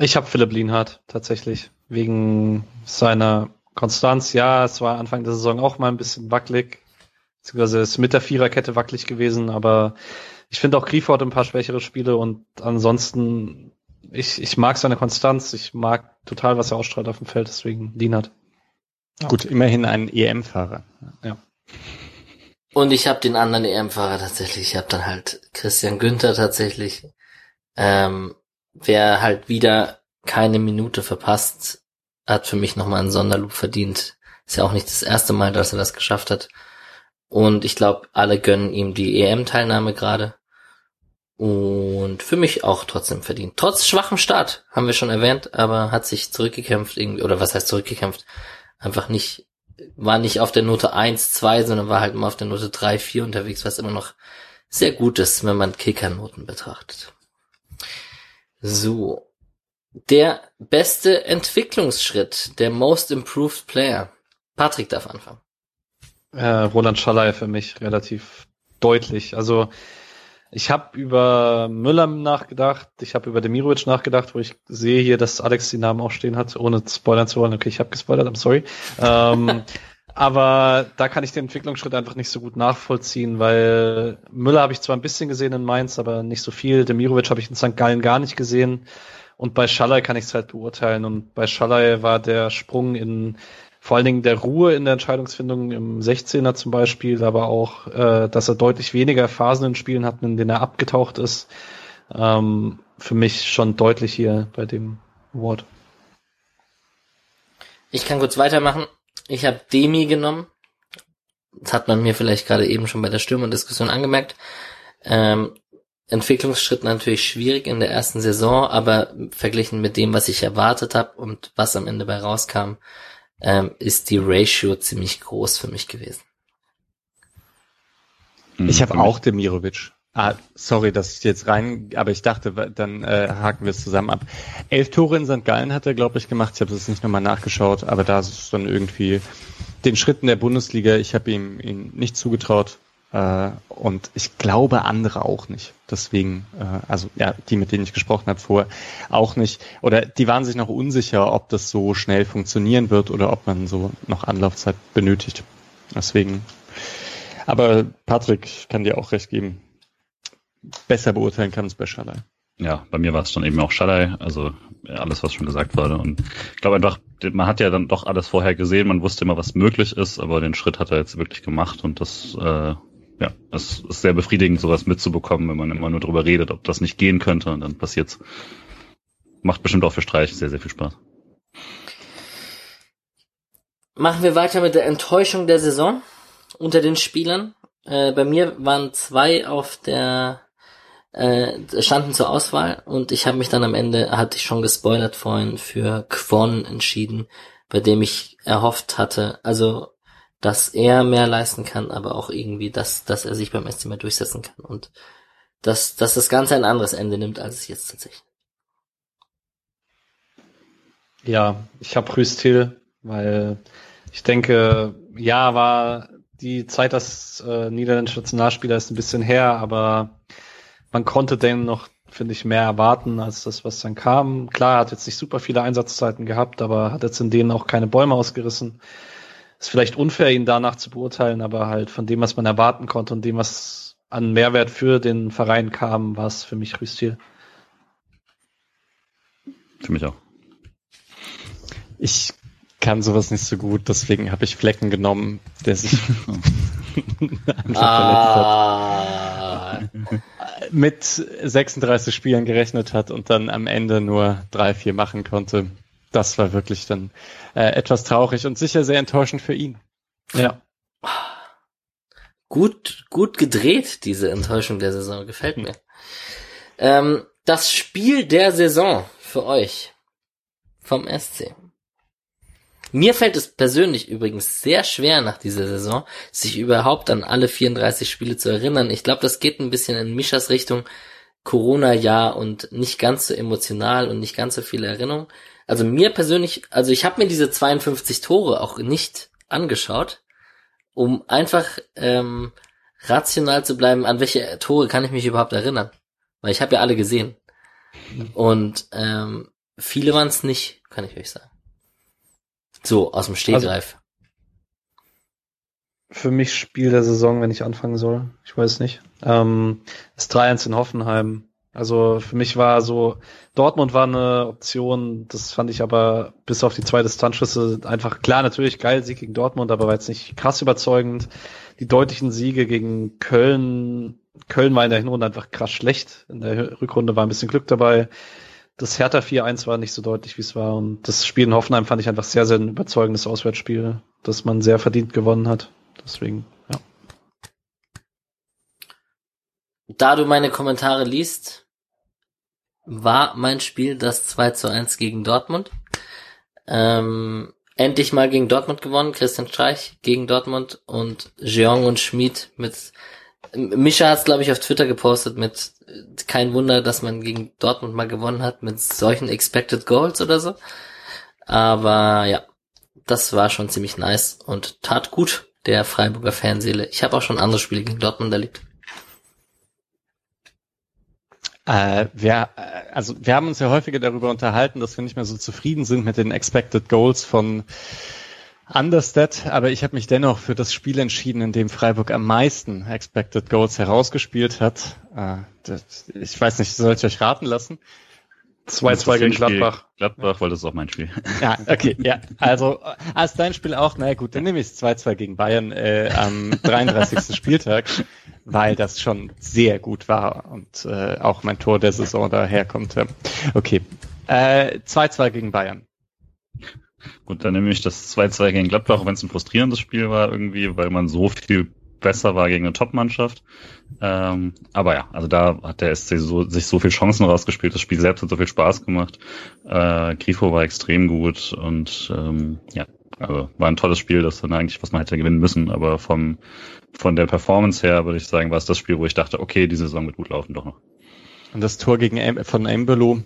Ich habe Philipp Lienhardt tatsächlich wegen seiner Konstanz. Ja, es war Anfang der Saison auch mal ein bisschen wackelig, beziehungsweise ist mit der Viererkette wackelig gewesen, aber ich finde auch Griefort ein paar schwächere Spiele und ansonsten ich, ich mag seine Konstanz, ich mag total, was er ausstrahlt auf dem Feld, deswegen Lienhardt. Gut, immerhin ein EM-Fahrer. Ja. Und ich habe den anderen EM-Fahrer tatsächlich. Ich habe dann halt Christian Günther tatsächlich. Ähm, wer halt wieder keine Minute verpasst, hat für mich nochmal einen Sonderloop verdient. Ist ja auch nicht das erste Mal, dass er das geschafft hat. Und ich glaube, alle gönnen ihm die EM-Teilnahme gerade. Und für mich auch trotzdem verdient. Trotz schwachem Start, haben wir schon erwähnt, aber hat sich zurückgekämpft irgendwie, oder was heißt zurückgekämpft? Einfach nicht, war nicht auf der Note 1, 2, sondern war halt immer auf der Note 3, 4 unterwegs, was immer noch sehr gut ist, wenn man Kickernoten betrachtet. So. Der beste Entwicklungsschritt, der Most Improved Player. Patrick darf anfangen. Äh, Roland Schallei für mich relativ deutlich. Also ich habe über Müller nachgedacht, ich habe über Demirovic nachgedacht, wo ich sehe hier, dass Alex die Namen auch stehen hat, ohne spoilern zu wollen. Okay, ich habe gespoilert, I'm sorry. ähm, aber da kann ich den Entwicklungsschritt einfach nicht so gut nachvollziehen, weil Müller habe ich zwar ein bisschen gesehen in Mainz, aber nicht so viel. Demirovic habe ich in St. Gallen gar nicht gesehen. Und bei Schallei kann ich es halt beurteilen. Und bei Schallei war der Sprung in vor allen Dingen der Ruhe in der Entscheidungsfindung im 16er zum Beispiel, aber auch, äh, dass er deutlich weniger Phasen in Spielen hat, in denen er abgetaucht ist. Ähm, für mich schon deutlich hier bei dem Award. Ich kann kurz weitermachen. Ich habe Demi genommen. Das hat man mir vielleicht gerade eben schon bei der Stürmerdiskussion angemerkt. Ähm, Entwicklungsschritt natürlich schwierig in der ersten Saison, aber verglichen mit dem, was ich erwartet habe und was am Ende bei rauskam, ähm, ist die Ratio ziemlich groß für mich gewesen. Ich habe auch Demirovic. Ah, sorry, dass ich jetzt rein, aber ich dachte, dann äh, haken wir es zusammen ab. Elf Tore in St. Gallen hat er, glaube ich, gemacht. Ich habe das nicht nochmal nachgeschaut, aber da ist es dann irgendwie den Schritten der Bundesliga. Ich habe ihm ihn nicht zugetraut äh, und ich glaube andere auch nicht. Deswegen, äh, also ja, die, mit denen ich gesprochen habe vorher, auch nicht. Oder die waren sich noch unsicher, ob das so schnell funktionieren wird oder ob man so noch Anlaufzeit benötigt. Deswegen. Aber Patrick, kann dir auch recht geben besser beurteilen kann es bei Schalai. Ja, bei mir war es dann eben auch Schalai, also alles, was schon gesagt wurde. Und ich glaube einfach, man hat ja dann doch alles vorher gesehen, man wusste immer, was möglich ist, aber den Schritt hat er jetzt wirklich gemacht und das, äh, ja, es ist sehr befriedigend, sowas mitzubekommen, wenn man immer nur drüber redet, ob das nicht gehen könnte und dann passiert's. Macht bestimmt auch für Streich sehr, sehr viel Spaß. Machen wir weiter mit der Enttäuschung der Saison unter den Spielern. Äh, bei mir waren zwei auf der äh, standen zur Auswahl und ich habe mich dann am Ende, hatte ich schon gespoilert vorhin, für Kwon entschieden, bei dem ich erhofft hatte, also dass er mehr leisten kann, aber auch irgendwie, dass, dass er sich beim SC mehr durchsetzen kann und dass, dass das Ganze ein anderes Ende nimmt, als es jetzt tatsächlich. Ja, ich habe Rüstil, weil ich denke, ja, war die Zeit als äh, niederländischer Nationalspieler ist ein bisschen her, aber man konnte den noch, finde ich, mehr erwarten als das, was dann kam. Klar, er hat jetzt nicht super viele Einsatzzeiten gehabt, aber hat jetzt in denen auch keine Bäume ausgerissen. Ist vielleicht unfair, ihn danach zu beurteilen, aber halt von dem, was man erwarten konnte und dem, was an Mehrwert für den Verein kam, war es für mich Rüstil. Für mich auch. Ich kann sowas nicht so gut, deswegen habe ich Flecken genommen, der sich ah. Mit 36 Spielen gerechnet hat und dann am Ende nur drei, vier machen konnte. Das war wirklich dann äh, etwas traurig und sicher sehr enttäuschend für ihn. Ja. Gut, gut gedreht, diese Enttäuschung der Saison. Gefällt mir. Ähm, das Spiel der Saison für euch vom SC. Mir fällt es persönlich übrigens sehr schwer nach dieser Saison, sich überhaupt an alle 34 Spiele zu erinnern. Ich glaube, das geht ein bisschen in Mischas Richtung Corona-Jahr und nicht ganz so emotional und nicht ganz so viele Erinnerungen. Also mir persönlich, also ich habe mir diese 52 Tore auch nicht angeschaut, um einfach ähm, rational zu bleiben, an welche Tore kann ich mich überhaupt erinnern. Weil ich habe ja alle gesehen. Und ähm, viele waren es nicht, kann ich euch sagen. So, aus dem Stehgreif. Also, für mich Spiel der Saison, wenn ich anfangen soll. Ich weiß nicht. Ähm, das 3-1 in Hoffenheim. Also für mich war so, Dortmund war eine Option, das fand ich aber bis auf die zwei Distanzschüsse einfach klar, natürlich geil, Sieg gegen Dortmund, aber war jetzt nicht krass überzeugend. Die deutlichen Siege gegen Köln, Köln war in der Hinrunde einfach krass schlecht. In der Rückrunde war ein bisschen Glück dabei das Hertha 4-1 war nicht so deutlich, wie es war. Und das Spiel in Hoffenheim fand ich einfach sehr, sehr ein überzeugendes Auswärtsspiel, das man sehr verdient gewonnen hat. Deswegen, ja. Da du meine Kommentare liest, war mein Spiel das 2 zu 1 gegen Dortmund. Ähm, endlich mal gegen Dortmund gewonnen, Christian Streich gegen Dortmund und Jeong und Schmid mit Mischa hat es, glaube ich, auf Twitter gepostet mit kein Wunder, dass man gegen Dortmund mal gewonnen hat mit solchen Expected Goals oder so. Aber ja, das war schon ziemlich nice und tat gut der Freiburger Fanseele. Ich habe auch schon andere Spiele gegen Dortmund erlebt. Äh, wir, äh, also wir haben uns ja häufiger darüber unterhalten, dass wir nicht mehr so zufrieden sind mit den Expected Goals von Understat, aber ich habe mich dennoch für das Spiel entschieden, in dem Freiburg am meisten Expected Goals herausgespielt hat. Äh, das, ich weiß nicht, soll ich euch raten lassen? 2-2 gegen Gladbach. Gladbach, weil das ist auch mein Spiel. Ja, okay, ja. Also als dein Spiel auch, na gut, dann nehme ich es 2-2 gegen Bayern äh, am 33. Spieltag, weil das schon sehr gut war und äh, auch mein Tor der Saison daherkommt. Okay. 2-2 äh, gegen Bayern. Gut, dann nehme ich das 2-2 gegen Gladbach, wenn es ein frustrierendes Spiel war irgendwie, weil man so viel besser war gegen eine Top-Mannschaft. Ähm, aber ja, also da hat der SC so, sich so viel Chancen rausgespielt. Das Spiel selbst hat so viel Spaß gemacht. Äh, Grifo war extrem gut und ähm, ja, also war ein tolles Spiel, das dann eigentlich, was man hätte gewinnen müssen. Aber vom von der Performance her würde ich sagen, war es das Spiel, wo ich dachte, okay, die Saison wird gut laufen, doch noch. Und das Tor gegen von Embolo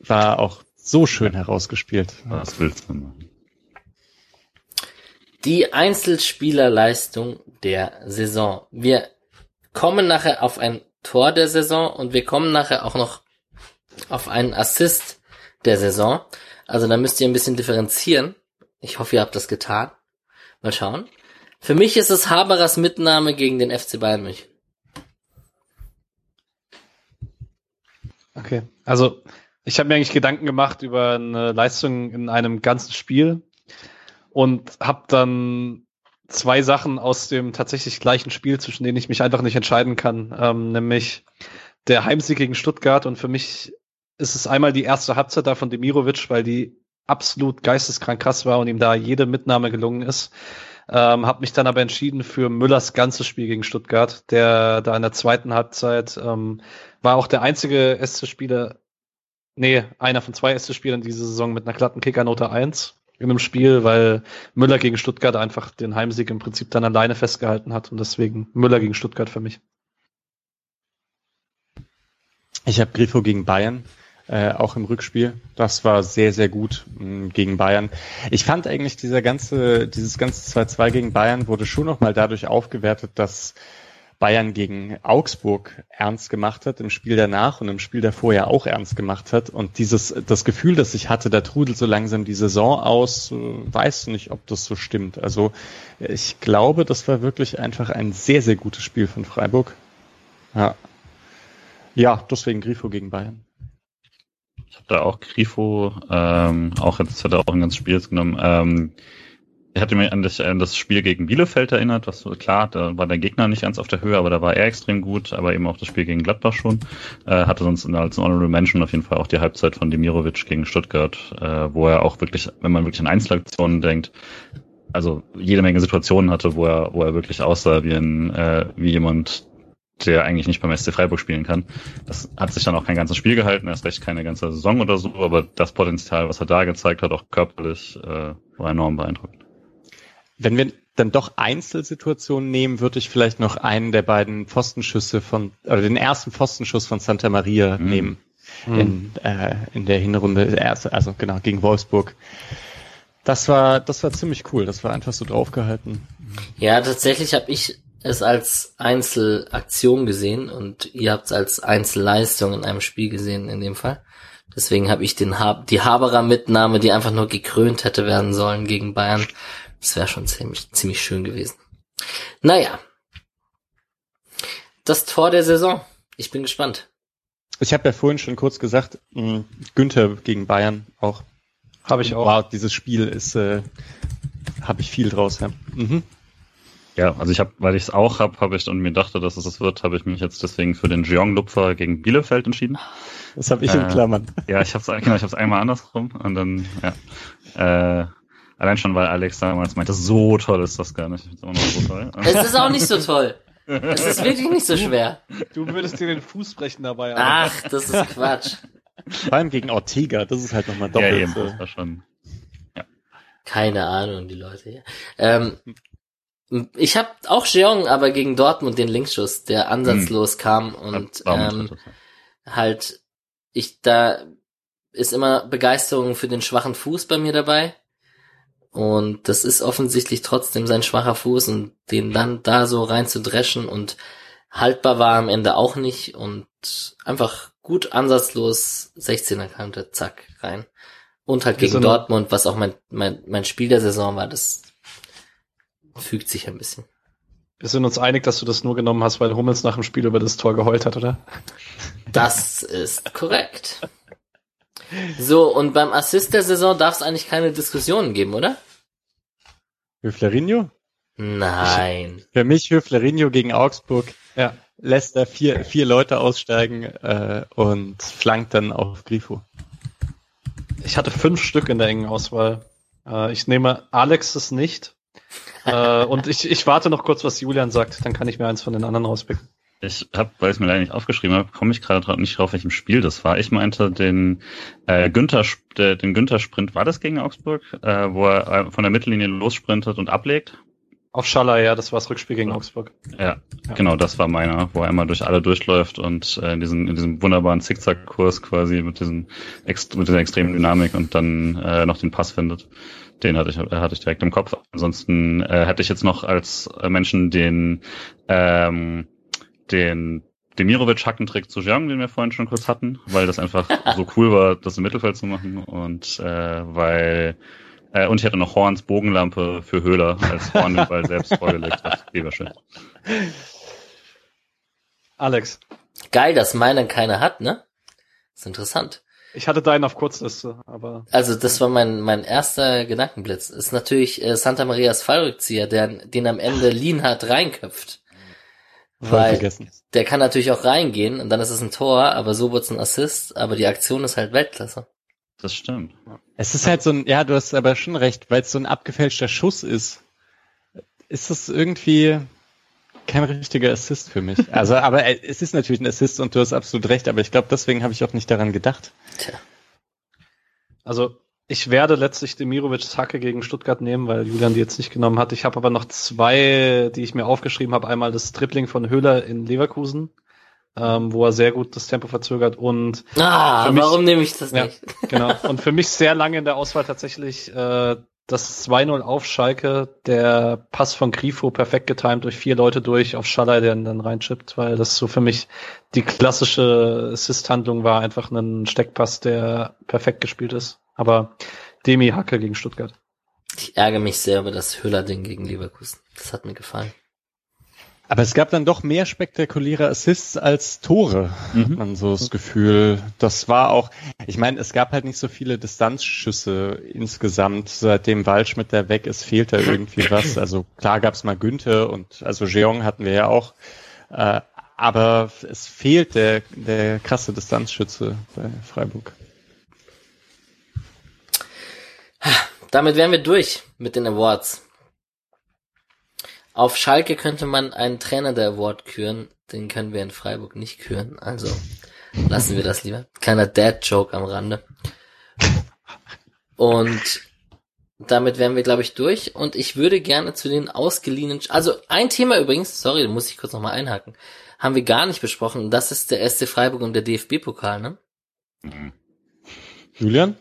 war auch so schön herausgespielt. Was willst du machen? Die Einzelspielerleistung der Saison. Wir kommen nachher auf ein Tor der Saison und wir kommen nachher auch noch auf einen Assist der Saison. Also da müsst ihr ein bisschen differenzieren. Ich hoffe, ihr habt das getan. Mal schauen. Für mich ist es Haberers Mitnahme gegen den FC Bayern München. Okay, also ich habe mir eigentlich Gedanken gemacht über eine Leistung in einem ganzen Spiel und habe dann zwei Sachen aus dem tatsächlich gleichen Spiel, zwischen denen ich mich einfach nicht entscheiden kann, ähm, nämlich der Heimsieg gegen Stuttgart und für mich ist es einmal die erste Halbzeit da von Demirovic, weil die absolut geisteskrank krass war und ihm da jede Mitnahme gelungen ist. Ähm, habe mich dann aber entschieden für Müllers ganzes Spiel gegen Stuttgart, der da in der zweiten Halbzeit ähm, war auch der einzige SC-Spieler, nee, einer von zwei SC-Spielern diese Saison mit einer glatten Kickernote 1 in einem Spiel, weil Müller gegen Stuttgart einfach den Heimsieg im Prinzip dann alleine festgehalten hat und deswegen Müller gegen Stuttgart für mich. Ich habe Grifo gegen Bayern, äh, auch im Rückspiel. Das war sehr, sehr gut mh, mm, gegen Bayern. Ich fand eigentlich dieser ganze, dieses ganze 2-2 gegen Bayern wurde schon nochmal dadurch aufgewertet, dass Bayern gegen Augsburg ernst gemacht hat, im Spiel danach und im Spiel davor ja auch ernst gemacht hat. Und dieses, das Gefühl, das ich hatte, da trudelt so langsam die Saison aus, äh, weiß nicht, ob das so stimmt. Also ich glaube, das war wirklich einfach ein sehr, sehr gutes Spiel von Freiburg. Ja. Ja, deswegen Grifo gegen Bayern. Ich habe da auch Grifo, ähm, auch jetzt hat er auch ein ganzes Spiel genommen. Ähm, ich hatte mich an das, an das Spiel gegen Bielefeld erinnert, was klar, da war der Gegner nicht ganz auf der Höhe, aber da war er extrem gut, aber eben auch das Spiel gegen Gladbach schon. Äh, hatte sonst als Honorable Mention auf jeden Fall auch die Halbzeit von Demirovic gegen Stuttgart, äh, wo er auch wirklich, wenn man wirklich an Einzelaktionen denkt, also jede Menge Situationen hatte, wo er, wo er wirklich aussah wie ein, äh, wie jemand, der eigentlich nicht beim SC Freiburg spielen kann. Das hat sich dann auch kein ganzes Spiel gehalten, erst recht keine ganze Saison oder so, aber das Potenzial, was er da gezeigt hat, auch körperlich, äh, war enorm beeindruckend. Wenn wir dann doch Einzelsituationen nehmen, würde ich vielleicht noch einen der beiden Pfostenschüsse von, oder den ersten Pfostenschuss von Santa Maria mhm. nehmen. Mhm. In, äh, in der Hinrunde, also genau, gegen Wolfsburg. Das war, das war ziemlich cool. Das war einfach so draufgehalten. Ja, tatsächlich habe ich es als Einzelaktion gesehen und ihr habt es als Einzelleistung in einem Spiel gesehen in dem Fall. Deswegen habe ich den ha die Haberer Mitnahme, die einfach nur gekrönt hätte werden sollen gegen Bayern, das wäre schon ziemlich, ziemlich schön gewesen. Naja. Das Tor der Saison. Ich bin gespannt. Ich habe ja vorhin schon kurz gesagt, mh, Günther gegen Bayern auch. Habe ich auch. Wow, dieses Spiel ist, äh, habe ich viel draus. Ja, mhm. ja also ich habe, weil ich es auch habe, habe ich und mir dachte, dass es es wird, habe ich mich jetzt deswegen für den Jeong-Lupfer gegen Bielefeld entschieden. Das habe ich äh, in Klammern. Ja, ich habe es genau, ich habe einmal andersrum und dann ja. Äh, Allein schon, weil Alex damals meinte, so toll ist das gar nicht. Ist auch noch so toll. es ist auch nicht so toll. Es ist wirklich nicht so schwer. Du würdest dir den Fuß brechen dabei. Aber. Ach, das ist Quatsch. Vor allem gegen Ortega, das ist halt nochmal doppelt. Ja, eben, das war schon. Ja. Keine Ahnung, die Leute hier. Ähm, ich habe auch Jeong, aber gegen Dortmund den Linksschuss, der ansatzlos hm. kam und ähm, halt ich da ist immer Begeisterung für den schwachen Fuß bei mir dabei. Und das ist offensichtlich trotzdem sein schwacher Fuß und den dann da so rein zu dreschen und haltbar war am Ende auch nicht und einfach gut ansatzlos 16er Kante, zack, rein. Und halt gegen Dortmund, was auch mein, mein, mein Spiel der Saison war, das fügt sich ein bisschen. Wir sind uns einig, dass du das nur genommen hast, weil Hummels nach dem Spiel über das Tor geheult hat, oder? Das ist korrekt. So, und beim Assist der Saison darf es eigentlich keine Diskussionen geben, oder? Höflerinho? Nein. Für mich Höflerinho gegen Augsburg. Ja. Lässt da vier, vier Leute aussteigen äh, und flankt dann auf Grifo. Ich hatte fünf Stück in der engen Auswahl. Äh, ich nehme Alexes nicht. äh, und ich, ich warte noch kurz, was Julian sagt. Dann kann ich mir eins von den anderen rauspicken. Ich habe, weil ich es mir leider nicht aufgeschrieben habe, komme ich gerade nicht drauf, welchem Spiel das war. Ich meinte den äh, Günther, den Günther Sprint, war das gegen Augsburg, äh, wo er äh, von der Mittellinie lossprintet und ablegt? Auf Schaller, ja, das war das Rückspiel gegen Augsburg. Ja, ja, genau, das war meiner, wo er immer durch alle durchläuft und äh, in, diesen, in diesem wunderbaren Zickzack-Kurs quasi mit, diesen, mit dieser extremen Dynamik und dann äh, noch den Pass findet. Den hatte ich, hatte ich direkt im Kopf. Ansonsten äh, hätte ich jetzt noch als Menschen den ähm, den Demirovic-Hackentrick zu Jeong, den wir vorhin schon kurz hatten, weil das einfach so cool war, das im Mittelfeld zu machen und äh, weil äh, und ich hatte noch Horns Bogenlampe für Höhler, als Horn den Ball selbst vorgelegt hat. Die war schön. Alex. Geil, dass meiner keine hat, ne? ist interessant. Ich hatte deinen auf Kurzliste, aber. Also das war mein mein erster Gedankenblitz. Ist natürlich äh, Santa Marias Fallrückzieher, der den am Ende Lienhardt reinköpft. Weil vergessen. der kann natürlich auch reingehen und dann ist es ein Tor, aber so wird's ein Assist, aber die Aktion ist halt Weltklasse. Das stimmt. Es ist halt so ein, ja, du hast aber schon recht, weil es so ein abgefälschter Schuss ist, ist das irgendwie kein richtiger Assist für mich. Also, aber es ist natürlich ein Assist und du hast absolut recht, aber ich glaube, deswegen habe ich auch nicht daran gedacht. Tja. Also, ich werde letztlich Demirovics Hacke gegen Stuttgart nehmen, weil Julian die jetzt nicht genommen hat. Ich habe aber noch zwei, die ich mir aufgeschrieben habe. Einmal das Tripling von Höhler in Leverkusen, ähm, wo er sehr gut das Tempo verzögert und ah, mich, warum nehme ich das ja, nicht? genau. Und für mich sehr lange in der Auswahl tatsächlich äh, das 2-0 auf Schalke, der Pass von Grifo perfekt getimt durch vier Leute durch auf Schaller, der dann reinchippt, weil das so für mich die klassische Assist-Handlung war, einfach ein Steckpass, der perfekt gespielt ist. Aber Demi Hacke gegen Stuttgart. Ich ärgere mich sehr über das Höhler-Ding gegen Leverkusen. Das hat mir gefallen. Aber es gab dann doch mehr spektakuläre Assists als Tore, mhm. hat man so das Gefühl. Das war auch, ich meine, es gab halt nicht so viele Distanzschüsse insgesamt. Seitdem Waldschmidt da weg ist, fehlt da irgendwie was. Also klar gab es mal Günther und also Jeong hatten wir ja auch. Äh, aber es fehlt der, der krasse Distanzschütze bei Freiburg. Damit wären wir durch mit den Awards. Auf Schalke könnte man einen Trainer der Award küren, den können wir in Freiburg nicht küren, also lassen wir das lieber. Kleiner Dad-Joke am Rande. Und damit wären wir, glaube ich, durch. Und ich würde gerne zu den ausgeliehenen, also ein Thema übrigens, sorry, muss ich kurz nochmal einhaken, haben wir gar nicht besprochen. Das ist der SC Freiburg und der DFB-Pokal, ne? Julian?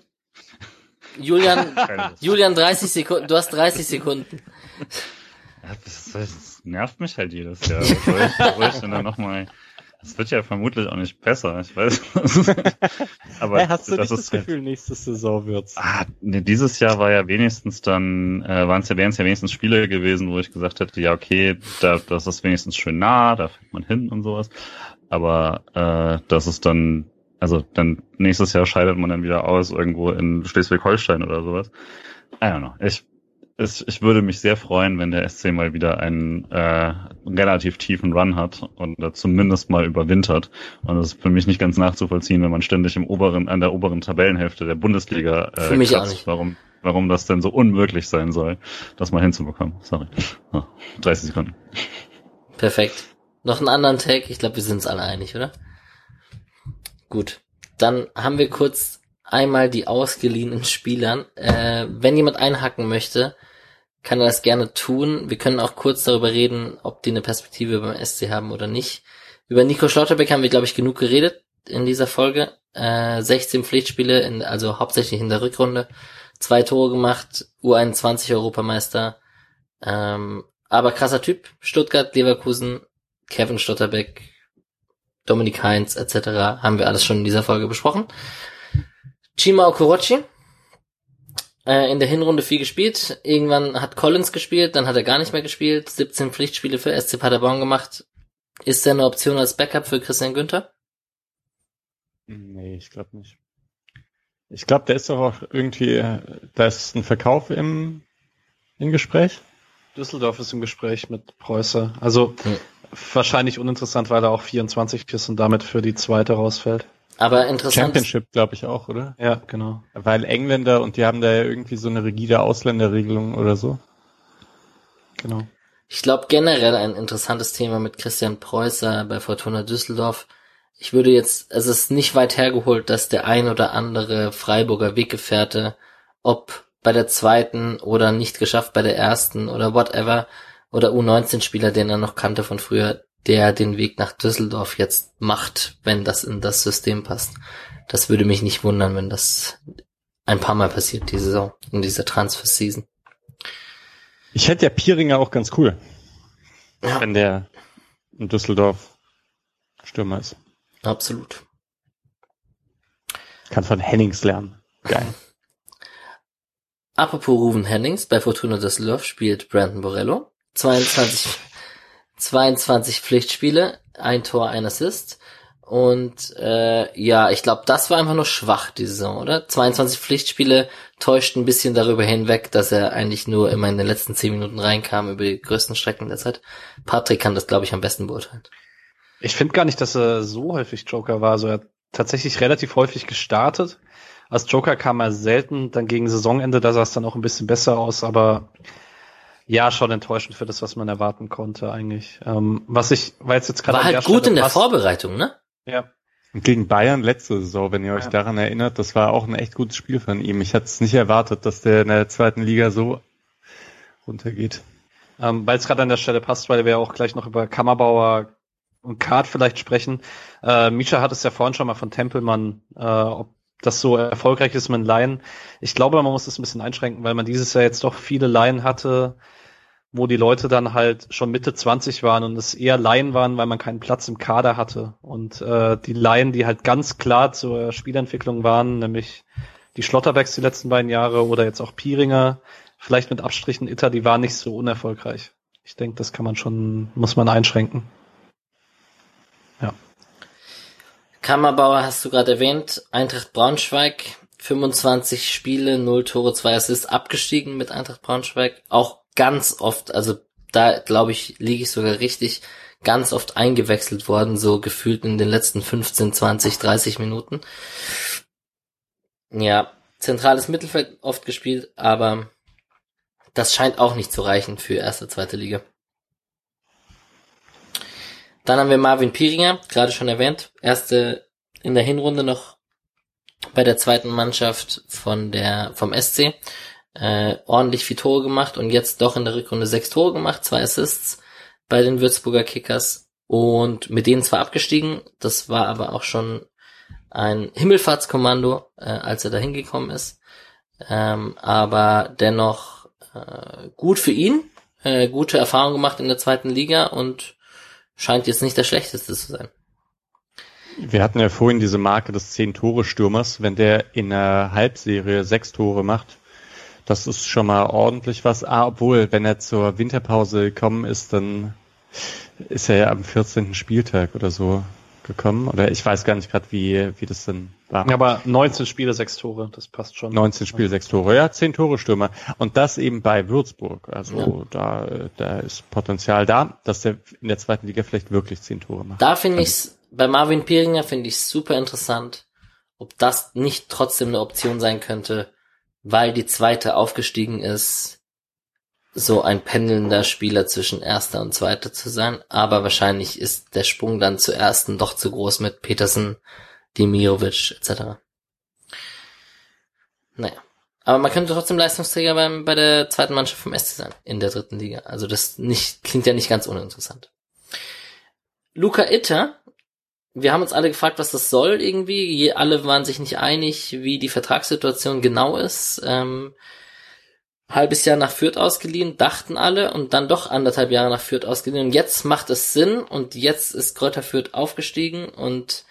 Julian, Julian, 30 Sekunden, du hast 30 Sekunden. Ja, das, das, nervt mich halt jedes Jahr. Was soll ich, was soll ich denn da nochmal? Das wird ja vermutlich auch nicht besser, ich weiß. Aber hey, hast du das, nicht das Gefühl, nächste Saison wird's? Ah, nee, dieses Jahr war ja wenigstens dann, äh, waren es ja, wären es ja wenigstens Spiele gewesen, wo ich gesagt hätte, ja, okay, da, das ist wenigstens schön nah, da fängt man hin und sowas. Aber äh, das ist dann also dann nächstes Jahr scheidet man dann wieder aus irgendwo in Schleswig-Holstein oder sowas. I don't know. Ich, ich, ich würde mich sehr freuen, wenn der SC mal wieder einen äh, relativ tiefen Run hat und da zumindest mal überwintert. Und das ist für mich nicht ganz nachzuvollziehen, wenn man ständig im oberen, an der oberen Tabellenhälfte der Bundesliga äh, für mich kratzt, auch nicht. warum warum das denn so unmöglich sein soll, das mal hinzubekommen. Sorry. Oh, 30 Sekunden. Perfekt. Noch einen anderen Tag? Ich glaube, wir sind uns alle einig, oder? Gut, dann haben wir kurz einmal die ausgeliehenen Spielern. Äh, wenn jemand einhacken möchte, kann er das gerne tun. Wir können auch kurz darüber reden, ob die eine Perspektive beim SC haben oder nicht. Über Nico Schlotterbeck haben wir, glaube ich, genug geredet in dieser Folge. Äh, 16 Pflichtspiele, in, also hauptsächlich in der Rückrunde. Zwei Tore gemacht, U21 Europameister. Ähm, aber krasser Typ. Stuttgart, Leverkusen, Kevin Stotterbeck, Dominik Heinz etc. haben wir alles schon in dieser Folge besprochen. Chima Okorochi, äh, in der Hinrunde viel gespielt. Irgendwann hat Collins gespielt, dann hat er gar nicht mehr gespielt. 17 Pflichtspiele für SC Paderborn gemacht. Ist er eine Option als Backup für Christian Günther? Nee, ich glaube nicht. Ich glaube, der ist doch auch irgendwie, da ist ein Verkauf im, im Gespräch. Düsseldorf ist im Gespräch mit Preußer. Also hm. Wahrscheinlich uninteressant, weil er auch 24 ist und damit für die zweite rausfällt. Aber interessant. Championship, glaube ich auch, oder? Ja, genau. Weil Engländer und die haben da ja irgendwie so eine rigide Ausländerregelung oder so. Genau. Ich glaube generell ein interessantes Thema mit Christian Preußer bei Fortuna Düsseldorf. Ich würde jetzt, es ist nicht weit hergeholt, dass der ein oder andere Freiburger Weggefährte, ob bei der zweiten oder nicht geschafft bei der ersten oder whatever, oder U19-Spieler, den er noch kannte von früher, der den Weg nach Düsseldorf jetzt macht, wenn das in das System passt. Das würde mich nicht wundern, wenn das ein paar Mal passiert, diese Saison, in dieser Transfer-Season. Ich hätte ja Pieringer auch ganz cool. Ja. Wenn der in Düsseldorf Stürmer ist. Absolut. Kann von Hennings lernen. Geil. Apropos Ruven Hennings, bei Fortuna Düsseldorf spielt Brandon Borello. 22, 22 Pflichtspiele, ein Tor, ein Assist. Und äh, ja, ich glaube, das war einfach nur schwach die Saison, oder? 22 Pflichtspiele täuschten ein bisschen darüber hinweg, dass er eigentlich nur immer in den letzten 10 Minuten reinkam über die größten Strecken der Zeit. Patrick kann das, glaube ich, am besten beurteilen. Ich finde gar nicht, dass er so häufig Joker war. Also er hat tatsächlich relativ häufig gestartet. Als Joker kam er selten, dann gegen Saisonende, da sah es dann auch ein bisschen besser aus, aber ja, schon enttäuschend für das, was man erwarten konnte eigentlich. Ähm, was ich, weil es jetzt gerade war halt gut Stelle in der passt, Vorbereitung, ne? Ja. Und gegen Bayern letzte Saison, wenn ihr euch ja. daran erinnert, das war auch ein echt gutes Spiel von ihm. Ich hatte es nicht erwartet, dass der in der zweiten Liga so runtergeht. Ähm, weil es gerade an der Stelle passt, weil wir auch gleich noch über Kammerbauer und Kart vielleicht sprechen. Äh, Misha hat es ja vorhin schon mal von Tempelmann, äh, ob das so erfolgreich ist mit Laien. Ich glaube, man muss das ein bisschen einschränken, weil man dieses Jahr jetzt doch viele Laien hatte, wo die Leute dann halt schon Mitte 20 waren und es eher Laien waren, weil man keinen Platz im Kader hatte. Und äh, die Laien, die halt ganz klar zur Spielentwicklung waren, nämlich die Schlotterbacks die letzten beiden Jahre oder jetzt auch Pieringer, vielleicht mit Abstrichen Itter, die waren nicht so unerfolgreich. Ich denke, das kann man schon, muss man einschränken. Ja. Kammerbauer hast du gerade erwähnt, Eintracht Braunschweig, 25 Spiele, 0 Tore, 2 Assists, abgestiegen mit Eintracht Braunschweig, auch ganz oft, also da glaube ich, liege ich sogar richtig, ganz oft eingewechselt worden, so gefühlt in den letzten 15, 20, 30 Minuten. Ja, zentrales Mittelfeld oft gespielt, aber das scheint auch nicht zu reichen für erste, zweite Liga. Dann haben wir Marvin Piringer, gerade schon erwähnt, erste in der Hinrunde noch bei der zweiten Mannschaft von der vom SC äh, ordentlich viel Tore gemacht und jetzt doch in der Rückrunde sechs Tore gemacht, zwei Assists bei den Würzburger Kickers und mit denen zwar abgestiegen, das war aber auch schon ein Himmelfahrtskommando, äh, als er da hingekommen ist, ähm, aber dennoch äh, gut für ihn, äh, gute Erfahrung gemacht in der zweiten Liga und scheint jetzt nicht der schlechteste zu sein. Wir hatten ja vorhin diese Marke des Zehn-Tore-Stürmers. Wenn der in einer Halbserie sechs Tore macht, das ist schon mal ordentlich was. Ah, obwohl, wenn er zur Winterpause gekommen ist, dann ist er ja am 14. Spieltag oder so gekommen. Oder ich weiß gar nicht gerade, wie, wie das denn war. Ja, aber 19 Spiele, 6 Tore, das passt schon. 19 Spiele, 6 Tore, ja, 10 Tore Stürmer. Und das eben bei Würzburg. Also ja. da, da ist Potenzial da, dass der in der zweiten Liga vielleicht wirklich 10 Tore macht. Da finde ich's, bei Marvin Pieringer finde ich super interessant, ob das nicht trotzdem eine Option sein könnte, weil die zweite aufgestiegen ist, so ein pendelnder Spieler zwischen erster und zweiter zu sein. Aber wahrscheinlich ist der Sprung dann zur ersten doch zu groß mit Petersen, Dimirovic etc. Naja. Aber man könnte trotzdem Leistungsträger beim, bei der zweiten Mannschaft vom SC sein, in der dritten Liga. Also das nicht, klingt ja nicht ganz uninteressant. Luca Itter wir haben uns alle gefragt, was das soll irgendwie. Alle waren sich nicht einig, wie die Vertragssituation genau ist. Ähm, halbes Jahr nach Fürth ausgeliehen, dachten alle, und dann doch anderthalb Jahre nach Fürth ausgeliehen. Und jetzt macht es Sinn und jetzt ist Kräuter Fürth aufgestiegen und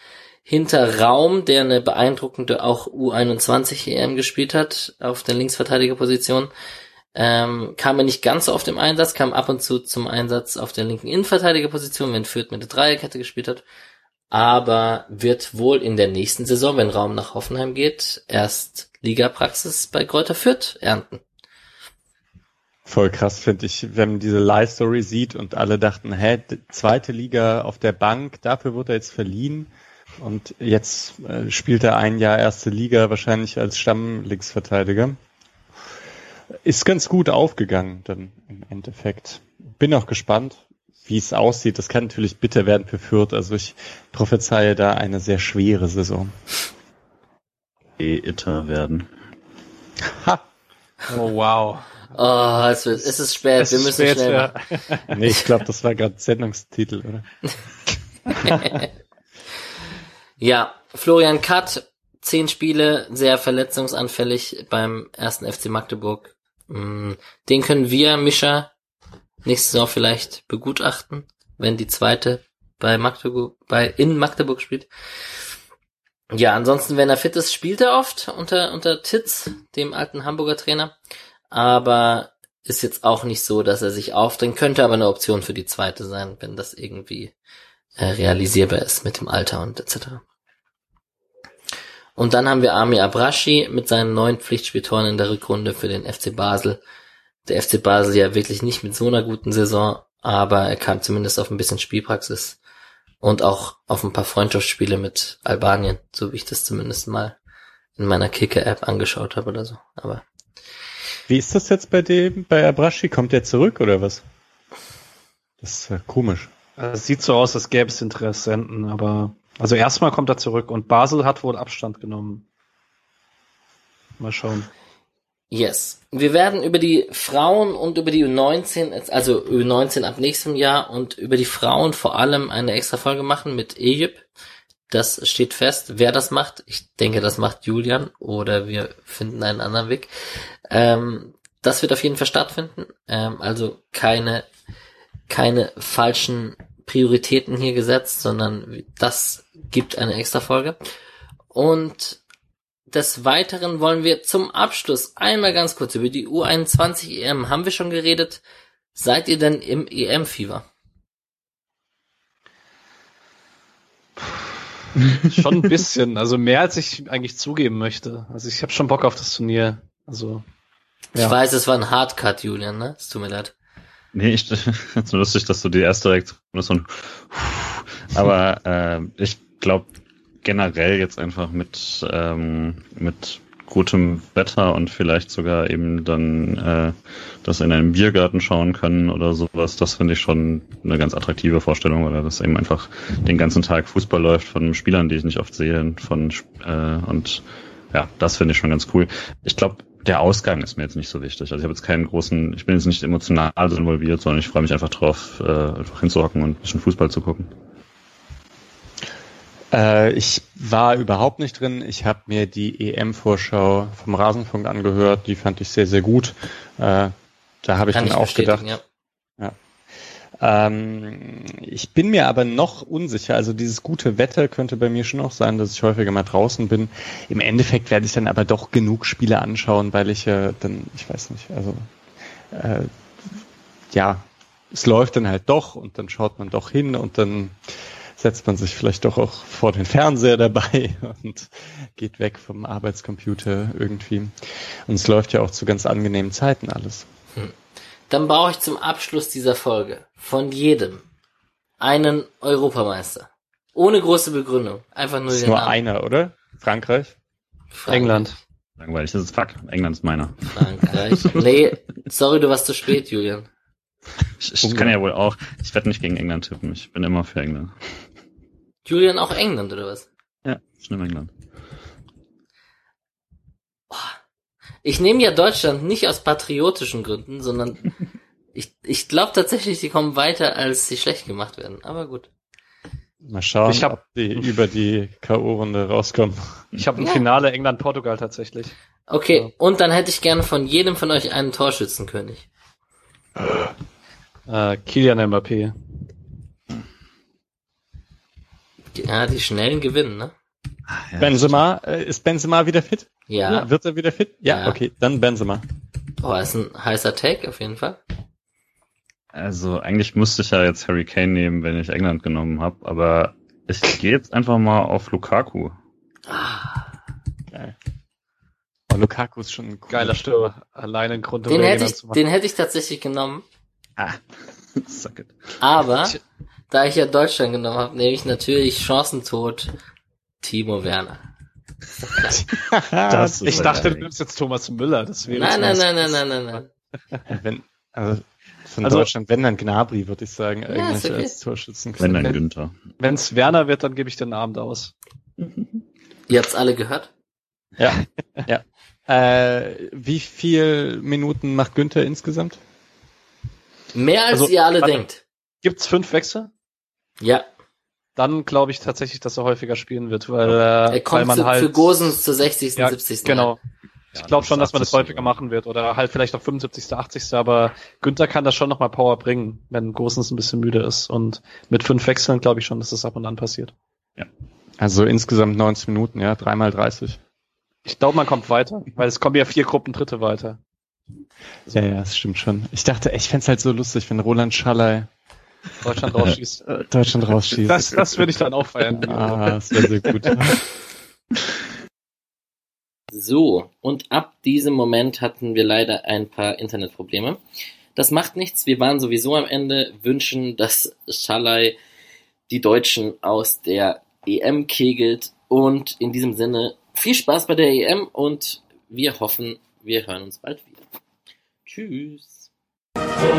hinter Raum, der eine beeindruckende auch U21 EM gespielt hat, auf der Linksverteidigerposition, ähm, kam er nicht ganz so oft im Einsatz, kam ab und zu zum Einsatz auf der linken Innenverteidigerposition, wenn Fürth mit der Dreierkette gespielt hat. Aber wird wohl in der nächsten Saison, wenn Raum nach Hoffenheim geht, erst Ligapraxis bei Kräuter Fürth ernten. Voll krass finde ich, wenn man diese Lie-Story sieht und alle dachten, hä, zweite Liga auf der Bank, dafür wurde er jetzt verliehen und jetzt äh, spielt er ein Jahr erste Liga wahrscheinlich als Stammlinksverteidiger. Ist ganz gut aufgegangen dann im Endeffekt. Bin auch gespannt, wie es aussieht. Das kann natürlich bitter werden für Fürth. Also ich prophezeie da eine sehr schwere Saison. E-Itter werden. Ha! Oh wow. Oh, es, wird, es ist spät, es wir müssen spät, schnell ja. Nee, ich glaube, das war gerade Sendungstitel, oder? ja, Florian Katt, zehn Spiele, sehr verletzungsanfällig beim ersten FC Magdeburg. Mm, den können wir, Mischa, nächstes Jahr vielleicht begutachten, wenn die zweite bei Magdeburg, bei, in Magdeburg spielt. Ja, ansonsten, wenn er fit ist, spielt er oft unter, unter Titz, dem alten Hamburger Trainer aber ist jetzt auch nicht so, dass er sich aufdrängt, könnte aber eine Option für die zweite sein, wenn das irgendwie äh, realisierbar ist mit dem Alter und etc. Und dann haben wir Ami Abrashi mit seinen neuen Pflichtspieltoren in der Rückrunde für den FC Basel. Der FC Basel ja wirklich nicht mit so einer guten Saison, aber er kam zumindest auf ein bisschen Spielpraxis und auch auf ein paar Freundschaftsspiele mit Albanien, so wie ich das zumindest mal in meiner Kicker-App angeschaut habe oder so. Aber wie ist das jetzt bei dem, bei Abrashi? Kommt der zurück oder was? Das ist ja komisch. Es sieht so aus, als gäbe es Interessenten, aber also erstmal kommt er zurück und Basel hat wohl Abstand genommen. Mal schauen. Yes. Wir werden über die Frauen und über die U19, also U19 ab nächstem Jahr und über die Frauen vor allem eine extra Folge machen mit Egypt. Das steht fest. Wer das macht, ich denke, das macht Julian oder wir finden einen anderen Weg. Ähm, das wird auf jeden Fall stattfinden. Ähm, also keine, keine falschen Prioritäten hier gesetzt, sondern das gibt eine extra Folge. Und des Weiteren wollen wir zum Abschluss einmal ganz kurz über die U21 EM haben wir schon geredet. Seid ihr denn im EM-Fieber? schon ein bisschen, also mehr als ich eigentlich zugeben möchte. Also ich habe schon Bock auf das Turnier. Also ja. ich weiß, es war ein Hardcut, Julian, ne? Es tut mir leid. Nee, ich ist so lustig, dass du die erste Reaktion ist und aber äh, ich glaube generell jetzt einfach mit ähm, mit gutem Wetter und vielleicht sogar eben dann äh, das in einem Biergarten schauen können oder sowas, das finde ich schon eine ganz attraktive Vorstellung, weil das eben einfach den ganzen Tag Fußball läuft von Spielern, die ich nicht oft sehe, von äh, und ja, das finde ich schon ganz cool. Ich glaube, der Ausgang ist mir jetzt nicht so wichtig. Also ich habe jetzt keinen großen, ich bin jetzt nicht emotional involviert, sondern ich freue mich einfach drauf, äh, einfach hinzuhocken und ein bisschen Fußball zu gucken. Äh, ich war überhaupt nicht drin. Ich habe mir die EM-Vorschau vom Rasenfunk angehört. Die fand ich sehr, sehr gut. Äh, da habe ich dann auch gedacht. Ja. ja. Ähm, ich bin mir aber noch unsicher. Also dieses gute Wetter könnte bei mir schon auch sein, dass ich häufiger mal draußen bin. Im Endeffekt werde ich dann aber doch genug Spiele anschauen, weil ich äh, dann, ich weiß nicht, also äh, ja, es läuft dann halt doch und dann schaut man doch hin und dann setzt man sich vielleicht doch auch vor den Fernseher dabei und geht weg vom Arbeitscomputer irgendwie. Und es läuft ja auch zu ganz angenehmen Zeiten alles. Hm. Dann brauche ich zum Abschluss dieser Folge von jedem einen Europameister. Ohne große Begründung. Einfach nur das ist den nur Namen. einer, oder? Frankreich? Frankreich? England. Langweilig, das ist fuck. England ist meiner. Frankreich. nee, sorry, du warst zu spät, Julian. Ich, ich kann ja wohl auch. Ich werde nicht gegen England tippen. Ich bin immer für England. Julian auch England, oder was? Ja, ich nehme England. Ich nehme ja Deutschland nicht aus patriotischen Gründen, sondern ich, ich glaube tatsächlich, die kommen weiter, als sie schlecht gemacht werden. Aber gut. Mal schauen, ich hab, ob die über die K.O.-Runde rauskommen. Ich habe ein ja. Finale England-Portugal tatsächlich. Okay, ja. und dann hätte ich gerne von jedem von euch einen Torschützenkönig. Äh, Kilian Mbappé. Ja, die schnellen gewinnen, ne? Ja, Benzema, äh, ist Benzema wieder fit? Ja. ja. Wird er wieder fit? Ja, ja, okay, dann Benzema. Oh, ist ein heißer Take auf jeden Fall. Also eigentlich musste ich ja jetzt Harry Kane nehmen, wenn ich England genommen habe, aber Ich gehe jetzt einfach mal auf Lukaku. Ah, Geil. Oh, Lukaku ist schon ein Geiler Stürmer. Alleine ein Grund, um den, hätte ich, zu machen. den hätte ich tatsächlich genommen. Ah, suck it. Aber da ich ja Deutschland genommen habe, nehme ich natürlich Chancentod Timo Werner. Das ich ja dachte, du nimmst jetzt Thomas Müller. Das wäre Nein, nein, nein, nein, nein, nein, nein. Wenn, also von Also- Deutschland, wenn dann Gnabry, würde ich sagen, eigentlich ist okay. als Torschützen. Wenn dann Günther. Wenn es Werner wird, dann gebe ich den Abend aus. Ihr habt's alle gehört? Ja, ja. Äh, wie viel Minuten macht Günther insgesamt? Mehr als Also, ihr alle warte. denkt. Gibt's fünf Wechsel? Ja, Dann glaube ich tatsächlich, dass er häufiger spielen wird, weil, äh, er weil kommt man zu, halt für Gosens zur 60., ja, 70. Genau. Ich Ja, glaube schon, dass man das 80. häufiger machen wird oder halt vielleicht auf 75., 80. Aber Günther kann das schon nochmal Power bringen, wenn Gosens ein bisschen müde ist. Und mit fünf Wechseln glaube ich schon, dass das ab und an passiert. Also insgesamt 90 Minuten, ja, dreimal 30. Ich glaube, man kommt weiter, weil es kommen ja vier Gruppen Dritte weiter. Ja, ja, das stimmt schon. Ich dachte, ich fänd's halt so lustig, wenn Roland Schallei Deutschland rausschießt. äh, Deutschland rausschießt. Das, das würde ich dann auch feiern. ah, das wäre sehr gut. So, und ab diesem Moment hatten wir leider ein paar Internetprobleme. Das macht nichts, wir waren sowieso am Ende, wünschen, dass Schalai die Deutschen aus der EM kegelt und in diesem Sinne viel Spaß bei der EM und wir hoffen, wir hören uns bald wieder. Tschüss. Grüß